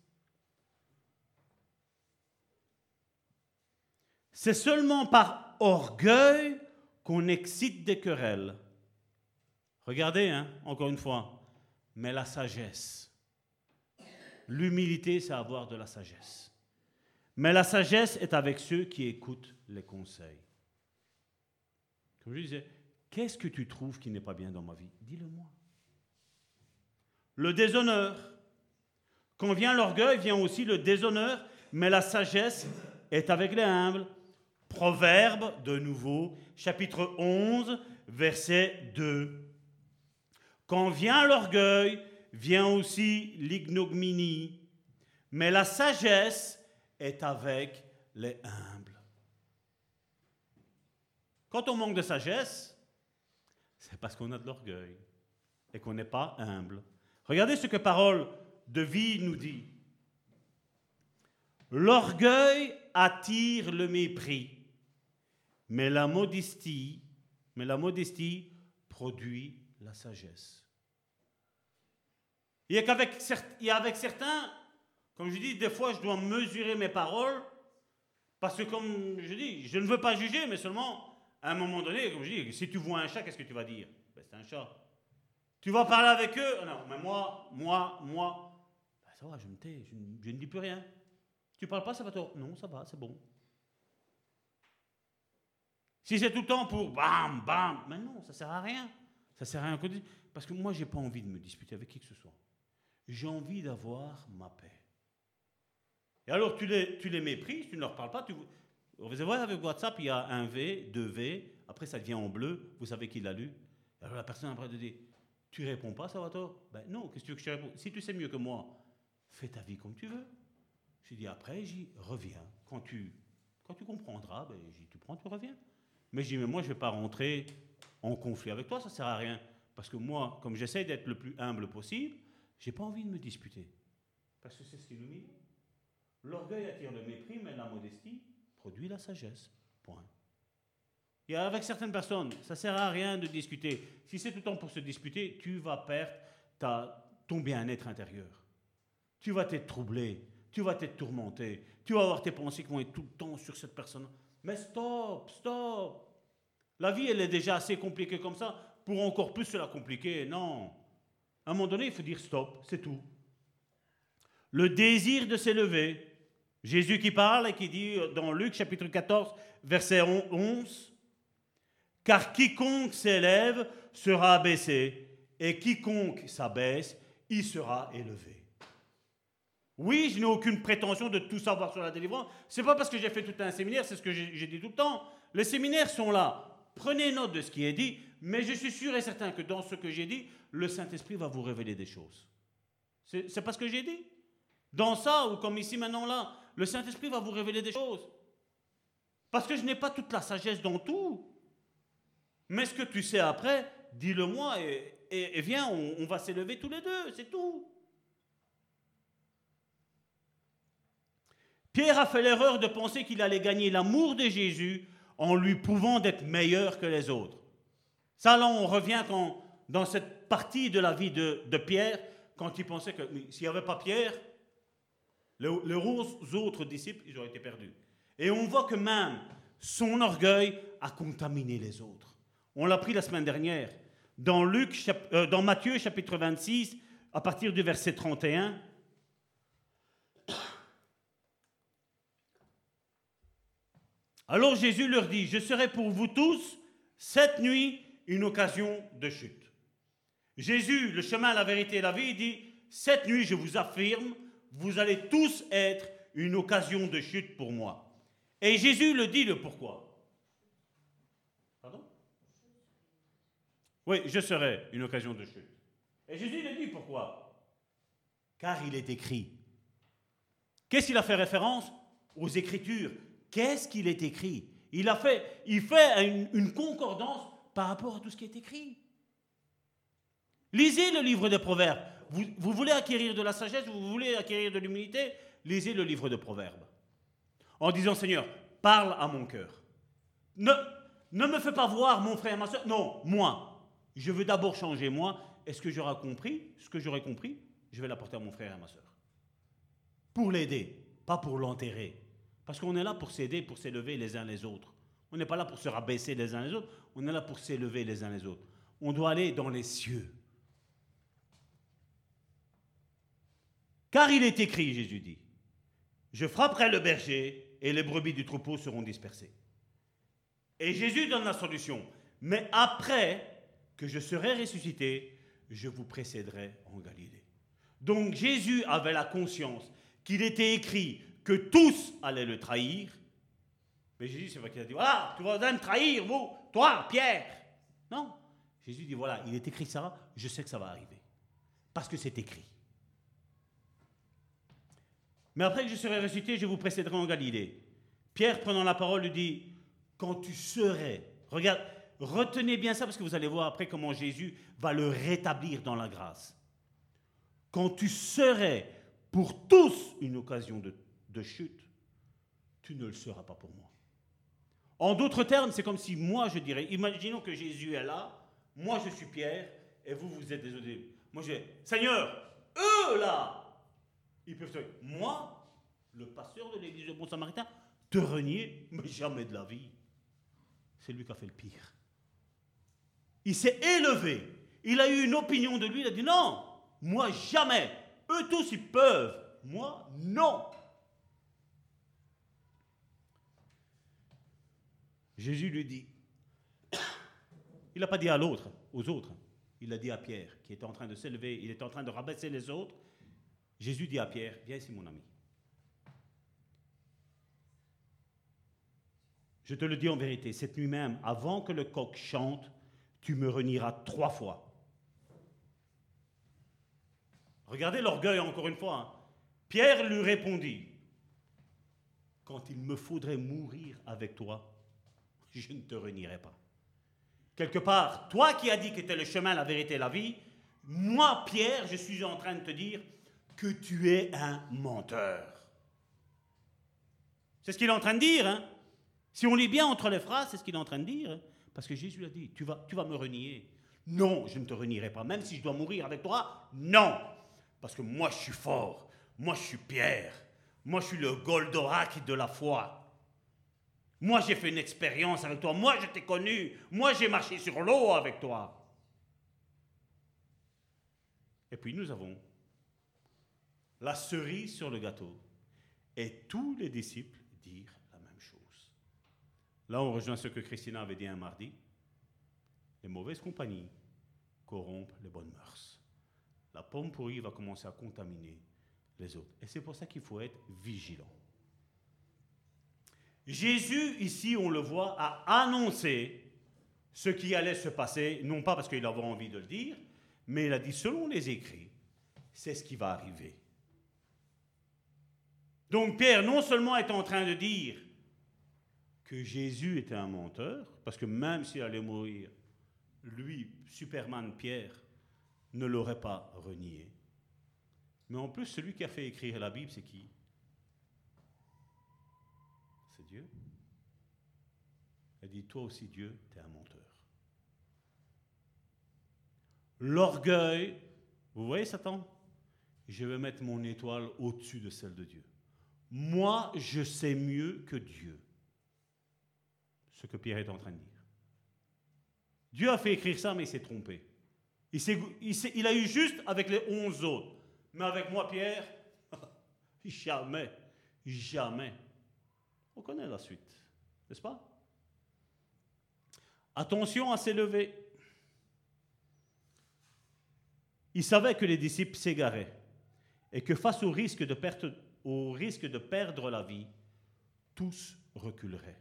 S4: C'est seulement par orgueil qu'on excite des querelles. Regardez, hein, encore une fois, mais la sagesse. L'humilité, c'est avoir de la sagesse. Mais la sagesse est avec ceux qui écoutent les conseils. Comme je disais, qu'est-ce que tu trouves qui n'est pas bien dans ma vie? Dis-le-moi. Le déshonneur. Quand vient l'orgueil, vient aussi le déshonneur, mais la sagesse est avec les humbles. Proverbe, de nouveau, chapitre 11, verset 2. Quand vient l'orgueil, vient aussi l'ignominie, mais la sagesse est avec les humbles. Quand on manque de sagesse, c'est parce qu'on a de l'orgueil et qu'on n'est pas humble. Regardez ce que parole de vie nous dit. L'orgueil attire le mépris, mais la modestie, mais la modestie produit la sagesse. Il y a avec certains, comme je dis, des fois, je dois mesurer mes paroles, parce que comme je dis, je ne veux pas juger, mais seulement, à un moment donné, comme je dis, si tu vois un chat, qu'est-ce que tu vas dire? Ben, C'est un chat. Tu vas parler avec eux? Non, mais moi, moi, moi, ben, ça va, je me tais, je, ne dis plus rien. Tu parles pas, ça va toi Non, ça va, c'est bon. Si c'est tout le temps pour bam, bam, mais non, ça sert à rien. Ça sert à rien. Parce que moi, j'ai pas envie de me disputer avec qui que ce soit. J'ai envie d'avoir ma paix. Et alors, tu les, tu les méprises, tu ne leur parles pas. Tu, vous voyez, avec WhatsApp, il y a un V, deux V, après ça devient en bleu, vous savez qui l'a lu. Alors la personne après de dire Tu réponds pas, Salvatore? Ben non, qu'est-ce que tu veux que je te réponde? Si tu sais mieux que moi, fais ta vie comme tu veux. Je dis après, j'y reviens. Quand tu, quand tu comprendras, ben, tu prends, tu reviens. Mais je dis Mais moi, je ne vais pas rentrer en conflit avec toi, ça ne sert à rien. Parce que moi, comme j'essaie d'être le plus humble possible, j'ai pas envie de me disputer. Parce que c'est ce qui nous met. L'orgueil attire le mépris, mais la modestie produit la sagesse. Point. Et avec certaines personnes, ça ne sert à rien de discuter. Si c'est tout le temps pour se disputer, tu vas perdre ton bien-être intérieur. Tu vas t'être troublé, tu vas t'être tourmenté, tu vas avoir tes pensées qui vont être tout le temps sur cette personne. Mais stop, stop. La vie, elle est déjà assez compliquée comme ça, pour encore plus se la compliquer. Non. À un moment donné, il faut dire stop, c'est tout. Le désir de s'élever, Jésus qui parle et qui dit dans Luc chapitre 14, verset 11, Car quiconque s'élève sera abaissé, et quiconque s'abaisse, il sera élevé. Oui, je n'ai aucune prétention de tout savoir sur la délivrance. C'est pas parce que j'ai fait tout un séminaire, c'est ce que j'ai dit tout le temps. Les séminaires sont là. Prenez note de ce qui est dit, mais je suis sûr et certain que dans ce que j'ai dit, le Saint-Esprit va vous révéler des choses. C'est pas ce que j'ai dit. Dans ça, ou comme ici maintenant là, le Saint-Esprit va vous révéler des choses. Parce que je n'ai pas toute la sagesse dans tout. Mais ce que tu sais après, dis-le-moi et, viens, on, va s'élever tous les deux, c'est tout. Pierre a fait l'erreur de penser qu'il allait gagner l'amour de Jésus en lui prouvant d'être meilleur que les autres. Ça, là, on revient dans cette partie de la vie de, Pierre, quand il pensait que s'il n'y avait pas Pierre, les, autres disciples, ils auraient été perdus. Et on voit que même son orgueil a contaminé les autres. On l'a pris la semaine dernière. Dans, Luc, euh, dans Matthieu chapitre 26, à partir du verset 31, Alors Jésus leur dit, je serai pour vous tous cette nuit une occasion de chute. Jésus, le chemin, la vérité et la vie, dit, cette nuit, je vous affirme, vous allez tous être une occasion de chute pour moi. Et Jésus le dit le pourquoi. Pardon? Oui, je serai une occasion de chute. Et Jésus le dit pourquoi Car il est écrit. Qu'est-ce qu'il a fait référence? Aux Écritures. Qu'est-ce qu'il est écrit? Il, a fait, il fait une, concordance par rapport à tout ce qui est écrit. Lisez le livre des Proverbes. Vous, voulez acquérir de la sagesse, vous voulez acquérir de l'humilité, lisez le livre de Proverbes. En disant, Seigneur, parle à mon cœur. Ne, ne me fais pas voir mon frère ma soeur. Non, moi. Je veux d'abord changer moi. Est-ce que j'aurai compris? Ce que j'aurai compris, je vais l'apporter à mon frère et à ma soeur. Pour l'aider, pas pour l'enterrer. Parce qu'on est là pour s'aider, pour s'élever les uns les autres. On n'est pas là pour se rabaisser les uns les autres, on est là pour s'élever les uns les autres. On doit aller dans les cieux. Car il est écrit, Jésus dit, je frapperai le berger et les brebis du troupeau seront dispersées. Et Jésus donne la solution. Mais après que je serai ressuscité, je vous précéderai en Galilée. Donc Jésus avait la conscience qu'il était écrit que tous allaient le trahir. Mais Jésus, c'est vrai qu'il a dit, voilà, tu vas me trahir, vous, toi, Pierre. Non. Jésus dit, voilà, il est écrit ça, je sais que ça va arriver. Parce que c'est écrit. Mais après que je serai ressuscité, je vous précéderai en Galilée. Pierre, prenant la parole, lui dit, quand tu serais, regarde, retenez bien ça parce que vous allez voir après comment Jésus va le rétablir dans la grâce. Quand tu serais pour tous une occasion de, chute, tu ne le seras pas pour moi. En d'autres termes, c'est comme si moi je dirais, imaginons que Jésus est là, moi je suis Pierre, et vous, vous êtes des Moi je dis, Seigneur, eux là, ils peuvent dire, moi, le pasteur de l'église de Bon Samaritain, te renier, mais jamais de la vie. C'est lui qui a fait le pire. Il s'est élevé. Il a eu une opinion de lui. Il a dit non, moi jamais. Eux tous, ils peuvent. Moi, non. Jésus lui dit, <coughs> il n'a pas dit à l'autre, aux autres, il a dit à Pierre, qui était en train de s'élever, il était en train de rabaisser les autres, Jésus dit à Pierre, viens ici mon ami. Je te le dis en vérité, cette nuit même, avant que le coq chante, tu me renieras trois fois. Regardez l'orgueil encore une fois. Hein. Pierre lui répondit, quand il me faudrait mourir avec toi, je ne te renierai pas. Quelque part, toi qui as dit que tu es le chemin, la vérité la vie, moi, Pierre, je suis en train de te dire, que tu es un menteur. C'est ce qu'il est en train de dire. Hein? Si on lit bien entre les phrases, c'est ce qu'il est en train de dire. Hein. Parce que Jésus a dit, tu vas, tu vas me renier. Non, je ne te renierai pas. Même si je dois mourir avec toi, non. Parce que moi, je suis fort. Moi, je suis Pierre. Moi, je suis le Goldorak de la foi. Moi, j'ai fait une expérience avec toi. Moi, je t'ai connu. Moi, j'ai marché sur l'eau avec toi. Et puis, nous avons la cerise sur le gâteau. Et tous les disciples dirent la même chose. Là, on rejoint ce que Christina avait dit un mardi. Les mauvaises compagnies corrompent les bonnes mœurs. La pomme pourrie va commencer à contaminer les autres. Et c'est pour ça qu'il faut être vigilant. Jésus, ici, on le voit, a annoncé ce qui allait se passer, non pas parce qu'il avait envie de le dire, mais il a dit, selon les écrits, c'est ce qui va arriver. Donc Pierre, non seulement est en train de dire que Jésus était un menteur, parce que même s'il allait mourir, lui, Superman Pierre, ne l'aurait pas renié. Mais en plus, celui qui a fait écrire la Bible, c'est qui? Dieu. Il dit, toi aussi Dieu, tu es un menteur. L'orgueil, vous voyez Satan? Je vais mettre mon étoile au-dessus de celle de Dieu. moi, je sais mieux que Dieu. Ce que Pierre est en train de dire. Dieu a fait écrire ça, mais il s'est trompé. Il, il, a eu juste avec les onze autres. Mais avec moi, Pierre, <laughs> jamais, jamais. On connaît la suite, n'est-ce pas? Attention à s'élever. Il savait que les disciples s'égaraient et que face au risque de, perte, au risque de perdre la vie, tous reculeraient.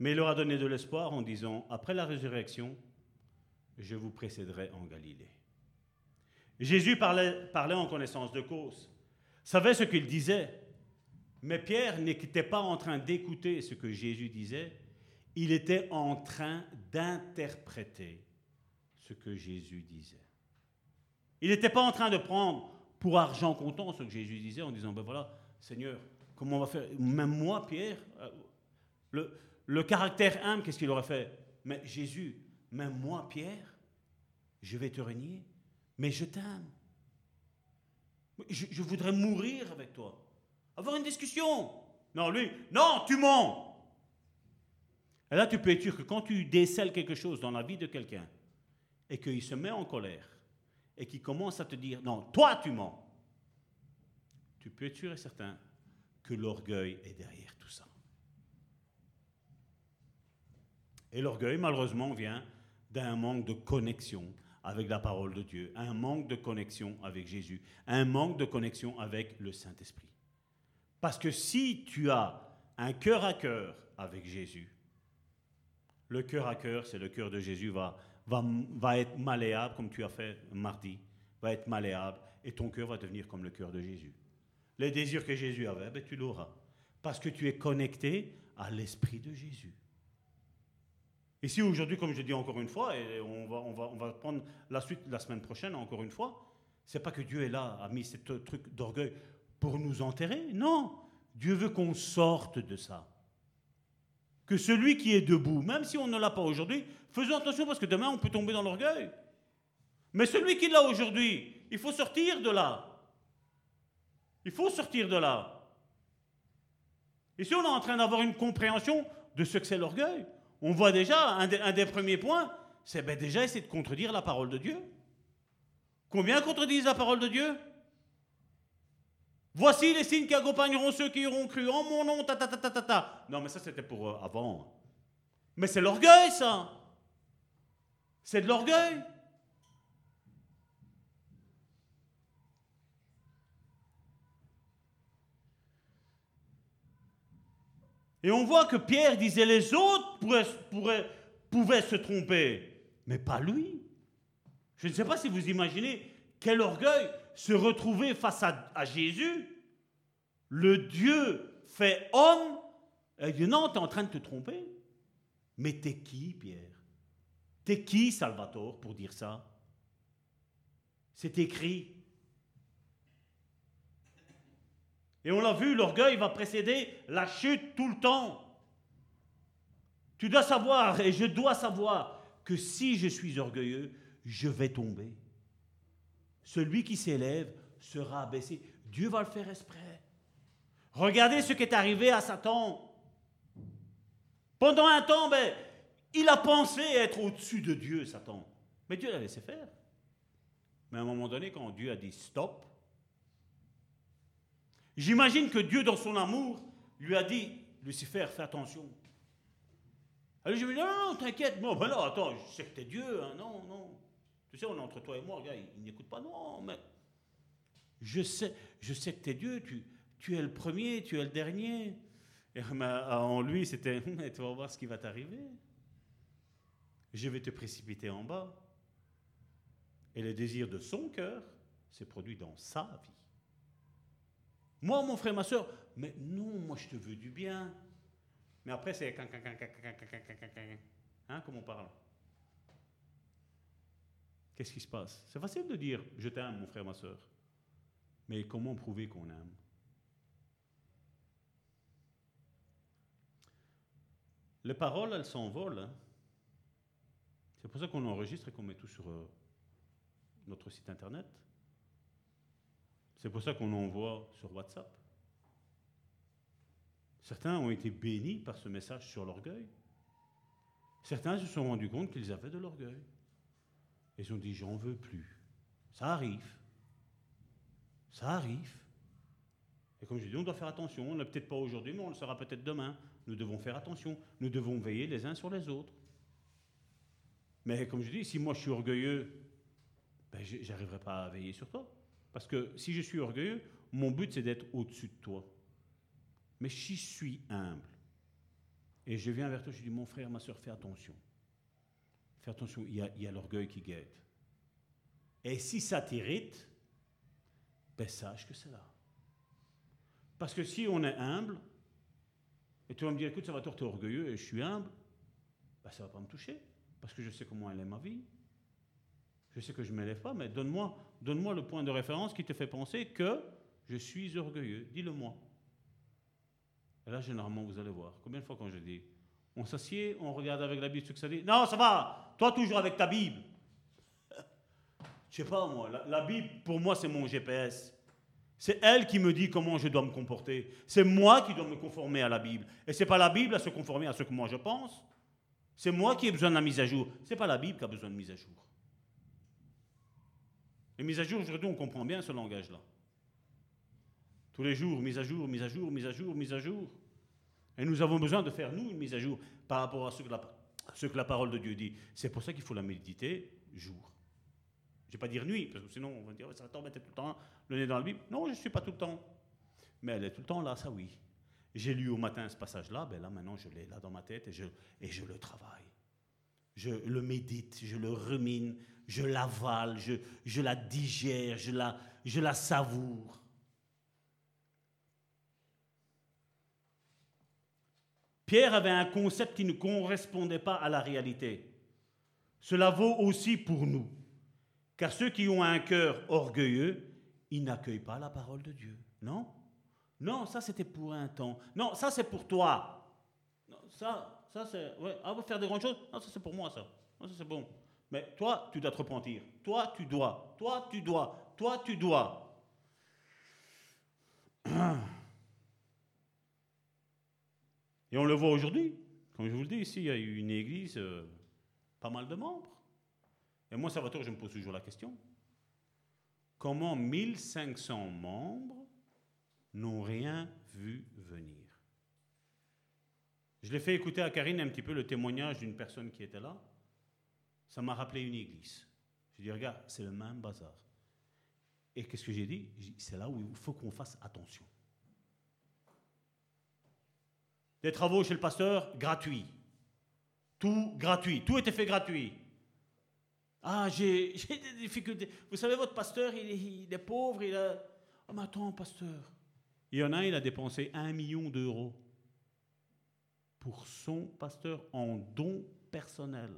S4: Mais il leur a donné de l'espoir en disant, après la résurrection, je vous précéderai en Galilée. Jésus parlait, parlait en connaissance de cause, savait ce qu'il disait, mais Pierre n'était pas en train d'écouter ce que Jésus disait, il était en train d'interpréter ce que Jésus disait. Il n'était pas en train de prendre pour argent comptant ce que Jésus disait en disant, ben voilà, Seigneur, comment on va faire? Même moi, Pierre, euh, le, le caractère humble, qu'est-ce qu'il aurait fait? Mais Jésus, même moi, Pierre, je vais te renier, mais je t'aime. Je, voudrais mourir avec toi. Avoir une discussion. Non, lui, non, tu mens. Et là, tu peux être sûr que quand tu décèles quelque chose dans la vie de quelqu'un et qu'il se met en colère et qu'il commence à te dire, non, toi, tu mens, tu peux être sûr et certain que l'orgueil est derrière tout ça. Et l'orgueil, malheureusement, vient d'un manque de connexion avec la parole de Dieu, un manque de connexion avec Jésus, un manque de connexion avec le Saint-Esprit. Parce que si tu as un cœur à cœur avec Jésus, le cœur à cœur, c'est le cœur de Jésus, va, va, être malléable, comme tu as fait mardi, va être malléable, et ton cœur va devenir comme le cœur de Jésus. Les désirs que Jésus avait, ben, tu l'auras. Parce que tu es connecté à l'Esprit de Jésus. Et si aujourd'hui, comme je dis encore une fois, et on va prendre la suite la semaine prochaine encore une fois, c'est pas que Dieu est là, a mis ce truc d'orgueil pour nous enterrer. Non, Dieu veut qu'on sorte de ça. Que celui qui est debout, même si on ne l'a pas aujourd'hui, faisons attention parce que demain on peut tomber dans l'orgueil. Mais celui qui l'a aujourd'hui, il faut sortir de là. Il faut sortir de là. Et si on est en train d'avoir une compréhension de ce que c'est l'orgueil, on voit déjà, un, des premiers points, c'est ben déjà essayer de contredire la parole de Dieu. Combien contredisent la parole de Dieu? Voici les signes qui accompagneront ceux qui auront cru en mon nom, ta ta ta ta ta Non, mais ça c'était pour euh, avant. Mais c'est l'orgueil, ça. C'est de l'orgueil. Et on voit que Pierre disait les autres pouvaient se tromper, mais pas lui. Je ne sais pas si vous imaginez quel orgueil se retrouver face à, Jésus, le Dieu fait homme, et dit non, tu es en train de te tromper. Mais t'es qui, Pierre? T'es qui, Salvatore, pour dire ça? C'est écrit. Et on l'a vu, l'orgueil va précéder la chute tout le temps. Tu dois savoir, et je dois savoir, que si je suis orgueilleux, je vais tomber. Celui qui s'élève sera abaissé. Dieu va le faire exprès. Regardez ce qui est arrivé à Satan. Pendant un temps, ben, il a pensé être au-dessus de Dieu, Satan. Mais Dieu l'a laissé faire. Mais à un moment donné, quand Dieu a dit stop, J'imagine que Dieu, dans son amour, lui a dit, Lucifer, fais attention. Alors je me dis, non, non, t'inquiète, non, ben attends, je sais que t'es Dieu, hein, non, non. Tu sais, on est entre toi et moi, il, n'écoute pas, non, mais je sais, je sais que t'es Dieu, tu, tu es le premier, tu es le dernier. Et en lui, c'était, tu vas voir ce qui va t'arriver. Je vais te précipiter en bas. Et le désir de son cœur s'est produit dans sa vie. Moi, mon frère, ma soeur, mais non, moi je te veux du bien. Mais après, c'est. Hein, comme on parle Qu'est-ce qui se passe? C'est facile de dire je t'aime, mon frère, ma soeur. Mais comment prouver qu'on aime? Les paroles, elles s'envolent. Hein. C'est pour ça qu'on enregistre et qu'on met tout sur notre site internet. C'est pour ça qu'on envoie sur WhatsApp. Certains ont été bénis par ce message sur l'orgueil. Certains se sont rendus compte qu'ils avaient de l'orgueil. Ils ont dit, j'en veux plus. Ça arrive. Ça arrive. Et comme je dis, on doit faire attention. On n'est peut-être pas aujourd'hui, mais on le sera peut-être demain. Nous devons faire attention. Nous devons veiller les uns sur les autres. Mais comme je dis, si moi je suis orgueilleux, ben, je n'arriverai pas à veiller sur toi. Parce que si je suis orgueilleux, mon but c'est d'être au-dessus de toi. Mais si je suis humble, et je viens vers toi, je dis, mon frère, ma soeur, fais attention. Fais attention, il y a, l'orgueil qui guette. Et si ça t'irrite, ben sache que c'est là. Parce que si on est humble, et tu vas me dire, écoute, ça va tu es orgueilleux et je suis humble, ben ça ne va pas me toucher. Parce que je sais comment elle est ma vie. Je sais que je ne m'élève pas, mais donne-moi donne le point de référence qui te fait penser que je suis orgueilleux. Dis-le-moi. Et là, généralement, vous allez voir. Combien de fois quand je dis, on s'assied, on regarde avec la Bible ce que ça dit. Non, ça va. Toi, toujours avec ta Bible. Je sais pas, moi. La, Bible, pour moi, c'est mon GPS. C'est elle qui me dit comment je dois me comporter. C'est moi qui dois me conformer à la Bible. Et c'est pas la Bible à se conformer à ce que moi je pense. C'est moi qui ai besoin de la mise à jour. C'est pas la Bible qui a besoin de mise à jour. Et mise à jour, aujourd'hui, on comprend bien ce langage-là. Tous les jours, mise à jour, mise à jour, mise à jour, mise à jour. Et nous avons besoin de faire, nous, une mise à jour par rapport à ce que la, parole de Dieu dit. C'est pour ça qu'il faut la méditer jour. Je ne vais pas dire nuit, parce que sinon on va dire, ça va tout le temps le nez dans la Bible. Non, je ne suis pas tout le temps. Mais elle est tout le temps là, ça oui. J'ai lu au matin ce passage-là, ben là maintenant je l'ai là dans ma tête et je, et je le travaille. Je le médite, je le rumine, je l'avale, je, je la digère, je la, je la savoure. Pierre avait un concept qui ne correspondait pas à la réalité. Cela vaut aussi pour nous. Car ceux qui ont un cœur orgueilleux, ils n'accueillent pas la parole de Dieu. Non? Non, ça c'était pour un temps. Non, ça c'est pour toi. ça, ça c'est. Ouais, ah, faire des grandes choses? Non, ça c'est pour moi, ça. ça c'est bon. Mais toi, tu dois te repentir. Toi, tu dois. Toi, tu dois. Toi, tu dois. <clears throat> Et on le voit aujourd'hui. Comme je vous le dis, ici, il y a eu une église, euh, pas mal de membres. Et moi, Salvatore, je me pose toujours la question. Comment 1500 membres n'ont rien vu venir? Je l'ai fait écouter à Karine un petit peu le témoignage d'une personne qui était là. Ça m'a rappelé une église. Je dis, regarde, c'est le même bazar. Et qu'est-ce que j'ai dit C'est là où il faut qu'on fasse attention. Des travaux chez le pasteur, gratuits. Tout gratuit. Tout était fait gratuit. Ah, j'ai <laughs> des difficultés. Vous savez, votre pasteur, il, est pauvre, il a... Ah, mais attends, pasteur. Il y en a un, il a dépensé un million d'euros pour son pasteur en don personnel.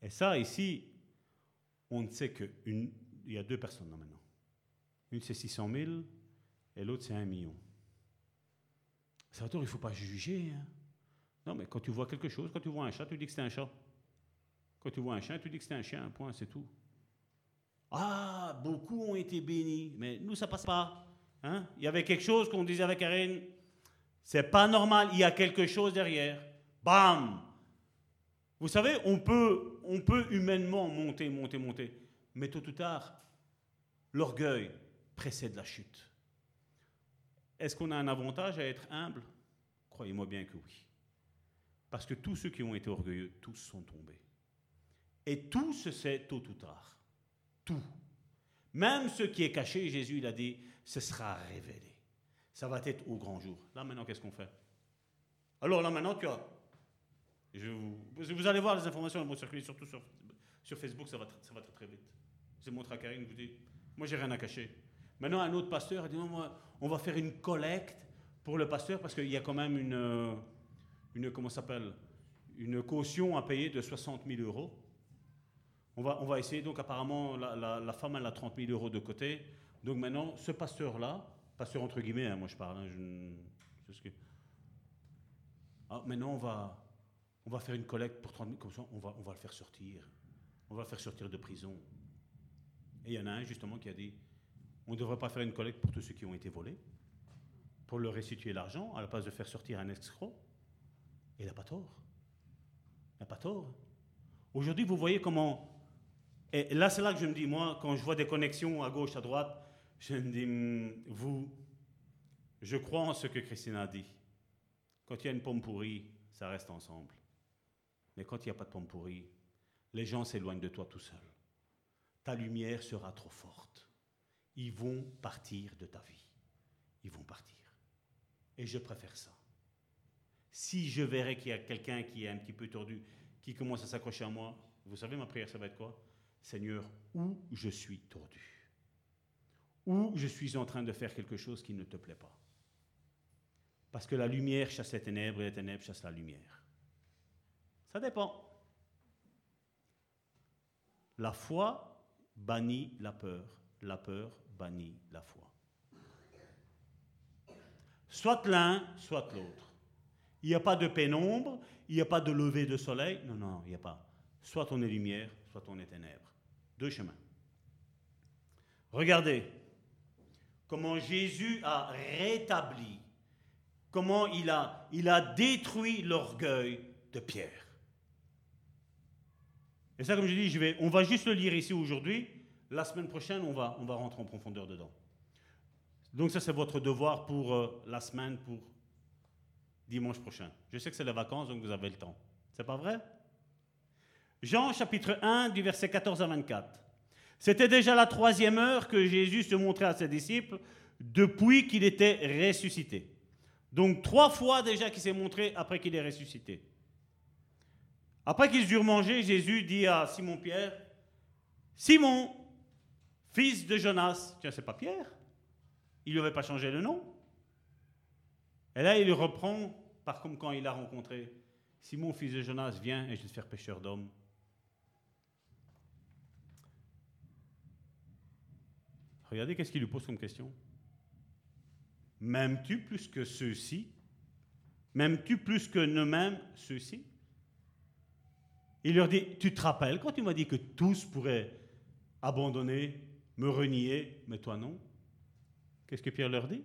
S4: Et ça, ici, on ne sait qu'il y a deux personnes maintenant. Une, c'est 600 000, et l'autre c'est un million. Salvatore, il ne faut pas juger. Hein. Non, mais quand tu vois quelque chose, quand tu vois un chat, tu dis que c'est un chat. Quand tu vois un chien, tu dis que c'est un chien, un point, c'est tout. Ah, beaucoup ont été bénis, mais nous, ça passe pas. Hein? Il y avait quelque chose qu'on disait avec Karine, c'est pas normal, il y a quelque chose derrière. Bam Vous savez, on peut, on peut humainement monter, monter, monter, mais tôt ou tard, l'orgueil précède la chute. Est-ce qu'on a un avantage à être humble? Croyez-moi bien que oui. Parce que tous ceux qui ont été orgueilleux, tous sont tombés. Et tout se sait tôt ou tard. Tout. Même ce qui est caché, Jésus il a dit, ce sera révélé. Ça va être au grand jour. Là maintenant, qu'est-ce qu'on fait? Alors là maintenant, tu as... Vous, allez voir les informations vont circuler, surtout sur, Facebook, ça va, ça va très très vite. Je montre à Karine, vous dites, moi j'ai rien à cacher. Maintenant, un autre pasteur a dit, non, moi, on va faire une collecte pour le pasteur parce qu'il y a quand même une, euh, une comment s'appelle, une caution à payer de 60 000 euros. On va, on va essayer, donc apparemment, la, la, femme, elle a 30 000 euros de côté. Donc maintenant, ce pasteur-là, pasteur entre guillemets, hein, moi je parle, hein, je, ah, maintenant on va, on va faire une collecte pour 30 000, comme ça on va, on va le faire sortir. On va le faire sortir de prison. Et il y en a un justement qui a dit, On ne devrait pas faire une collecte pour tous ceux qui ont été volés, pour leur restituer l'argent, à la place de faire sortir un escroc. Il n'a pas tort. Il n'a pas tort. Aujourd'hui, vous voyez comment... Et là, c'est là que je me dis, moi, quand je vois des connexions à gauche, à droite, je me dis, hmm, vous, je crois en ce que Christine a dit. Quand il y a une pomme pourrie, ça reste ensemble. Mais quand il n'y a pas de pomme pourrie, les gens s'éloignent de toi tout seul. Ta lumière sera trop forte. Ils vont partir de ta vie. Ils vont partir. Et je préfère ça. Si je verrais qu'il y a quelqu'un qui est un petit peu tordu, qui commence à s'accrocher à moi, vous savez, ma prière, ça va être quoi? Seigneur, où je suis tordu? Où je suis en train de faire quelque chose qui ne te plaît pas? Parce que la lumière chasse les ténèbres et les ténèbres chassent la lumière. Ça dépend. La foi bannit la peur. La peur bannit la foi. Soit l'un, soit l'autre. Il n'y a pas de pénombre, il n'y a pas de lever de soleil. Non, non, il n'y a pas. Soit on est lumière, soit on est ténèbres. Deux chemins. Regardez comment Jésus a rétabli, comment il a, il a détruit l'orgueil de Pierre. Et ça, comme je dis, je vais, on va juste le lire ici aujourd'hui. La semaine prochaine, on va, on va rentrer en profondeur dedans. Donc ça, c'est votre devoir pour euh, la semaine, pour dimanche prochain. Je sais que c'est les vacances, donc vous avez le temps. C'est pas vrai? Jean chapitre 1 du verset 14 à 24. C'était déjà la troisième heure que Jésus se montrait à ses disciples depuis qu'il était ressuscité. Donc trois fois déjà qu'il s'est montré après qu'il est ressuscité. Après qu'ils eurent mangé, Jésus dit à Simon-Pierre, Simon, fils de Jonas, tiens, c'est pas Pierre, il lui avait pas changé le nom. Et là, il reprend par comme quand il l'a rencontré. Simon, fils de Jonas, viens et je vais te faire pêcheur d'hommes. Regardez qu'est-ce qu'il lui pose comme question. M'aimes-tu plus que ceux-ci? M'aimes-tu plus que nous-mêmes ceux-ci? Il leur dit, tu te rappelles quand tu m'as dit que tous pourraient abandonner, me renier, mais toi non Qu'est-ce que Pierre leur dit?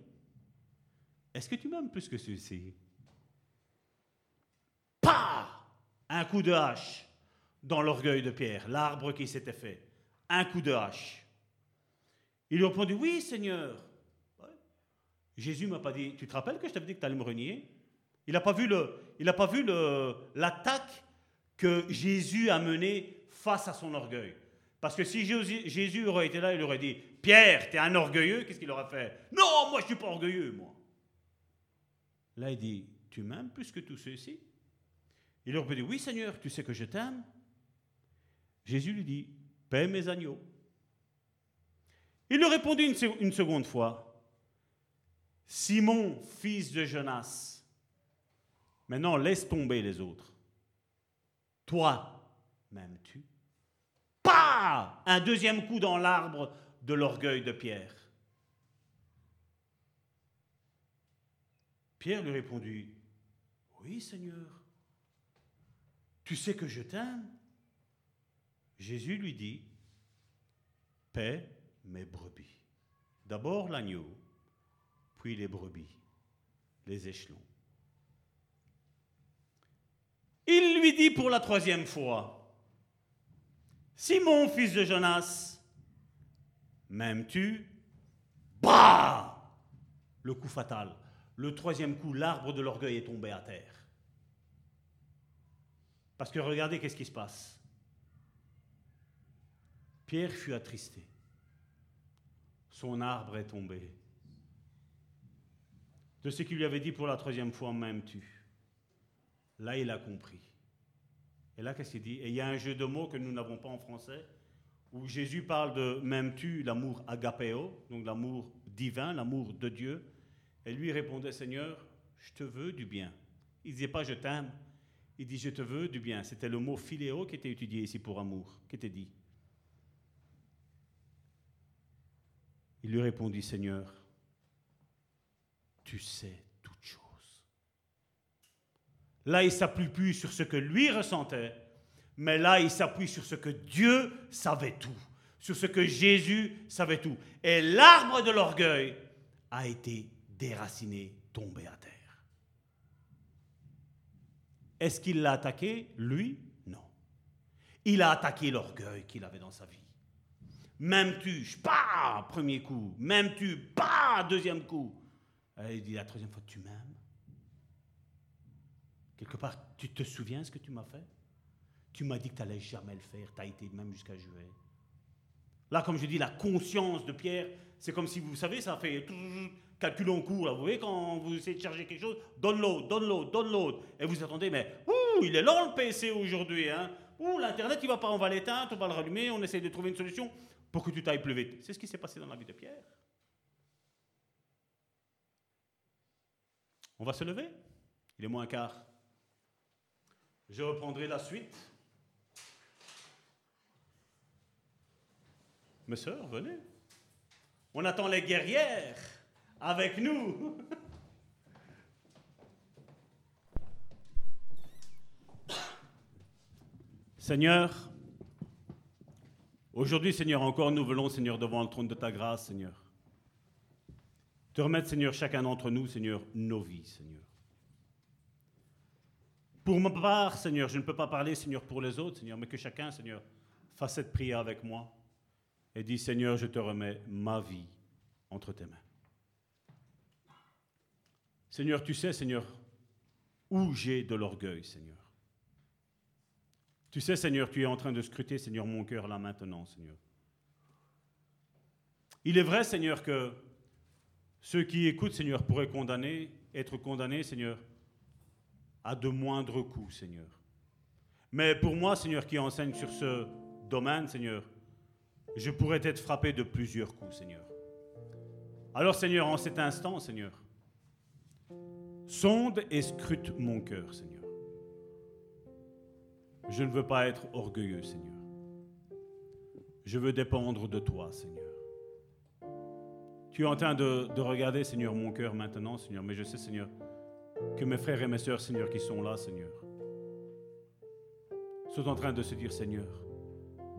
S4: Est-ce que tu m'aimes plus que ceux-ci? Un coup de hache dans l'orgueil de Pierre, l'arbre qui s'était fait. Un coup de hache. Il lui répondit, oui Seigneur. Jésus m'a pas dit, tu te rappelles que je t'avais dit que tu allais me renier? Il n'a pas vu l'attaque que Jésus a mené face à son orgueil. Parce que si Jésus aurait été là, il aurait dit Pierre, tu es un orgueilleux, qu'est-ce qu'il aurait fait? Non, moi je ne suis pas orgueilleux, moi. Là, il dit Tu m'aimes plus que tous ceux-ci? Il aurait dit Oui, Seigneur, tu sais que je t'aime. Jésus lui dit Paie mes agneaux. Il lui répondit une seconde fois Simon, fils de Jonas, maintenant laisse tomber les autres. Toi, m'aimes-tu? Pas Un deuxième coup dans l'arbre de l'orgueil de Pierre. Pierre lui répondit, Oui Seigneur, tu sais que je t'aime. Jésus lui dit, Paix mes brebis. D'abord l'agneau, puis les brebis, les échelons. Il lui dit pour la troisième fois, Simon, fils de Jonas, m'aimes-tu? Bah Le coup fatal. Le troisième coup, l'arbre de l'orgueil est tombé à terre. Parce que regardez qu'est-ce qui se passe? Pierre fut attristé. Son arbre est tombé. De ce qu'il lui avait dit pour la troisième fois, m'aimes-tu? Là, il a compris. Et là, qu'est-ce qu'il dit? Et il y a un jeu de mots que nous n'avons pas en français, où Jésus parle de m'aimes-tu l'amour agapéo, donc l'amour divin, l'amour de Dieu. Et lui répondait Seigneur, je te veux du bien. Il disait pas je t'aime, il dit je te veux du bien. C'était le mot philéo qui était étudié ici pour amour, qui était dit. Il lui répondit Seigneur, tu sais Là, il s'appuie plus sur ce que lui ressentait, mais là, il s'appuie sur ce que Dieu savait tout, sur ce que Jésus savait tout. Et l'arbre de l'orgueil a été déraciné, tombé à terre. Est-ce qu'il l'a attaqué, lui? Non. Il a attaqué l'orgueil qu'il avait dans sa vie. Même tu pas premier coup. Même tu pas deuxième coup. il dit la troisième fois, tu m'aimes? Quelque part, tu te souviens ce que tu m'as fait? Tu m'as dit que tu n'allais jamais le faire, tu as été même jusqu'à jouer. Là, comme je dis, la conscience de Pierre, c'est comme si, vous savez, ça fait calcul en cours. Là. Vous voyez, quand vous essayez de charger quelque chose, l'autre, donne l'autre. Et vous attendez, mais ouh, il est lent le PC aujourd'hui. Hein. Ouh, l'Internet, il va pas, on va l'éteindre, on va le rallumer, on essaie de trouver une solution pour que tu t'ailles plus vite. C'est ce qui s'est passé dans la vie de Pierre. On va se lever? Il est moins quart. Je reprendrai la suite. Mes sœurs, venez. On attend les guerrières avec nous. <laughs> Seigneur, aujourd'hui, Seigneur, encore nous venons, Seigneur, devant le trône de ta grâce, Seigneur. Te remettre, Seigneur, chacun d'entre nous, Seigneur, nos vies, Seigneur. Pour ma part, Seigneur, je ne peux pas parler, Seigneur, pour les autres, Seigneur, mais que chacun, Seigneur, fasse cette prière avec moi et dit, Seigneur, je te remets ma vie entre tes mains. Seigneur, tu sais, Seigneur, où j'ai de l'orgueil, Seigneur. Tu sais, Seigneur, tu es en train de scruter, Seigneur, mon cœur là maintenant, Seigneur. Il est vrai, Seigneur, que ceux qui écoutent, Seigneur, pourraient condamner, être condamnés, Seigneur, à de moindres coups, Seigneur. Mais pour moi, Seigneur, qui enseigne sur ce domaine, Seigneur, je pourrais être frappé de plusieurs coups, Seigneur. Alors, Seigneur, en cet instant, Seigneur, sonde et scrute mon cœur, Seigneur. Je ne veux pas être orgueilleux, Seigneur. Je veux dépendre de toi, Seigneur. Tu es en train de, de regarder, Seigneur, mon cœur maintenant, Seigneur, mais je sais, Seigneur, que mes frères et mes sœurs, Seigneur, qui sont là, Seigneur, sont en train de se dire, Seigneur,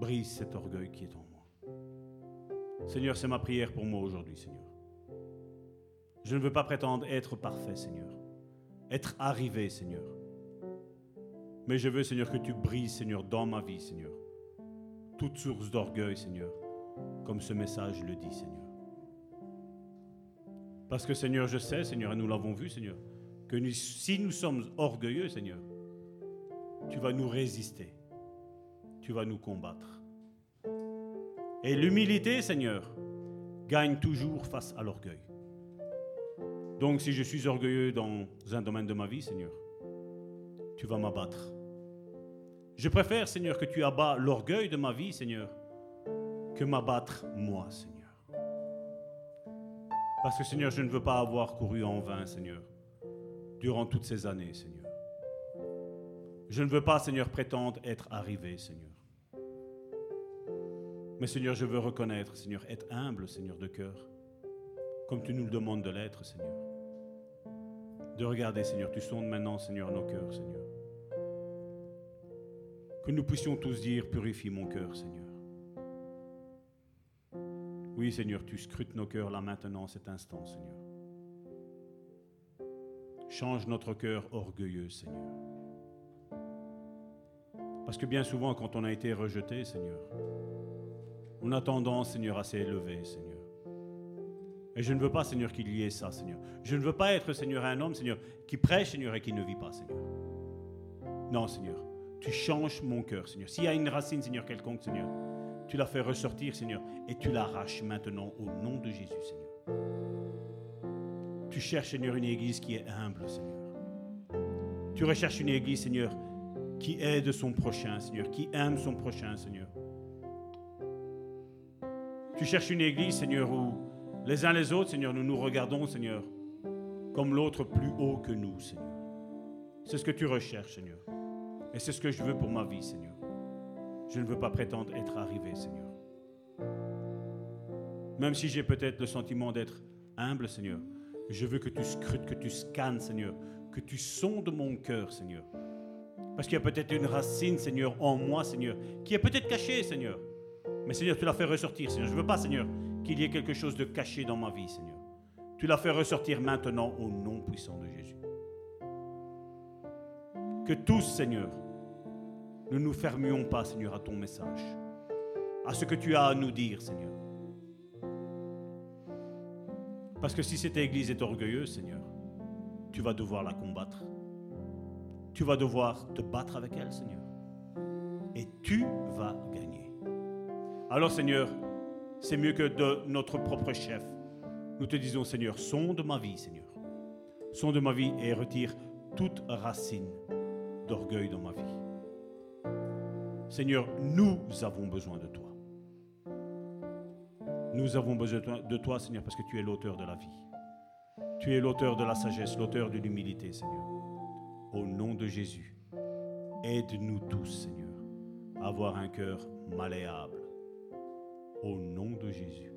S4: brise cet orgueil qui est en moi. Seigneur, c'est ma prière pour moi aujourd'hui, Seigneur. Je ne veux pas prétendre être parfait, Seigneur, être arrivé, Seigneur. Mais je veux, Seigneur, que tu brises, Seigneur, dans ma vie, Seigneur, toute source d'orgueil, Seigneur, comme ce message le dit, Seigneur. Parce que, Seigneur, je sais, Seigneur, et nous l'avons vu, Seigneur, que si nous sommes orgueilleux, Seigneur, tu vas nous résister, tu vas nous combattre. Et l'humilité, Seigneur, gagne toujours face à l'orgueil. Donc si je suis orgueilleux dans un domaine de ma vie, Seigneur, tu vas m'abattre. Je préfère, Seigneur, que tu abats l'orgueil de ma vie, Seigneur, que m'abattre moi, Seigneur. Parce que, Seigneur, je ne veux pas avoir couru en vain, Seigneur durant toutes ces années, Seigneur. Je ne veux pas, Seigneur, prétendre être arrivé, Seigneur. Mais Seigneur, je veux reconnaître, Seigneur, être humble, Seigneur, de cœur, comme tu nous le demandes de l'être, Seigneur. De regarder, Seigneur, tu sondes maintenant, Seigneur, nos cœurs, Seigneur. Que nous puissions tous dire, purifie mon cœur, Seigneur. Oui, Seigneur, tu scrutes nos cœurs là maintenant, cet instant, Seigneur. Change notre cœur orgueilleux, Seigneur. Parce que bien souvent, quand on a été rejeté, Seigneur, on a tendance, Seigneur, à s'élever, Seigneur. Et je ne veux pas, Seigneur, qu'il y ait ça, Seigneur. Je ne veux pas être, Seigneur, un homme, Seigneur, qui prêche, Seigneur, et qui ne vit pas, Seigneur. Non, Seigneur. Tu changes mon cœur, Seigneur. S'il y a une racine, Seigneur, quelconque, Seigneur, tu la fais ressortir, Seigneur, et tu l'arraches maintenant au nom de Jésus, Seigneur. Tu cherches, Seigneur, une église qui est humble, Seigneur. Tu recherches une église, Seigneur, qui aide son prochain, Seigneur, qui aime son prochain, Seigneur. Tu cherches une église, Seigneur, où les uns les autres, Seigneur, nous nous regardons, Seigneur, comme l'autre plus haut que nous, Seigneur. C'est ce que tu recherches, Seigneur. Et c'est ce que je veux pour ma vie, Seigneur. Je ne veux pas prétendre être arrivé, Seigneur. Même si j'ai peut-être le sentiment d'être humble, Seigneur, je veux que tu scrutes, que tu scannes, Seigneur, que tu sondes mon cœur, Seigneur. Parce qu'il y a peut-être une racine, Seigneur, en moi, Seigneur, qui est peut-être cachée, Seigneur. Mais Seigneur, tu l'as fait ressortir, Seigneur. Je ne veux pas, Seigneur, qu'il y ait quelque chose de caché dans ma vie, Seigneur. Tu l'as fait ressortir maintenant au nom puissant de Jésus. Que tous, Seigneur, ne nous fermions pas, Seigneur, à ton message, à ce que tu as à nous dire, Seigneur. Parce que si cette Église est orgueilleuse, Seigneur, tu vas devoir la combattre. Tu vas devoir te battre avec elle, Seigneur. Et tu vas gagner. Alors, Seigneur, c'est mieux que de notre propre chef. Nous te disons, Seigneur, sonde ma vie, Seigneur. Sonde ma vie et retire toute racine d'orgueil dans ma vie. Seigneur, nous avons besoin de toi. Nous avons besoin de toi, Seigneur, parce que tu es l'auteur de la vie. Tu es l'auteur de la sagesse, l'auteur de l'humilité, Seigneur. Au nom de Jésus, aide-nous tous, Seigneur, à avoir un cœur malléable. Au nom de Jésus.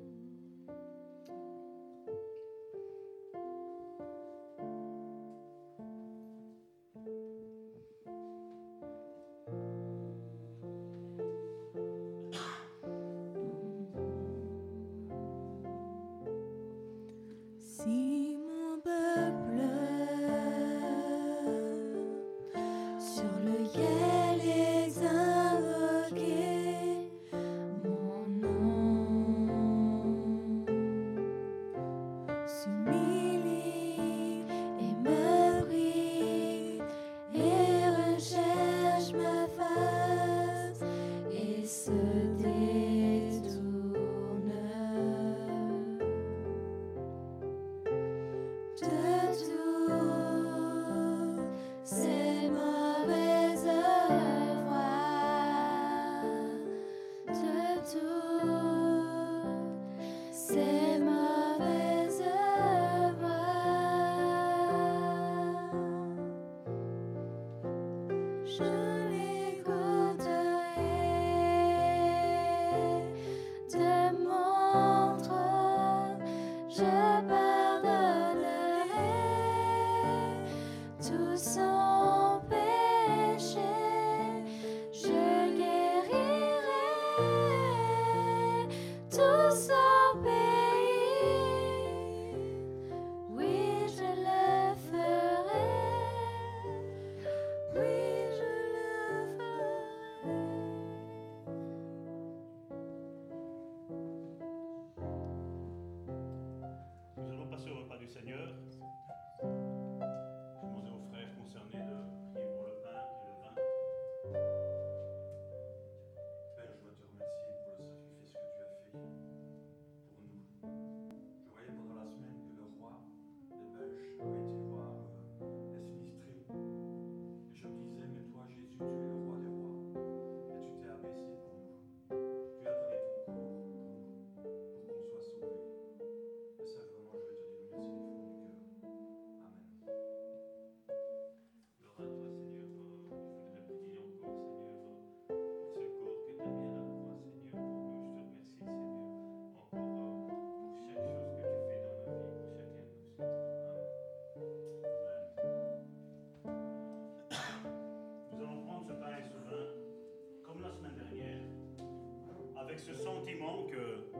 S4: Ce sentiment que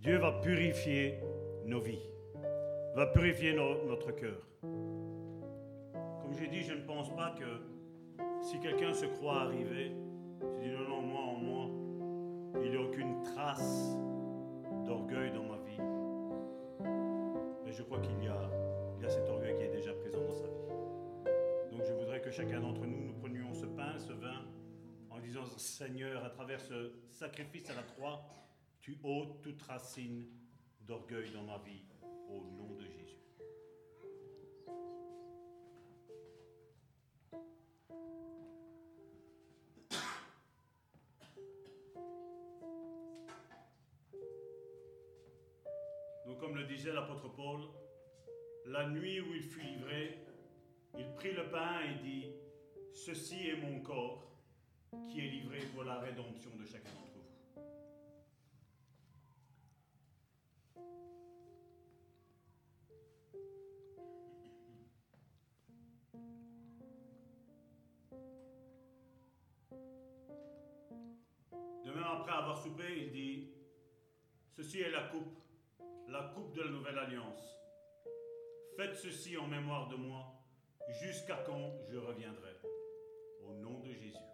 S4: Dieu va purifier nos vies, va purifier notre cœur. Comme j'ai dit, je ne pense pas que si quelqu'un se croit arrivé, je dis non, non, moi en moi, il n'y a aucune trace d'orgueil dans ma vie. Mais je crois qu'il y a, il y a cet orgueil qui est déjà présent dans sa vie. Donc je voudrais que chacun d'entre nous, Seigneur, à travers ce sacrifice à la croix, tu ôtes toute racine d'orgueil dans ma vie, au nom de Jésus. Donc comme le disait l'apôtre Paul, la nuit où il fut livré, il prit le pain et dit, Ceci est mon corps est livré pour la rédemption de chacun d'entre vous. Demain
S2: après avoir soupé, il dit, Ceci est la coupe, la coupe de la nouvelle alliance. Faites ceci en mémoire de moi, jusqu'à quand je reviendrai. Au nom de Jésus.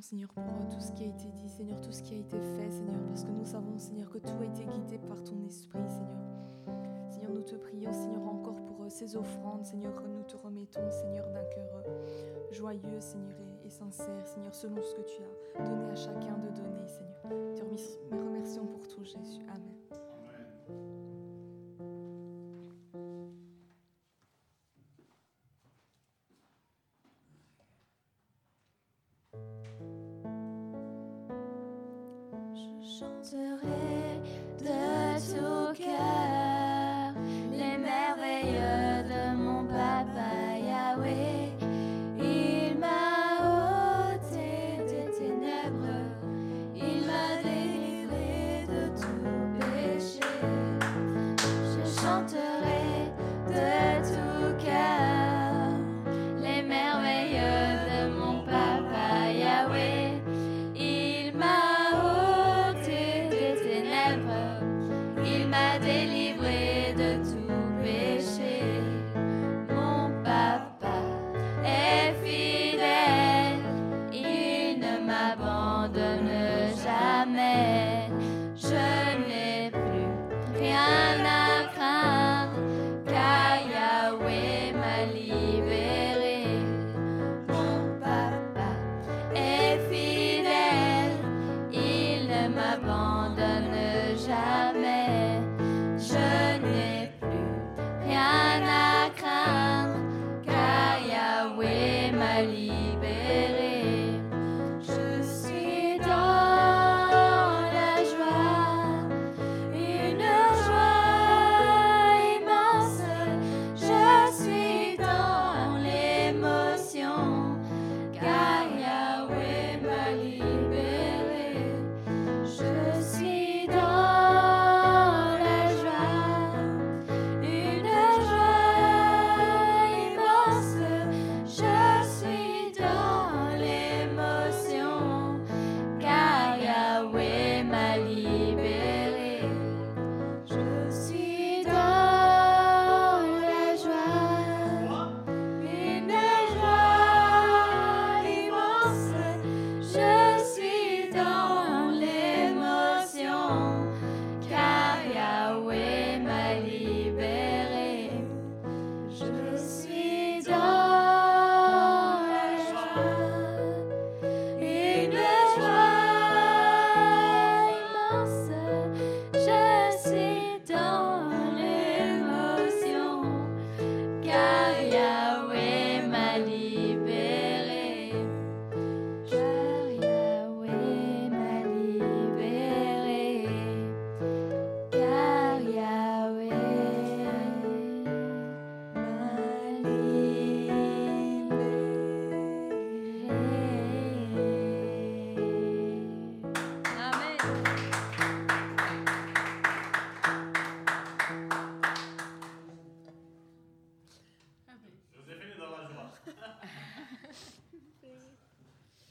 S5: Seigneur, pour euh, tout ce qui a été dit, Seigneur, tout ce qui a été fait, Seigneur, parce que nous savons, Seigneur, que tout a été guidé par ton esprit, Seigneur. Seigneur, nous te prions, Seigneur, encore pour euh, ces offrandes, Seigneur, nous te remettons, Seigneur, d'un cœur euh, joyeux, Seigneur, et, sincère, Seigneur, selon ce que tu as donné à chacun de donner, Seigneur.